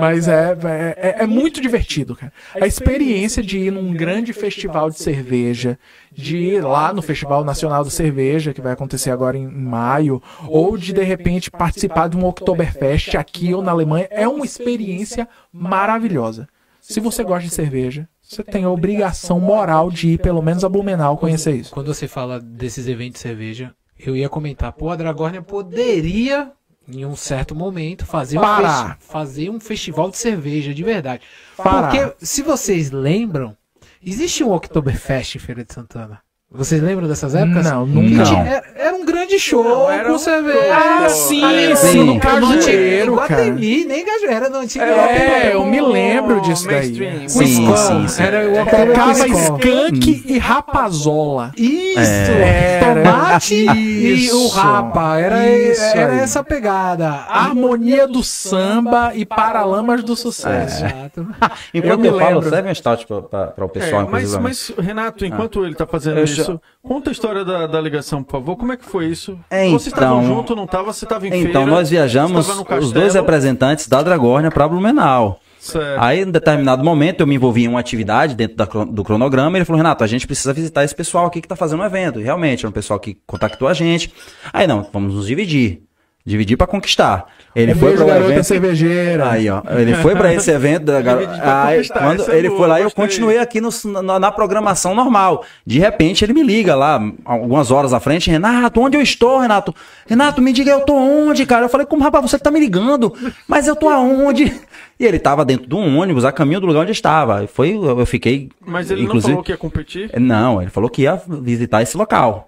Mas é, é, é muito divertido, cara. A experiência de ir num grande festival de cerveja, de ir lá no Festival Nacional da Cerveja, que vai acontecer agora em maio, ou de de repente participar de um Oktoberfest aqui ou na Alemanha, é uma experiência maravilhosa. Se você gosta de cerveja, você tem a obrigação moral de ir pelo menos a Blumenau conhecer isso. Quando você fala desses eventos de cerveja, eu ia comentar, pô, a Dragórnia poderia, em um certo momento, fazer um, Parar. fazer um festival de cerveja de verdade. Parar. Porque, se vocês lembram, existe um Oktoberfest em Feira de Santana. Vocês lembram dessas épocas? Não, nunca. tinha- Era, era um grande show Não, era com um- cerveja. Ah, sim, Ali, sim, no Cajueiro, cara. Guatemi, nem Cajueiro, era no antigo É, eu me lembro disso daí. Sim, Skol. sim, sim. Era o Tocava Oktober Skol. skunk e rapazola. Isso! É. Tomate e Isso. o rapa. Era, Isso era aí. essa pegada. Harmonia do samba e paralamas do sucesso. Exato. Enquanto me eu, falo, lembro. serve um stout para o pessoal, É, mas, inclusive. mas, Renato, enquanto ele tá fazendo Eu isso, conta a história da, da ligação, por favor. Como é que foi isso? É, Vocês estavam então- junto, não tava? Você estava em Então, feira? nós viajamos, os dois representantes da Dragórnia para Blumenau. Certo. Aí, em determinado momento, eu me envolvi em uma atividade dentro da do cronograma. E ele falou: Renato, a gente precisa visitar esse pessoal aqui que tá fazendo o evento. E realmente, era um pessoal que contactou a gente. Aí, não, vamos nos dividir. Dividir para conquistar. Ele foi Beijo, para o garota evento. cervejeira. Aí, ó. Ele foi pra esse evento da gar... Divide pra Aí, quando é ele boa, foi lá, eu continuei aqui no- na, na programação normal. De repente, ele me liga lá, algumas horas à frente, Renato, onde eu estou, Renato? Renato, me diga, eu tô onde, cara? Eu falei, como, rapaz, você tá me ligando? Mas eu tô aonde? E ele tava dentro de um ônibus, a caminho do lugar onde estava. E Foi, eu fiquei, Mas ele inclusive... não falou que ia competir? Não, ele falou que ia visitar esse local.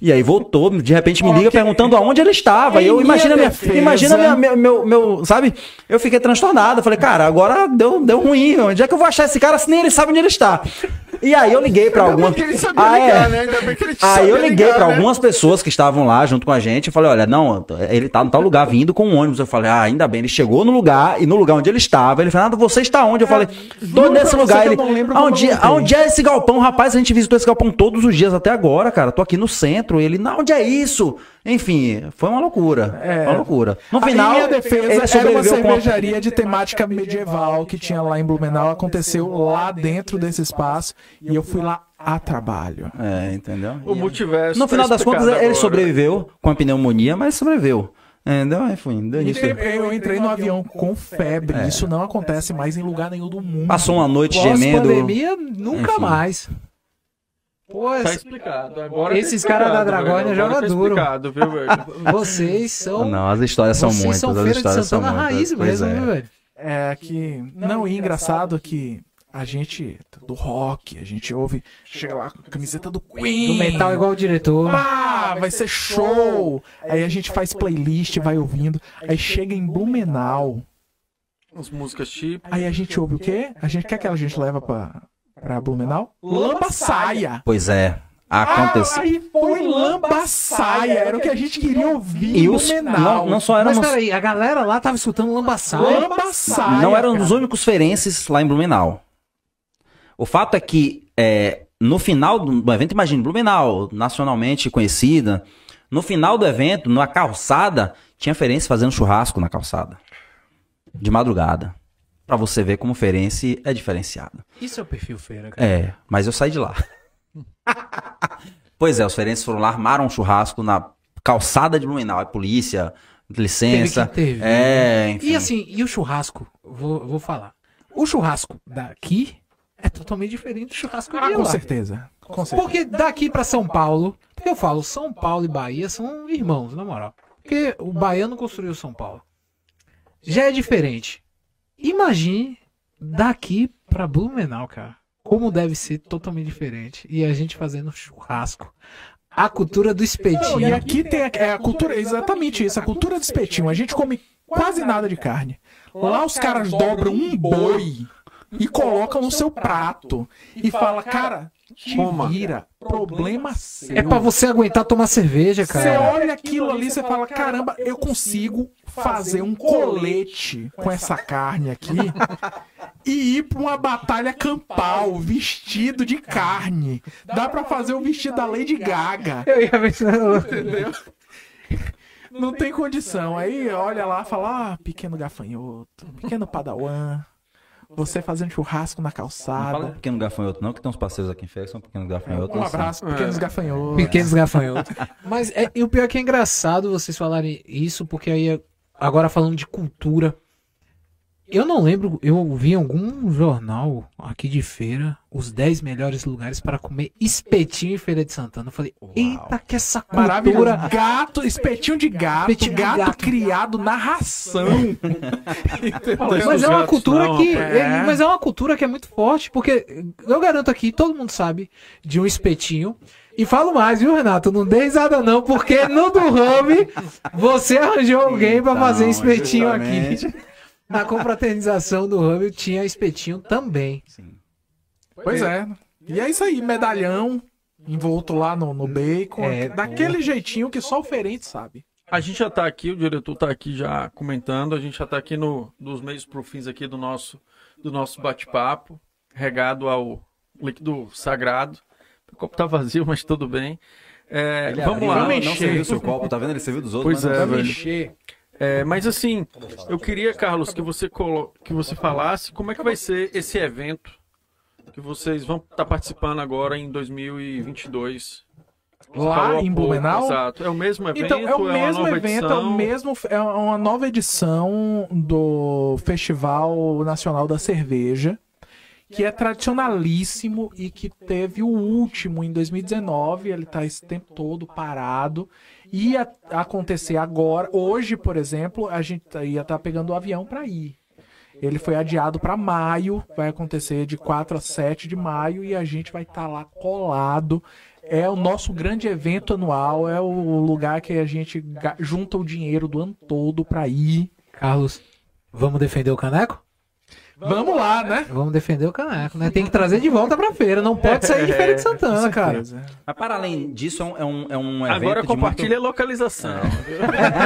E aí voltou, de repente me liga Ok. perguntando aonde ele estava. E eu imagina minha, defesa- imagina minha, meu, meu, meu- sabe? Eu fiquei transtornado. Falei, cara, agora deu, deu ruim. Onde é que eu vou achar esse cara se nem ele sabe onde ele está? E aí eu liguei pra algumas. que ele sabia Ah, é. ligar, né? Ainda bem que ele Aí eu liguei pra né? algumas pessoas que estavam lá junto com a gente. Eu falei, olha, não, ele tá no tal lugar vindo com um ônibus. Eu falei, ah, ainda bem, ele chegou no lugar e no lugar onde ele estava. Ele falou, Nada, você está onde? Eu falei, tô juro nesse lugar. Ele, aonde, voltei." aonde é esse galpão? Rapaz, a gente visitou esse galpão todos os dias até agora, cara. Tô aqui no centro. Ele, não, onde é isso? Enfim, foi uma loucura. É. Foi uma loucura. No final, minha defesa ele era uma com a... cervejaria de temática medieval que tinha lá em Blumenau. Aconteceu lá dentro desse espaço e eu fui lá a trabalho. É, entendeu? O multiverso. No tá final das contas, explicado ele agora. sobreviveu com a pneumonia, mas sobreviveu. Entendeu? Enfim, deu. Eu entrei no avião com febre. Isso não acontece mais em lugar nenhum do mundo. Passou uma noite gemendo. Pós-pandemia, nunca Enfim. mais. Pô, Tá esse- explicado. Agora tá Esses caras da Dragônia. Agora jogam tá duro. explicado, viu, velho? vocês são. Não, as histórias são vocês muitas. são as histórias são Santana muitas. raiz mesmo, é. viu, velho? É que. Não, e engraçado que a gente. Do rock, a gente ouve. Chega lá com a camiseta do Queen. Do metal igual o diretor. Ah, vai ser show! Aí a gente faz playlist, vai ouvindo. Aí chega em Blumenau. As músicas tipo. Aí a gente ouve o quê? A gente quer que a gente leva pra, pra Blumenau? Lamba saia! Pois é. Aconteceu. Ah, aí foi lamba saia! Era o que a gente queria ouvir e em os. Blumenau. Não, não só eram. Mas os- peraí, a galera lá tava escutando lambaçal. Lamba saia! não eram os cara. únicos ferenses lá em Blumenau. O fato é que é, no final do, evento, imagine, Blumenau, nacionalmente conhecida, no final do evento, na calçada, tinha ferense fazendo churrasco na calçada. De madrugada. Pra você ver como o Feirense é diferenciado. Isso é o perfil feira, cara. É, mas eu saí de lá. pois é, os feirenses foram lá, armaram um churrasco na calçada de Blumenau. A polícia, licença. Teve que intervir, é, enfim. E assim, e o churrasco? Vou, vou falar. O churrasco daqui é totalmente diferente do churrasco Ah, de com lá. certeza. Com certeza. Porque daqui pra São Paulo, porque eu falo, São Paulo e Bahia são irmãos, na moral. Porque o baiano construiu São Paulo. Já é diferente. Imagine daqui pra Blumenau, cara. Como deve ser totalmente diferente. E a gente fazendo churrasco. A cultura do Não, espetinho. e aqui tem a, é a cultura, exatamente isso, a cultura de espetinho. A gente come quase nada de carne. Lá os caras dobram um boi e colocam no seu prato e fala, cara, te Coma. vira, problema seu. É pra você aguentar tomar cerveja, Você cara. olha aquilo ali, você fala, caramba, eu consigo fazer um colete com essa carne aqui e ir pra uma batalha campal vestido de carne. Dá pra fazer o vestido da Lady Gaga. Eu ia ver se Entendeu? Não tem condição. Aí olha lá e fala, ah, pequeno gafanhoto, pequeno padawan, você fazendo churrasco na Não fala calçada. pequeno gafanhoto, não, que tem uns parceiros aqui em Fé que são pequenos gafanhotos. Um assim. abraço, pequenos gafanhotos. Pequenos gafanhotos. Mas é, e o pior é que é engraçado vocês falarem isso, porque aí, é- agora falando de cultura, eu não lembro, eu vi em algum jornal aqui de feira os 10 melhores lugares para comer espetinho em Feira de Santana. Eu falei, eita, que essa cultura. Gato, espetinho de gato, Espetinho de gato, gato. criado na ração. Mas é uma cultura não, que. rapaz. é, mas é uma cultura que é muito forte, porque eu garanto aqui, todo mundo sabe de um espetinho. E falo mais, viu, Renato? Não dê risada, não, porque no do Rame você arranjou alguém pra fazer Então, espetinho aqui. justamente. Na confraternização do Rame tinha espetinho também. Sim. Pois é. E é isso aí, medalhão envolto lá no, no bacon. É, daquele jeitinho que só o ferente sabe. A gente já tá aqui, o diretor tá aqui já comentando, a gente já tá aqui no, dos meios pro fins aqui do nosso, do nosso bate-papo, regado ao líquido sagrado. O copo tá vazio, mas tudo bem. É, Ele vamos lá. Não, não serviu seu copo, tá vendo? Ele serviu dos outros. Pois mas é, velho. Encher. É, mas assim, eu queria, Carlos, que você, colo... que você falasse como é que vai ser esse evento que vocês vão estar participando agora em 2022. Você Lá em pouco, Blumenau? Exato. É o mesmo evento? Então, é o uma mesmo nova evento, é edição? o mesmo. É uma nova edição do Festival Nacional da Cerveja, que é tradicionalíssimo e que teve o último em 2019. Ele tá esse tempo todo parado. Ia acontecer agora, hoje, por exemplo, a gente tá- ia estar pegando o avião para ir. Ele foi adiado para maio, vai acontecer de 4 a 7 de maio e a gente vai estar lá colado. É o nosso grande evento anual, é o lugar que a gente junta o dinheiro do ano todo para ir. Carlos, vamos defender o caneco? Vamos lá, né? Vamos defender o caneco, né? Tem que trazer de volta pra feira. Não pode sair de Feira de Santana, cara. Mas para além disso, é um, é um, é evento Agora de compartilha muito... a localização.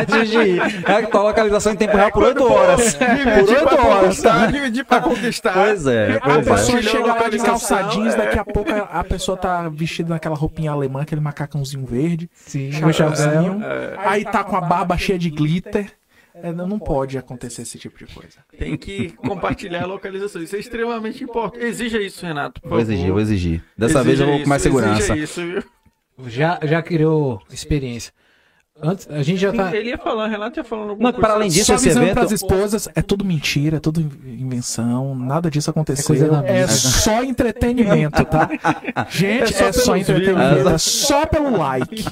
Antes de ir. É com a localização em tempo real por 8 horas. Por Dividir 8 pra horas. conquistar, dividir pra conquistar. Pois é, A é. pessoa chega lá de calçadinhos, é. daqui a pouco a pessoa tá vestida naquela roupinha alemã, aquele macacãozinho verde. Sim, chapéuzinho. Aí tá com a barba cheia de glitter. É, não pode acontecer esse tipo de coisa. Tem que compartilhar a localização. Isso é extremamente importante. Exija isso, Renato. por Vou exigir, favor. vou exigir. Dessa Exija vez eu vou com mais segurança. exija isso, viu? Já, já criou experiência. Antes, a gente já tá. Ele ia falar, Renato ia falando alguma Não, coisa. para além disso, Só esse evento... pras esposas, é tudo mentira, é tudo invenção, nada disso aconteceu. É coisa da É, só entretenimento, tá? Gente, É é só só, pelos entretenimento, é só pelo like.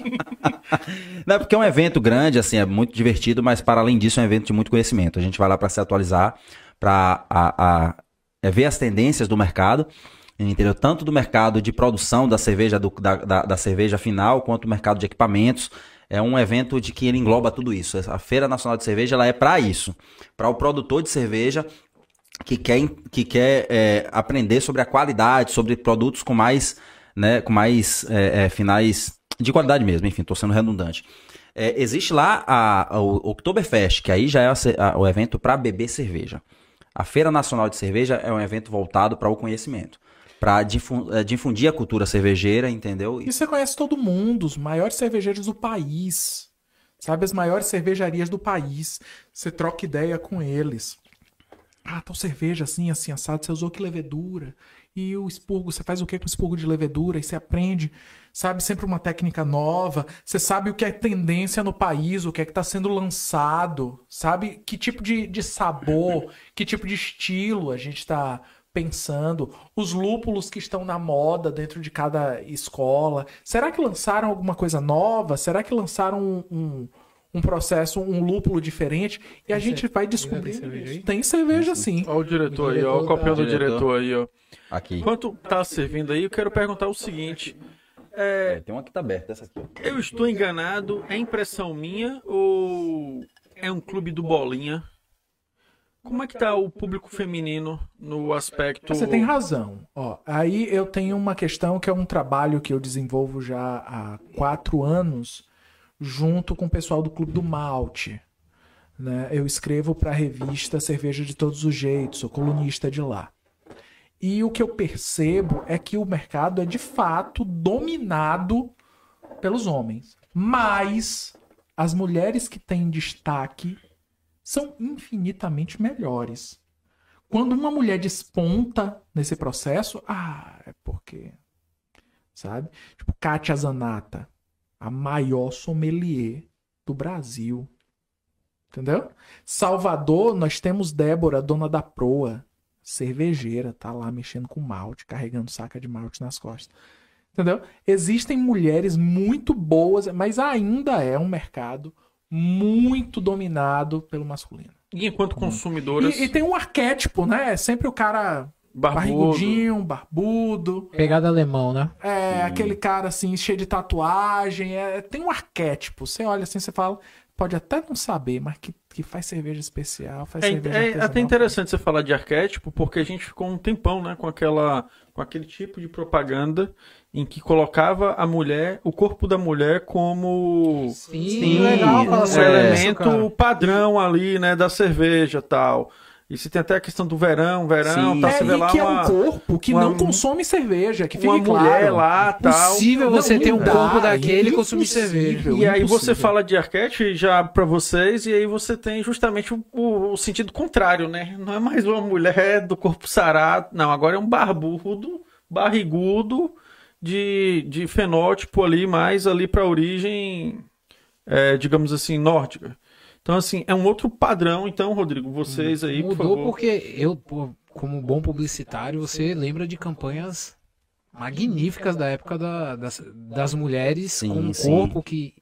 Não, é porque é um evento grande, assim, é muito divertido, mas para além disso é um evento de muito conhecimento. A gente vai lá para se atualizar, para é, ver as tendências do mercado, entendeu? Tanto do mercado de produção da cerveja, do- da, da- da cerveja final, quanto do mercado de equipamentos. É um evento de que ele engloba tudo isso. A Feira Nacional de Cerveja ela é para isso, para o produtor de cerveja que quer, que quer é, aprender sobre a qualidade, sobre produtos com mais, né, com mais é, é, finais de qualidade mesmo. Enfim, estou sendo redundante. É, existe lá a, a- o Oktoberfest, que aí já é a o evento para beber cerveja. A Feira Nacional de Cerveja é um evento voltado para o conhecimento, para difundir a cultura cervejeira, entendeu? E você conhece todo mundo, os maiores cervejeiros do país. Sabe, as maiores cervejarias do país. Você troca ideia com eles. Ah, tal cerveja assim, assim, assado, você usou que levedura? E o expurgo, você faz o que com expurgo de levedura? E você aprende, sabe, sempre uma técnica nova. Você sabe o que é tendência no país, o que é que está sendo lançado, sabe? Que tipo de, de sabor, que tipo de estilo a gente está pensando, os lúpulos que estão na moda dentro de cada escola. Será que lançaram alguma coisa nova? Será que lançaram um, um, um processo, um lúpulo diferente? E a Tem gente cer- vai tem descobrir. cerveja aí? Tem cerveja sim. Olha o diretor O aí, ó, o diretor copião do diretor aí, ó. Aqui. Enquanto tá servindo aí, eu quero perguntar o seguinte. É, É, tem uma que tá aberta, essa aqui. eu estou enganado, é impressão minha ou é um clube do Bolinha? Como é que tá o público feminino no aspecto... Você tem razão. Ó, aí eu tenho uma questão que é um trabalho que eu desenvolvo já há quatro anos, junto com o pessoal do Clube do Malte. Né? Eu escrevo para a revista Cerveja de Todos os Jeitos, sou colunista de lá. E o que eu percebo é que o mercado é de fato dominado pelos homens. Mas as mulheres que têm destaque são infinitamente melhores. Quando uma mulher desponta nesse processo, ah, é porque. Sabe? Tipo, Kátia Zanata, a maior sommelier do Brasil. Entendeu? Salvador, nós temos Débora, dona da proa, cervejeira, tá lá mexendo com malte, carregando saca de malte nas costas. Entendeu? Existem mulheres muito boas, mas ainda é um mercado muito dominado pelo masculino. E enquanto consumidoras, E, e tem um arquétipo, né? É sempre o cara barbudo, barrigudinho, barbudo. Pegada alemão, né? É aquele cara assim, cheio de tatuagem. É, tem um arquétipo. Você olha assim, você fala, pode até não saber, mas que, que faz cerveja especial, faz É, cerveja é até interessante você falar de arquétipo, porque a gente ficou um tempão, né, com aquela, com aquele tipo de propaganda em que colocava a mulher, o corpo da mulher como Sim, Sim, legal falar um sobre isso, elemento cara. padrão ali, né, da cerveja tal. E se tem até a questão do verão, verão, Sim. tá, É, você vê e lá que é uma, um corpo que uma- não consome cerveja, que fique uma claro. mulher lá tal. Impossível você Não, ter um não dá, corpo daquele e consumir cerveja. E aí você impossível. fala de arquétipo já pra vocês, e aí você tem justamente o, o- o sentido contrário, né? Não é mais uma mulher do corpo sarado, não, agora é um barbudo, barrigudo, de, de fenótipo ali, mais ali pra origem, é, digamos assim, nórdica. Então, assim, é um outro padrão. Então, Rodrigo, vocês aí, por Mudou favor. porque eu, como bom publicitário, você lembra de campanhas magníficas da época da- das, das mulheres Sim, com um sim. corpo que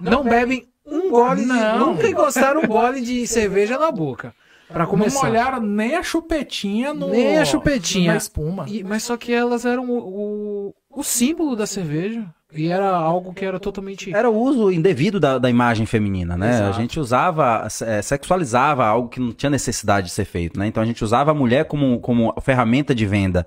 não bebem um gole, de- Não. nunca encostaram um gole de cerveja na boca. Pra Não começar. molharam nem a chupetinha no... Nem a chupetinha. Na espuma. E- mas só que elas eram o, o, o símbolo da cerveja. E era algo que era totalmente. Era o uso indevido da, da imagem feminina, né? Exato. A gente usava, eh, sexualizava algo que não tinha necessidade de ser feito, né? Então a gente usava a mulher como, como ferramenta de venda.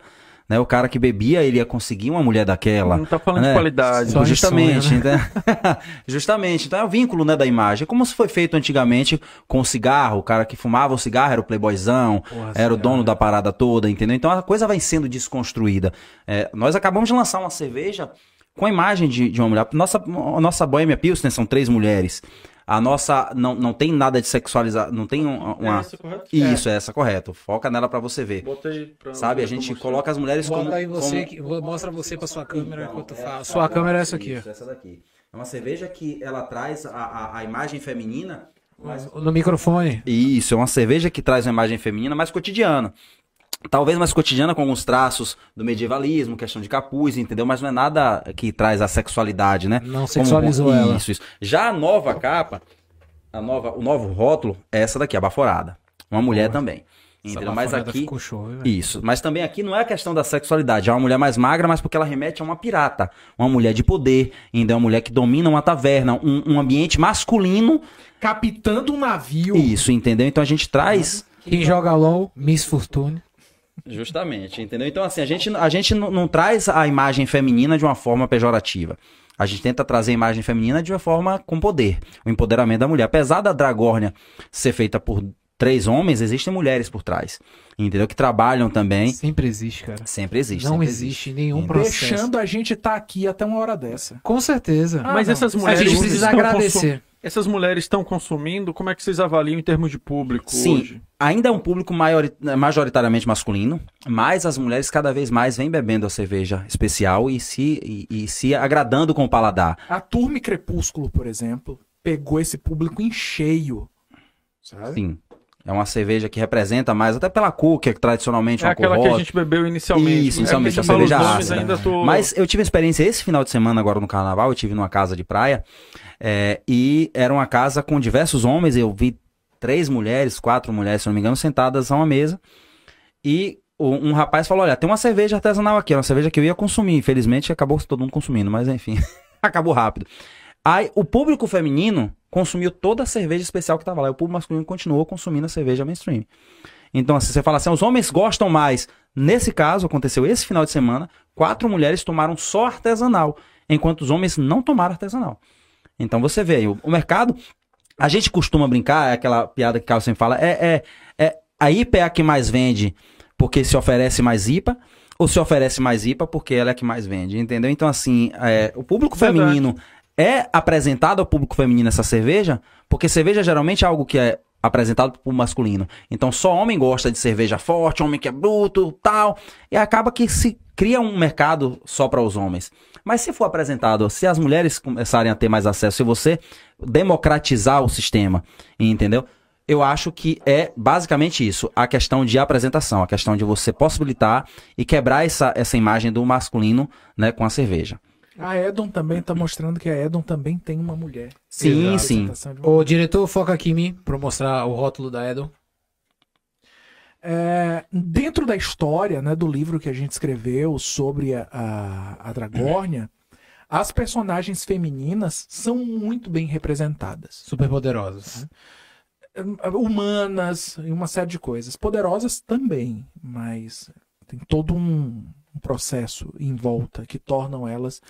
Né? O cara que bebia, ele ia conseguir uma mulher daquela. Não tá falando né? de qualidade. Só de Justamente, sonho, né? Justamente. Então é o vínculo, né, da imagem. Como se foi feito antigamente com o cigarro. O cara que fumava o cigarro era o playboyzão, Porra, era o dono da parada toda, entendeu? Então a coisa vai sendo desconstruída. É, nós acabamos de lançar uma cerveja com a imagem de, de uma mulher. Nossa, a nossa Bohemia Pilsner são três mulheres. A nossa não, não tem nada de sexualizar, não tem um- uma... É essa, correto? Isso, é essa, correto. Foca nela pra você ver. Botei pra Sabe, a gente mostrar. coloca as mulheres como... Bota aí você, como- que, mostra você pra sua câmera enquanto é fala. essa- Sua câmera é essa aqui. Isso, essa daqui. É uma cerveja que ela traz a, a, a imagem feminina. mas-. No microfone. Isso, é uma cerveja que traz uma imagem feminina mais cotidiana. Talvez mais cotidiana com alguns traços do medievalismo, questão de capuz, entendeu? Mas não é nada que traz a sexualidade, né? Não sexualizou Como- ela. Isso, isso. Já a nova capa, a nova, o novo rótulo é essa daqui, a baforada. Uma mulher também. Entendeu? Mas aqui. Ficou show? Isso, mas também aqui não é a questão da sexualidade, é uma mulher mais magra, mas porque ela remete a uma pirata, uma mulher de poder, ainda é uma mulher que domina uma taverna, um, um ambiente masculino, Capitando um navio. isso, entendeu? Então a gente traz Quem joga LOL, Miss Fortune. Justamente, entendeu? Então, assim, a gente, a gente não, não traz a imagem feminina de uma forma pejorativa. A gente tenta trazer a imagem feminina de uma forma com poder, o empoderamento da mulher. Apesar da Dragórnia ser feita por três homens, existem mulheres por trás, entendeu? Que trabalham também. Sempre existe, cara. Sempre existe. Não sempre existe nenhum Entendeu? processo. Deixando a gente estar aqui até uma hora dessa. Com certeza. Ah, Mas não. essas A a mulheres gente precisa agradecer. Essas mulheres estão consumindo, como é que vocês avaliam em termos de público Sim. hoje? Ainda é um público maiori- majoritariamente masculino, mas as mulheres cada vez mais vêm bebendo a cerveja especial e se, e, e se agradando com o paladar. A Turma Crepúsculo, por exemplo, pegou esse público em cheio. Sabe? Sim. É uma cerveja que representa mais, até pela cor, que é tradicionalmente É uma aquela cor que a gente bebeu inicialmente. Isso, É, inicialmente, porque a os cerveja ácida. tô... Mas eu tive experiência esse final de semana, agora no carnaval, eu tive numa casa de praia. é, e era uma casa com diversos homens. Eu vi três mulheres, quatro mulheres, se não me engano, sentadas a uma mesa. E um rapaz falou: Olha, tem uma cerveja artesanal aqui, é uma cerveja que eu ia consumir. Infelizmente, acabou todo mundo consumindo, mas enfim, acabou rápido. Aí o público feminino consumiu toda a cerveja especial que tava lá. E o público masculino continuou consumindo a cerveja mainstream. Então, assim, você fala assim, os homens gostam mais. Nesse caso, aconteceu esse final de semana, quatro mulheres tomaram só artesanal, enquanto os homens não tomaram artesanal. Então você vê aí, o, o mercado, a gente costuma brincar, é aquela piada que o Carlos sempre fala, é, é, é a IPA é a que mais vende porque se oferece mais IPA, ou se oferece mais IPA porque ela é a que mais vende, entendeu? Então, assim, é, o público Verdade. feminino é apresentado ao público feminino essa cerveja, porque cerveja geralmente é algo que é apresentado para o masculino. Então só homem gosta de cerveja forte, homem que é bruto, tal, e acaba que se cria um mercado só para os homens. Mas se for apresentado, se as mulheres começarem a ter mais acesso, se você democratizar o sistema, entendeu? Eu acho que é basicamente isso, a questão de apresentação, a questão de você possibilitar e quebrar essa, essa imagem do masculino, né, com a cerveja. A Edon também tá mostrando que a Edon também tem uma mulher. Sim, A sim. uma O diretor foca aqui em mim pra eu mostrar o rótulo da Edon. É, dentro da história né, do livro que a gente escreveu sobre a, a, a Dragórnia, as personagens femininas são muito bem representadas. Super poderosos. É, Humanas e uma série de coisas. Poderosas também, mas tem todo um, um processo em volta que tornam elas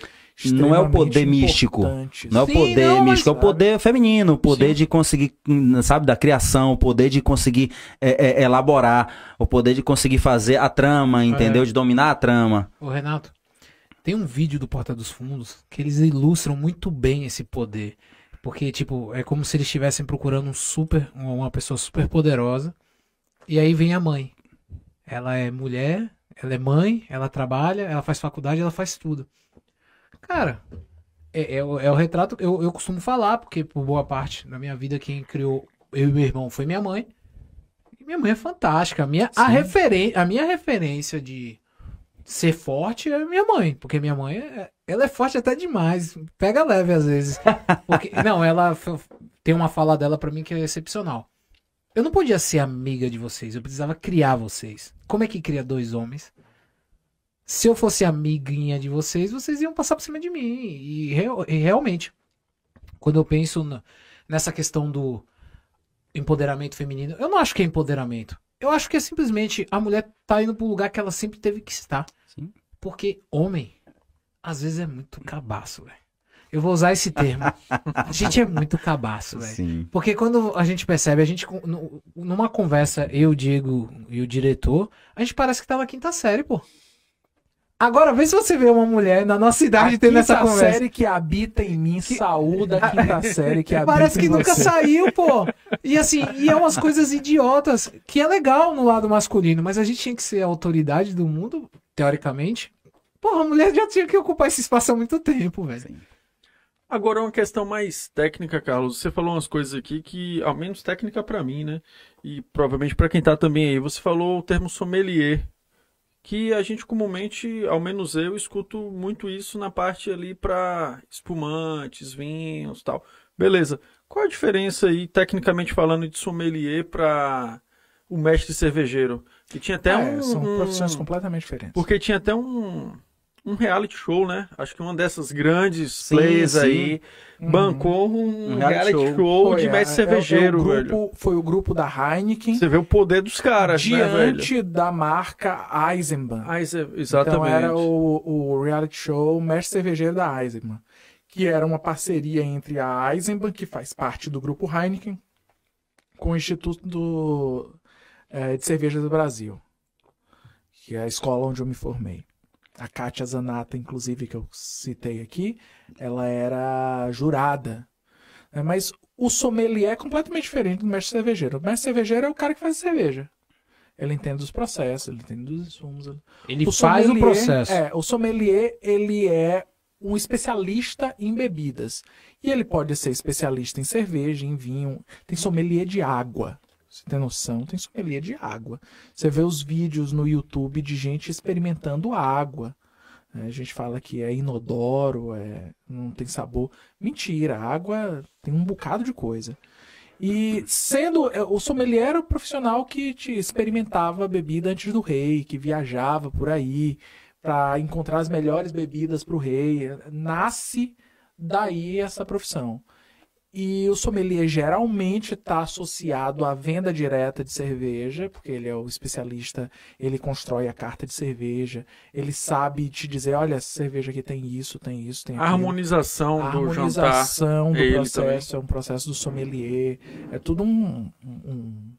Não é o poder místico. Não é o Sim, poder não, mas- místico, é o poder feminino, o poder Sim. de conseguir, sabe, da criação, o poder de conseguir é, é, elaborar, o poder de conseguir fazer a trama, entendeu? De dominar a trama. Ô, Renato, tem um vídeo do Porta dos Fundos que eles ilustram muito bem esse poder. Porque, tipo, é como se eles estivessem procurando um super, uma pessoa super poderosa. E aí vem a mãe. Ela é mulher, ela é mãe, ela trabalha, ela faz faculdade, ela faz tudo. Cara, é, é o- é o retrato. Eu, eu costumo falar, porque por boa parte da minha vida, quem criou eu e meu irmão foi minha mãe. E minha mãe é fantástica. A minha, a, referen a minha referência de ser forte é minha mãe. Porque minha mãe, é- ela é forte até demais. Pega leve às vezes. Porque, não, ela tem uma fala dela pra mim que é excepcional. Eu não podia ser amiga de vocês, eu precisava criar vocês. Como é que cria dois homens? Se eu fosse amiguinha de vocês, vocês iam passar por cima de mim. E, real- e realmente, quando eu penso na- nessa questão do empoderamento feminino, eu não acho que é empoderamento. Eu acho que é simplesmente a mulher tá indo pro lugar que ela sempre teve que estar. Sim. Porque homem, às vezes é muito cabaço, velho. Eu vou usar esse termo. A gente é muito cabaço, velho. Sim. Porque quando a gente percebe, a gente, numa conversa, eu, Diego e o diretor, a gente parece que tá na quinta série, pô. Agora, vê se você vê uma mulher na nossa idade A tendo essa quinta conversa. série que habita em mim, saúda a quinta série que habita Parece que em nunca você. saiu, pô. E assim, e é umas coisas idiotas, que é legal no lado masculino, mas a gente tinha que ser a autoridade do mundo, teoricamente. Porra, a mulher já tinha que ocupar esse espaço há muito tempo, velho. Agora uma questão mais técnica, Carlos. Você falou umas coisas aqui que, ao menos técnica pra mim, né? E provavelmente pra quem tá também aí. Você falou o termo sommelier, que a gente comumente, ao menos eu, escuto muito isso na parte ali pra espumantes, vinhos, tal. Beleza. Qual a diferença aí, tecnicamente falando, de sommelier pra o mestre cervejeiro? Que tinha até É, um, são um- profissões completamente diferentes. porque tinha até um, um reality show, né? Acho que uma dessas grandes Sim, players sim. aí bancou um, Um reality, reality show, Foi, de é, mestre é- é o cervejeiro, velho. grupo- Foi o grupo da Heineken Você vê o poder dos caras, né, velho? diante da marca Eisenbahn. Ah, exa- Então exatamente. era o, o reality show Mestre Cervejeiro da Eisenbahn, que era uma parceria entre a Eisenbahn, que faz parte do grupo Heineken, com o Instituto do, eh, de Cerveja do Brasil, que é a escola onde eu me formei. A Kátia Zanata, inclusive, que eu citei aqui, ela era jurada né? Mas o sommelier é completamente diferente do mestre cervejeiro. O mestre cervejeiro é o cara que faz a cerveja. Ele entende dos processos, ele entende dos insumos. ele- Ele O faz o processo. É, o sommelier, ele é um especialista em bebidas. E ele pode ser especialista em cerveja, em vinho. Tem sommelier de água. Você tem noção? Tem sommelier de água. Você vê os vídeos no YouTube de gente experimentando água. né? A gente fala que é inodoro, é, não tem sabor. Mentira, água tem um bocado de coisa. E sendo é, o sommelier era o profissional que te experimentava a bebida antes do rei, que viajava por aí para encontrar as melhores bebidas para o rei. Nasce daí essa profissão. E o sommelier geralmente está associado à venda direta de cerveja, porque ele é o especialista, ele constrói a carta de cerveja, ele sabe te dizer, olha, essa cerveja aqui tem isso, tem isso, tem A aquilo. harmonização A do jantar. harmonização do Ele processo é um processo do sommelier. É tudo um. um- um-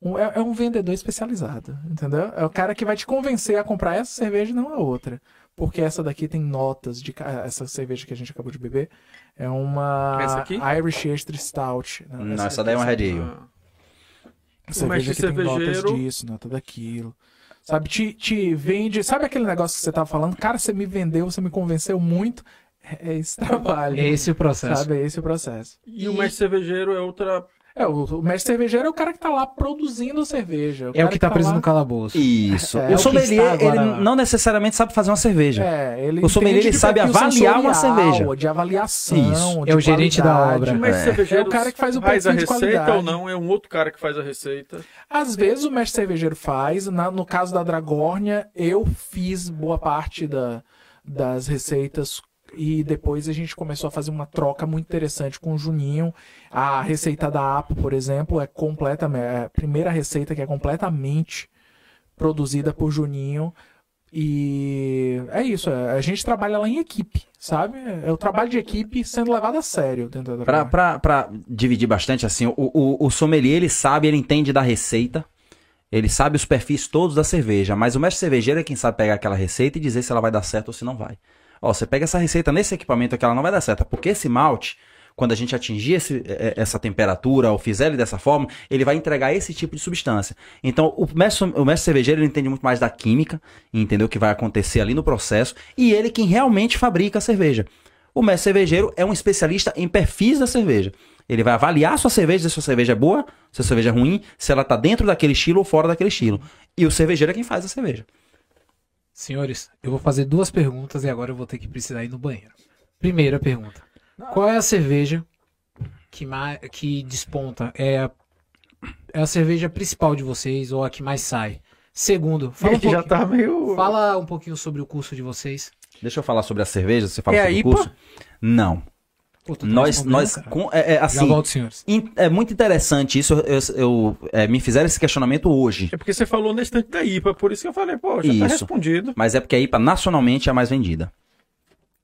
um- é, é um vendedor especializado, entendeu? É o cara que vai te convencer a comprar essa cerveja e não a outra. Porque essa daqui tem notas de. Essa cerveja que a gente acabou de beber é uma Essa aqui? Irish Extra Stout. Não, Não, essa daí é uma Red Ale. Cerveja que tem notas cervejeiro- disso, nota daquilo. Sabe, te, te vende. Sabe aquele negócio que você tava falando? Cara, você me vendeu, você me convenceu muito. É esse trabalho. É esse o processo. Sabe, é esse o processo. E o mestre cervejeiro é outra. É, o, o mestre cervejeiro é o cara que tá lá produzindo a cerveja. É o cara que tá preso lá- no calabouço. Isso. É, é o que sommelier, ele lá. não necessariamente sabe fazer uma cerveja. É, ele O sommelier, ele sabe avaliar uma cerveja. De avaliação. Isso. de É o gerente da obra. O mestre É. cervejeiro É o cara que faz o faz a receita qualidade. ou não? É um outro cara que faz a receita. Às vezes o mestre cervejeiro faz. Na- no caso da Dragórnia, eu fiz boa parte da- das receitas. E depois a gente começou a fazer uma troca muito interessante com o Juninho. A receita da APO, por exemplo, é completamente. É a primeira receita que é completamente produzida por Juninho. E é isso, é- a gente trabalha lá em equipe, sabe? É o trabalho de equipe sendo levado a sério dentro da Pra, pra, pra dividir bastante, assim, o, o, o sommelier, ele sabe, ele entende da receita, ele sabe os perfis todos da cerveja, mas o mestre cervejeiro é quem sabe pegar aquela receita e dizer se ela vai dar certo ou se não vai. Ó, você pega essa receita nesse equipamento aqui, ela não vai dar certo, porque esse malte, quando a gente atingir esse- é, essa temperatura ou fizer ele dessa forma, ele vai entregar esse tipo de substância. Então, o mestre, o mestre cervejeiro ele entende muito mais da química, entendeu o que vai acontecer ali no processo, e ele quem realmente fabrica a cerveja. O mestre cervejeiro é um especialista em perfis da cerveja. Ele vai avaliar a sua cerveja, se a sua cerveja é boa, se a cerveja é ruim, se ela está dentro daquele estilo ou fora daquele estilo. E o cervejeiro é quem faz a cerveja. Senhores, eu vou fazer duas perguntas e agora eu vou ter que precisar ir no banheiro. Primeira pergunta. Qual é a cerveja que, mais, que desponta? É a, é a cerveja principal de vocês ou a que mais sai? Segundo, fala um, pouquinho, tá meio. fala um pouquinho sobre o curso de vocês. Deixa eu falar sobre a cerveja, você fala É sobre o curso? Não. Pô, tá Nós, nós, com- é, é, assim, volto, senhores. in- é muito interessante isso. Eu, eu- é, me fizeram esse questionamento hoje. É porque você falou na estante da IPA, por isso que eu falei, pô, já tá Isso. respondido. Mas é porque a IPA nacionalmente é a mais vendida.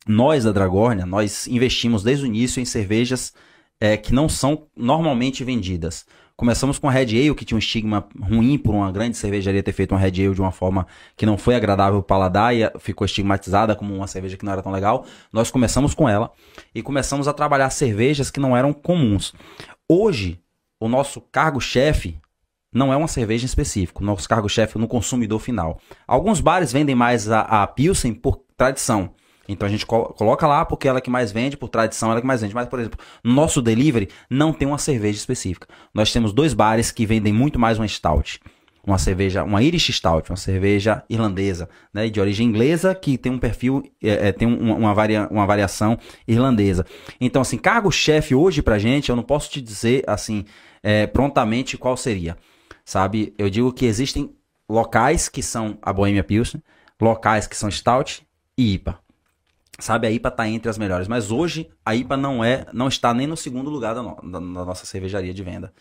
Nós da Dragórnia, nós investimos desde o início em cervejas é, que não são normalmente vendidas. Começamos com a Red Ale, que tinha um estigma ruim por uma grande cervejaria ter feito uma Red Ale de uma forma que não foi agradável ao paladar e ficou estigmatizada como uma cerveja que não era tão legal. Nós começamos com ela e começamos a trabalhar cervejas que não eram comuns. Hoje, o nosso cargo-chefe não é uma cerveja em específico, nosso cargo-chefe no consumidor final. Alguns bares vendem mais a, a Pilsen por tradição. Então a gente colo- coloca lá porque ela é que mais vende, por tradição ela é que mais vende. Mas, por exemplo, no nosso delivery não tem uma cerveja específica. Nós temos dois bares que vendem muito mais uma stout. Uma cerveja, uma Irish Stout, uma cerveja irlandesa, né, de origem inglesa, que tem um perfil, é, é, tem um- uma, varia, uma variação irlandesa. Então, assim, cargo-chefe hoje pra gente, eu não posso te dizer, assim, é, prontamente qual seria, sabe? Eu digo que existem locais que são a Bohemia Pilsen, locais que são Stout e IPA. Sabe, a IPA tá entre as melhores, mas hoje a IPA não é, não está nem no segundo lugar da, no- da- da nossa cervejaria de venda.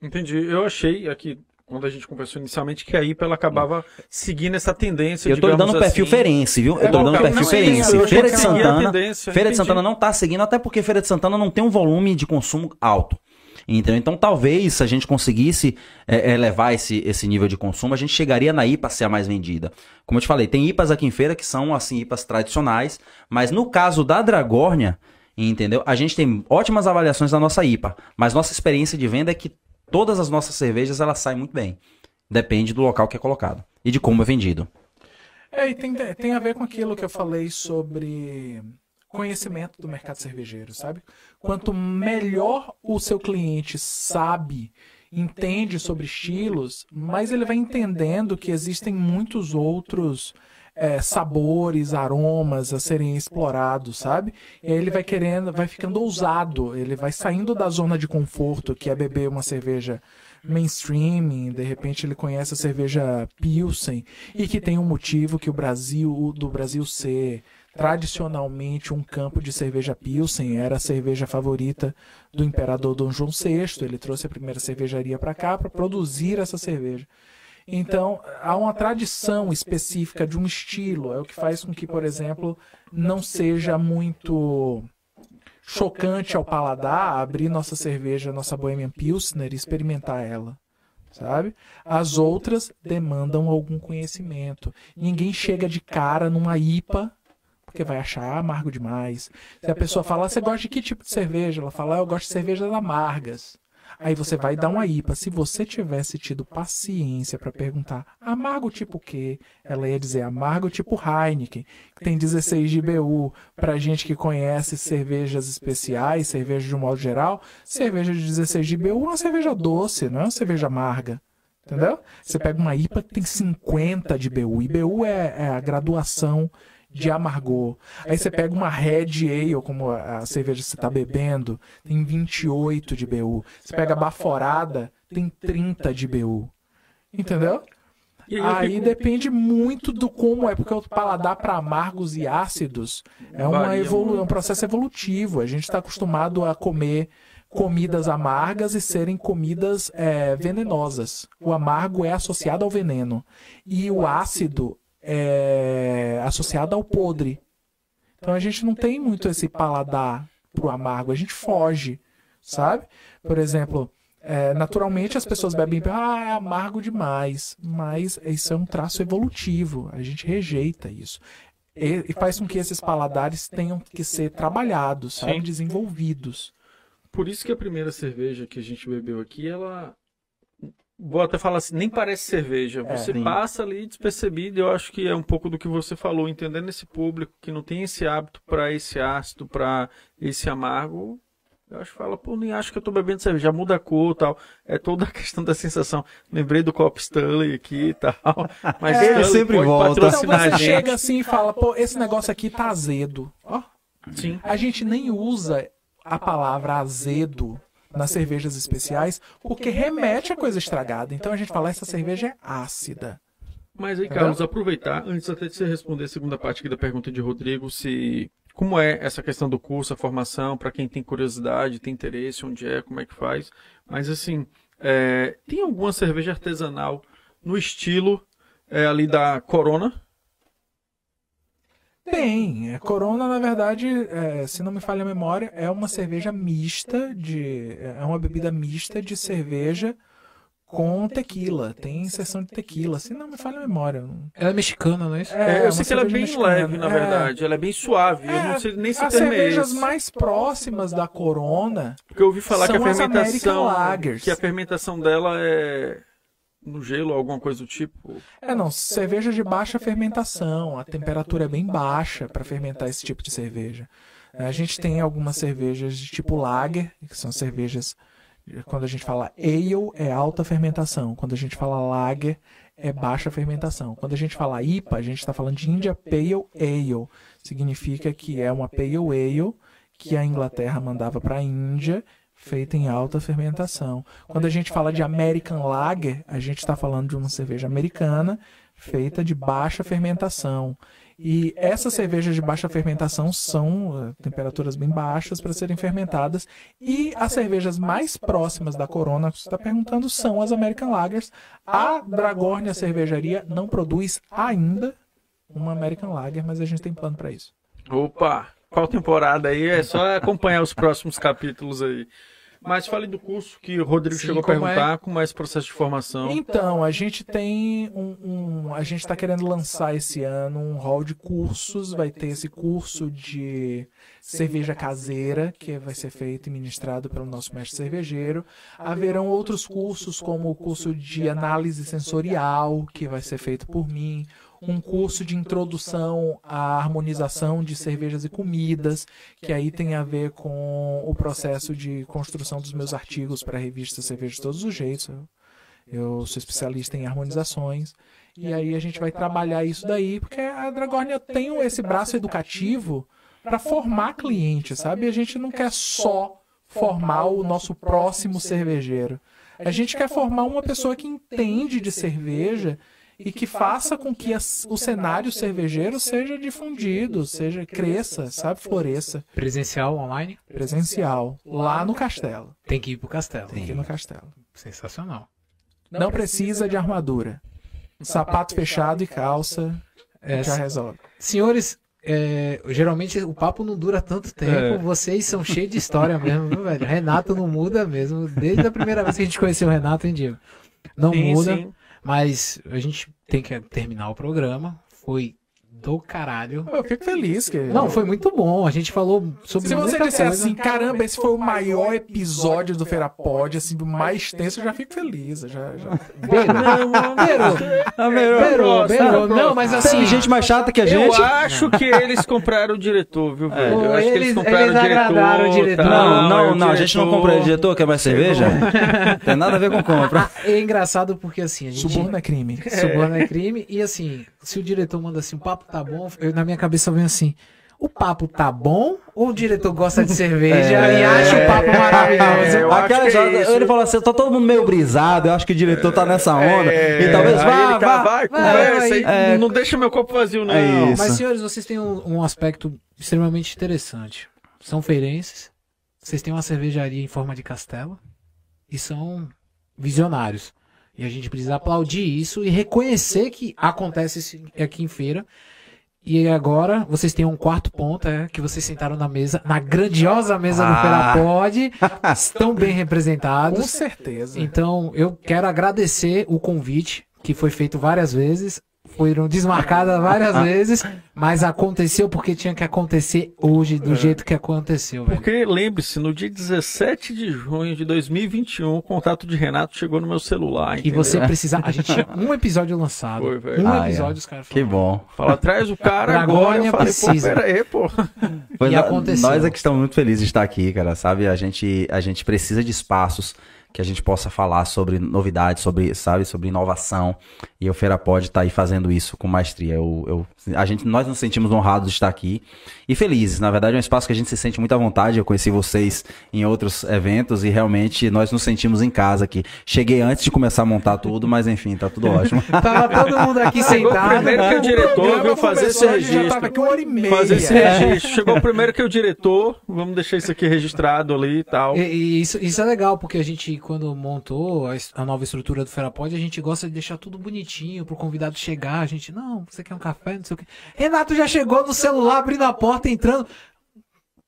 Entendi. Eu achei aqui, quando a gente conversou inicialmente, que a IPA ela acabava seguindo essa tendência. Eu tô dando um perfil assim. ferense, viu? Eu É, tô dando um perfil é ferense. eu Feira de Santana, Feira de entendi. Santana não tá seguindo, até porque Feira de Santana não tem um volume de consumo alto. Entendeu? Então, talvez, se a gente conseguisse é, elevar esse, esse nível de consumo, a gente chegaria na IPA a ser a mais vendida. Como eu te falei, tem IPAs aqui em feira que são, assim, IPAs tradicionais, mas no caso da Dragórnia, Entendeu? A gente tem ótimas avaliações da nossa IPA, mas nossa experiência de venda é que todas as nossas cervejas elas saem muito bem. Depende do local que é colocado e de como é vendido. É, e tem, tem a ver com aquilo que eu falei sobre conhecimento do mercado cervejeiro, sabe? Quanto melhor o seu cliente sabe, entende sobre estilos, mais ele vai entendendo que existem muitos outros é, sabores, aromas a serem explorados, sabe? E aí ele vai querendo, vai ficando ousado, ele vai saindo da zona de conforto, que é beber uma cerveja mainstream, de repente ele conhece a cerveja Pilsen e que tem um motivo que o Brasil, do Brasil ser tradicionalmente um campo de cerveja Pilsen, era a cerveja favorita do imperador Dom João VI, ele trouxe a primeira cervejaria para cá para produzir essa cerveja. Então, há uma tradição específica de um estilo, é o que faz com que, por exemplo, não seja muito chocante ao paladar abrir nossa cerveja, nossa Bohemian Pilsner e experimentar ela. Sabe? As outras demandam algum conhecimento. Ninguém chega de cara numa IPA porque vai achar amargo demais. Se a pessoa falar, você gosta de que tipo de cerveja? Ela fala, eu gosto de cervejas amargas. Aí você vai dar uma IPA. Se você tivesse tido paciência para perguntar amargo tipo quê, ela ia dizer amargo tipo Heineken, que tem 16 de BU. Para gente que conhece cervejas especiais, cerveja de um modo geral, cerveja de 16 de BU é uma cerveja doce, não é uma cerveja amarga. Entendeu? Você pega uma IPA que tem 50 de BU. E BU é, é a graduação de amargor. Aí você pega uma Red Ale, como a cerveja que você está bebendo, tem 28 de BU. Você pega a Baforada, tem 30 de BU. Entendeu? Aí, depende muito do como é, porque o paladar para amargos e ácidos é, uma evolu... é um processo evolutivo. A gente está acostumado a comer comidas amargas e serem comidas é, venenosas. O amargo é associado ao veneno. E o ácido é, associada ao podre. Então a gente não tem muito esse paladar pro amargo, a gente foge, sabe? Por exemplo, é, naturalmente as pessoas bebem, ah, é amargo demais, mas isso é um traço evolutivo, a gente rejeita isso. E, e faz com que esses paladares tenham que ser trabalhados, sabe? desenvolvidos. Por isso que a primeira cerveja que a gente bebeu aqui, ela vou até falar assim, nem parece cerveja. É, você é, passa ali despercebido, eu acho que é um pouco do que você falou, entendendo esse público que não tem esse hábito para esse ácido, para esse amargo. Eu acho que fala, pô, nem acho que eu tô bebendo cerveja, muda a cor tal. É toda a questão da sensação. Lembrei do copo Stanley aqui e tal. Mas é, ele sempre volta. Então você chega assim e fala, pô, esse negócio aqui tá azedo. Ó. Sim. A gente nem usa a palavra azedo nas cervejas especiais, porque remete a coisa estragada. Então a gente fala, essa cerveja é ácida. Mas aí, Carlos, aproveitar, antes até de você responder a segunda parte aqui da pergunta de Rodrigo, se como é essa questão do curso, a formação, para quem tem curiosidade, tem interesse, onde é, como é que faz. Mas assim, é, tem alguma cerveja artesanal no estilo é, ali da Corona? Tem. É, Corona, na verdade, é, se não me falha a memória, é uma cerveja mista de. É uma bebida mista de cerveja com tequila. Tem sessão de tequila, se não me falha a memória. Ela é mexicana, não é isso? É, eu sei que ela é bem mexicana. leve, na é. verdade. Ela é bem suave. eu não sei nem se As cervejas mais próximas da Corona. Porque eu ouvi falar que a fermentação. Que a fermentação dela é no gelo, alguma coisa do tipo? É, não, cerveja de baixa fermentação, a temperatura é bem baixa para fermentar esse tipo de cerveja. A gente tem algumas cervejas de tipo lager, que são cervejas quando a gente fala ale é alta fermentação, quando a gente fala lager é baixa fermentação. Quando a gente fala IPA, a gente está falando de India Pale Ale, significa que é uma Pale Ale que a Inglaterra mandava para a Índia feita em alta fermentação. Quando a gente fala de American Lager, a gente está falando de uma cerveja americana feita de baixa fermentação. E essas cervejas de baixa fermentação são uh, temperaturas bem baixas para serem fermentadas. E as cervejas mais próximas da Corona, que você está perguntando, são as American Lagers. A Dragornia Cervejaria não produz ainda uma American Lager, mas a gente tem plano para isso. Opa! Qual temporada aí? É só acompanhar os próximos capítulos aí. Mas fale do curso que o Rodrigo Sim, chegou a é? perguntar, é esse processo de formação. Então, a gente tem um, um- a gente está querendo lançar esse ano um hall de cursos. Vai ter esse curso de cerveja caseira que vai ser feito e ministrado pelo nosso mestre cervejeiro. Haverão outros cursos como o curso de análise sensorial que vai ser feito por mim. Um curso de introdução à harmonização de cervejas e comidas, que aí tem a ver com o processo de construção dos meus artigos para a revista Cerveja de Todos os Jeitos. Eu sou especialista em harmonizações. E aí a gente vai trabalhar isso daí, porque a Dragornia tem esse braço educativo para formar cliente, sabe? A gente não quer só formar o nosso próximo cervejeiro. A gente quer formar uma pessoa que entende de cerveja e que faça com que as- o cenário cervejeiro seja difundido, seja cresça, sabe, floresça, Presencial, online, presencial, lá no castelo, tem que ir pro castelo. aqui no castelo. Sensacional. Não precisa de armadura. Sapato fechado e calça É, já resolve. senhores, é, geralmente o papo não dura tanto tempo. É. Vocês são cheios de história mesmo, viu, velho? Renato não muda mesmo. Desde a primeira vez que a gente conheceu o Renato, hein, Diego? Não Sim, muda. sim. Mas a gente tem que terminar o programa. Foi do caralho. Eu fico feliz que. Não, foi muito bom. A gente falou sobre Se você disser coisa. assim, caramba, esse foi o maior episódio do Feira Pod, assim, do mais extenso, eu já fico feliz. eu Já, já... Beirou, beirou, Ah. Não, mas assim, Tem gente mais chata que a Eu gente. acho que eles compraram o diretor, viu, velho? Pô, Eu acho que eles compraram eles o diretor. agradaram o diretor. tal, Não, não, não, a gente não compra o diretor, quer mais cerveja? Tem nada a ver com compra. é engraçado porque assim, a gente Suborno é crime. suborno é crime e assim, se o diretor manda assim, o papo tá bom, eu, na minha cabeça vem assim, o papo tá bom ou o diretor gosta de cerveja É. e acha o papo maravilhoso? eu acho Aquela que é isso. ele falou assim: tá todo mundo meio brisado, eu acho que o diretor tá nessa onda. É, e talvez vá, tá, vá. vai, vai, conversa aí, é. não deixa meu copo vazio, não. É isso. Mas senhores, vocês têm um, um aspecto extremamente interessante. São feirenses, vocês têm uma cervejaria em forma de castelo e são visionários. E a gente precisa aplaudir isso e reconhecer que acontece isso aqui em feira. E agora vocês têm um quarto ponto, é, que vocês sentaram na mesa, na grandiosa mesa do Ah. Feira Pod, estão bem Com representados. certeza. Então, eu quero agradecer o convite, que foi feito várias vezes, foram desmarcadas várias vezes, mas aconteceu porque tinha que acontecer hoje, do jeito que aconteceu, velho. Porque lembre-se, no dia 17 de junho de 2021, o contato de Renato chegou no meu celular. E entendeu? você precisava. A gente tinha um episódio lançado. Foi, velho. um Ah, é. episódio, os caras Que falaram. bom. Fala, traz o cara agora. Eu falei, precisa. pô, pera aí, pô. Pois E nó- aconteceu. Nós é que estamos muito felizes de estar aqui, cara, sabe? A gente, a gente precisa de espaços que a gente possa falar sobre novidades, sobre, sabe, sobre inovação. E o Feira pode estar aí fazendo isso com maestria. Eu, eu, a gente, nós nos sentimos honrados de estar aqui e felizes. Na verdade, é um espaço que a gente se sente muito à vontade. Eu conheci vocês em outros eventos e realmente nós nos sentimos em casa aqui. Cheguei antes de começar a montar tudo, mas enfim, tá tudo ótimo. Tava todo mundo aqui Chegou sentado. primeiro que o diretor programa veio fazer esse registro. tava aqui uma hora e meia. Fazer esse É. registro. Chegou primeiro que o diretor. Vamos deixar isso aqui registrado ali e tal. E, e isso, isso é legal, porque a gente, quando montou a, a nova estrutura do Ferapod, a gente gosta de deixar tudo bonitinho pro convidado chegar. A gente, não, você quer um café, não sei o quê. Renato já chegou no celular, abrindo a porta, entrando.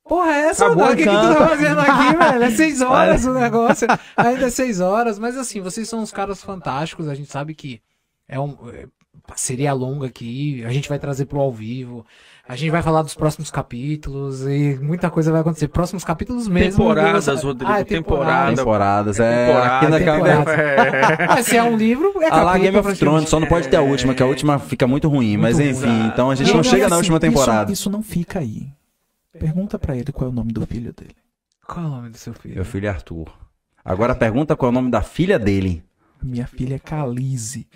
Porra, é essa, Acabou mano? o que, que tu tá fazendo aqui, velho? É seis horas o negócio. Ainda é seis horas. Mas assim, vocês são uns caras fantásticos. A gente sabe que é um. é parceria longa aqui. A gente vai trazer pro ao vivo. A gente vai falar dos próximos capítulos e muita coisa vai acontecer. Próximos capítulos mesmo. Temporadas, Deus- Rodrigo, Ah, é temporada. Temporadas, é. Temporada, aqui temporada. É. Mas se é um livro, é Ah lá, capítulo, Game of. Thrones, só não pode ter a última, que a última fica muito ruim. mas Muito enfim, ruim. então a gente Não, não chega assim, na última isso- temporada. Isso, não fica aí. Pergunta pra ele qual é o nome do filho dele. Qual é o nome do seu filho? Meu filho é Arthur. Agora pergunta qual é o nome da filha dele. Minha filha é Calize.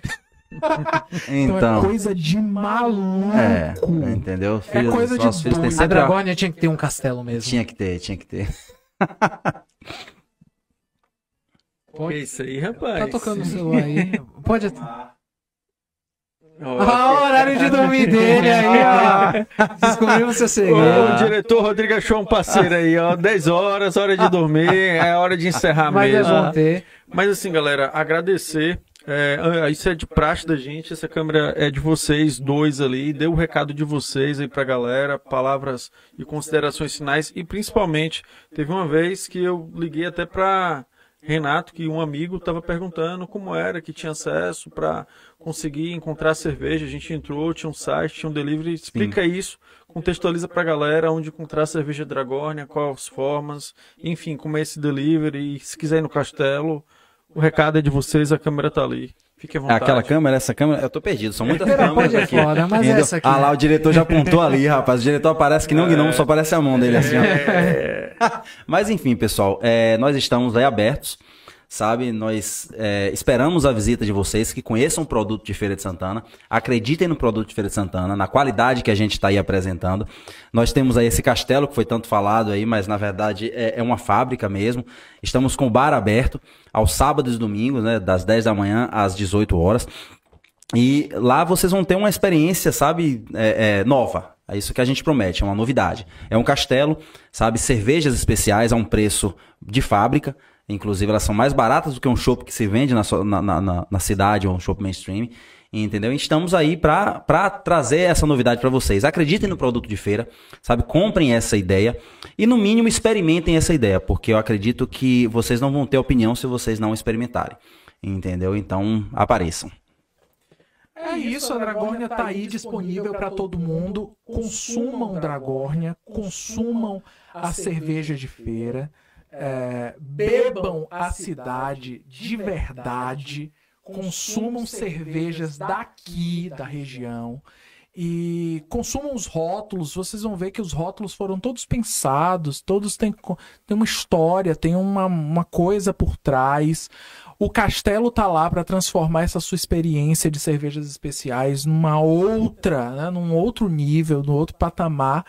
Então, Então, é coisa de maluco. é, entendeu? Filhos, coisa de filhos doido. A sempre a- Dragônia tinha que ter um castelo mesmo. Tinha que ter, tinha que ter. Que isso aí, rapaz. Tá tocando no celular aí. Pode. Ó, Ah, o horário de dormir dele aí, ó. Descobrimos seu O diretor Rodrigo achou um parceiro aí, ó. 10 horas, hora de dormir, é hora de encerrar Mas é mesmo. bom ter. Mas assim, galera, agradecer É, ah, isso é de praxe da gente, essa câmera é de vocês dois ali. Dê o recado de vocês aí pra galera, palavras e considerações finais. E principalmente, teve uma vez que eu liguei até pra Renato, que um amigo estava perguntando como era, que tinha acesso para conseguir encontrar cerveja. A gente entrou, tinha um site, tinha um delivery. Explica Sim. isso, contextualiza para a galera onde encontrar cerveja Dragórnia, quais formas, enfim, como é esse delivery. E se quiser ir no castelo, o recado é de vocês, a câmera tá ali. Fique à vontade. Aquela câmera, essa câmera, eu tô perdido, são muitas câmeras é aqui. Foda, mas essa aqui ah lá, o diretor já apontou ali, rapaz. O diretor aparece que não gnomo, só aparece a mão dele assim, ó. É. mas enfim, pessoal, é, nós estamos aí abertos sabe? Nós é, esperamos a visita de vocês que conheçam o produto de Feira de Santana, acreditem no produto de Feira de Santana, na qualidade que a gente está aí apresentando. Nós temos aí esse castelo que foi tanto falado aí, mas na verdade é, é, uma fábrica mesmo. Estamos com o bar aberto aos sábados e domingos, né, das 10 da manhã às 18 horas. E lá vocês vão ter uma experiência, sabe, é, é, nova. É isso que a gente promete, é uma novidade. É um castelo, sabe, cervejas especiais a um preço de fábrica, Inclusive, elas são mais baratas do que um show que se vende na, na, na, na cidade ou um show mainstream. Entendeu? Estamos aí para trazer essa novidade para vocês. Acreditem no produto de feira, sabe? Comprem essa ideia e, no mínimo, experimentem essa ideia, porque eu acredito que vocês não vão ter opinião se vocês não experimentarem. Entendeu? Então, apareçam. É isso, a Dragórnia está aí disponível para todo mundo. Consumam Dragórnia, consumam a cerveja de feira é, bebam a cidade de verdade, consumam cervejas daqui da região e consumam os rótulos. Vocês vão ver que os rótulos foram todos pensados, todos têm, têm uma história, tem uma, uma coisa por trás. O castelo tá lá para transformar essa sua experiência de cervejas especiais numa outra, né, num outro nível, num outro patamar.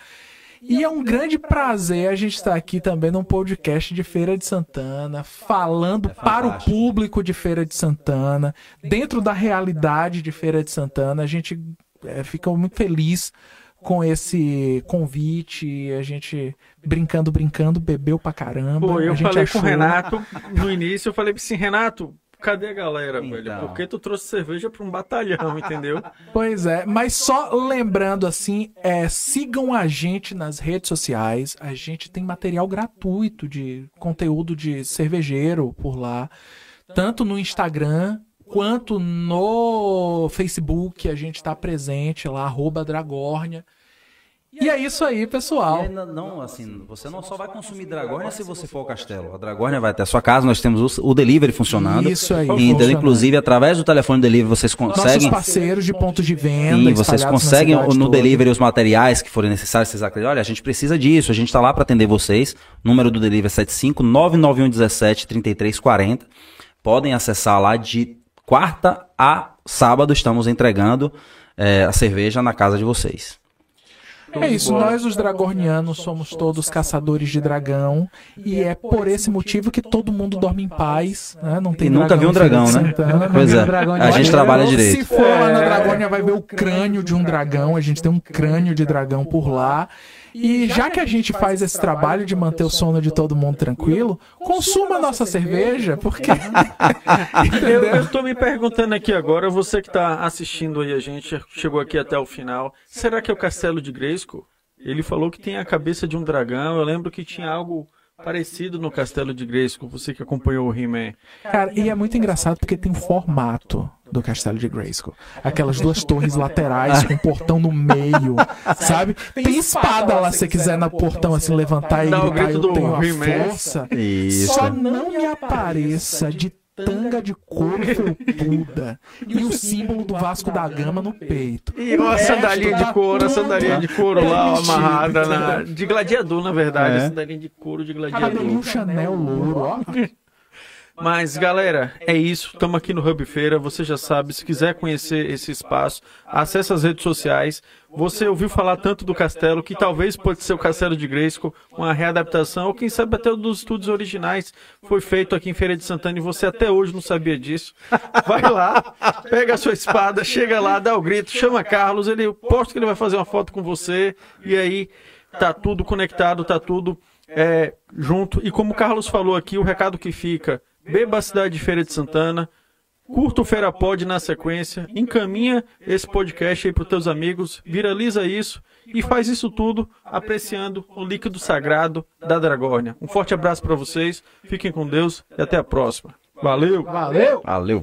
E é um grande prazer a gente estar aqui também num podcast de Feira de Santana, falando é para o público de Feira de Santana, dentro da realidade de Feira de Santana. A gente é, fica muito feliz com esse convite, a gente brincando, brincando, bebeu pra caramba. Pô, eu falei achou... com o Renato no início, eu falei assim, Renato, cadê a galera, então. velho? Porque tu trouxe cerveja para um batalhão, entendeu? Pois é, mas só lembrando assim, é, sigam a gente nas redes sociais. A gente tem material gratuito de conteúdo de cervejeiro por lá, tanto no Instagram quanto no Facebook. A gente está presente lá, arroba Dragórnia. E é isso aí, pessoal. Ainda, não, assim, você não só vai consumir Dragônia se você for ao castelo. A Dragônia vai até a sua casa, nós temos o, o delivery funcionando. Isso aí. Então, inclusive, através do telefone delivery, vocês conseguem. Nossos parceiros de pontos de venda. Sim, vocês conseguem no delivery os materiais que forem necessários. Vocês acreditam, olha, a gente precisa disso, a gente está lá para atender vocês. O número do delivery é 75 991 17 3340. Podem acessar lá de quarta a sábado, estamos entregando é, a cerveja na casa de vocês. É isso, nós os dragornianos somos todos caçadores de dragão e é por esse motivo que todo mundo dorme em paz, né? Não tem e nunca viu um dragão, né? Santana, pois é, a gente trabalha direito. Se for lá na Dragônia vai ver o crânio de um dragão, a gente tem um crânio de dragão por lá. E já que a gente faz esse trabalho de manter o sono de todo mundo tranquilo, consuma nossa cerveja, porque. eu, eu tô me perguntando aqui agora, você que tá assistindo aí a gente, chegou aqui até o final, será que é o Castelo de Grayskull? Ele falou que tem a cabeça de um dragão, eu lembro que tinha algo parecido no Castelo de Grayskull, você que acompanhou o He-Man. Cara, e é muito engraçado porque tem o formato do Castelo de Grayskull. Aquelas duas torres laterais com um portão no meio, sabe? Tem espada lá se você quiser no portão assim levantar e gritar, eu tenho a força. Isso. Só não me apareça de tanga de couro felpuda e o símbolo do Vasco da Gama no peito. E a sandalinha de couro, a sandalinha de couro lá amarrada na, de gladiador, na verdade, é. sandalinha de couro de gladiador. Cabelinho Chanel louro, ó. Mas, galera, é isso. Estamos aqui no Hub Feira. Você já sabe, se quiser conhecer esse espaço, acesse as redes sociais. Você ouviu falar tanto do castelo, que talvez pode ser o Castelo de Grayskull, uma readaptação, ou quem sabe até dos estudos originais foi feito aqui em Feira de Santana e você até hoje não sabia disso. Vai lá, pega a sua espada, chega lá, dá o grito, chama Carlos, ele posto que ele vai fazer uma foto com você, e aí tá tudo conectado, tá tudo é, junto. E como o Carlos falou aqui, o recado que fica Beba a cidade de Feira de Santana, Curta o Feira Pod na sequência, encaminha esse podcast aí para os teus amigos, viraliza isso e faz isso tudo apreciando o líquido sagrado da Dragórnia. Um forte abraço para vocês, fiquem com Deus e até a próxima. Valeu! Valeu! Valeu.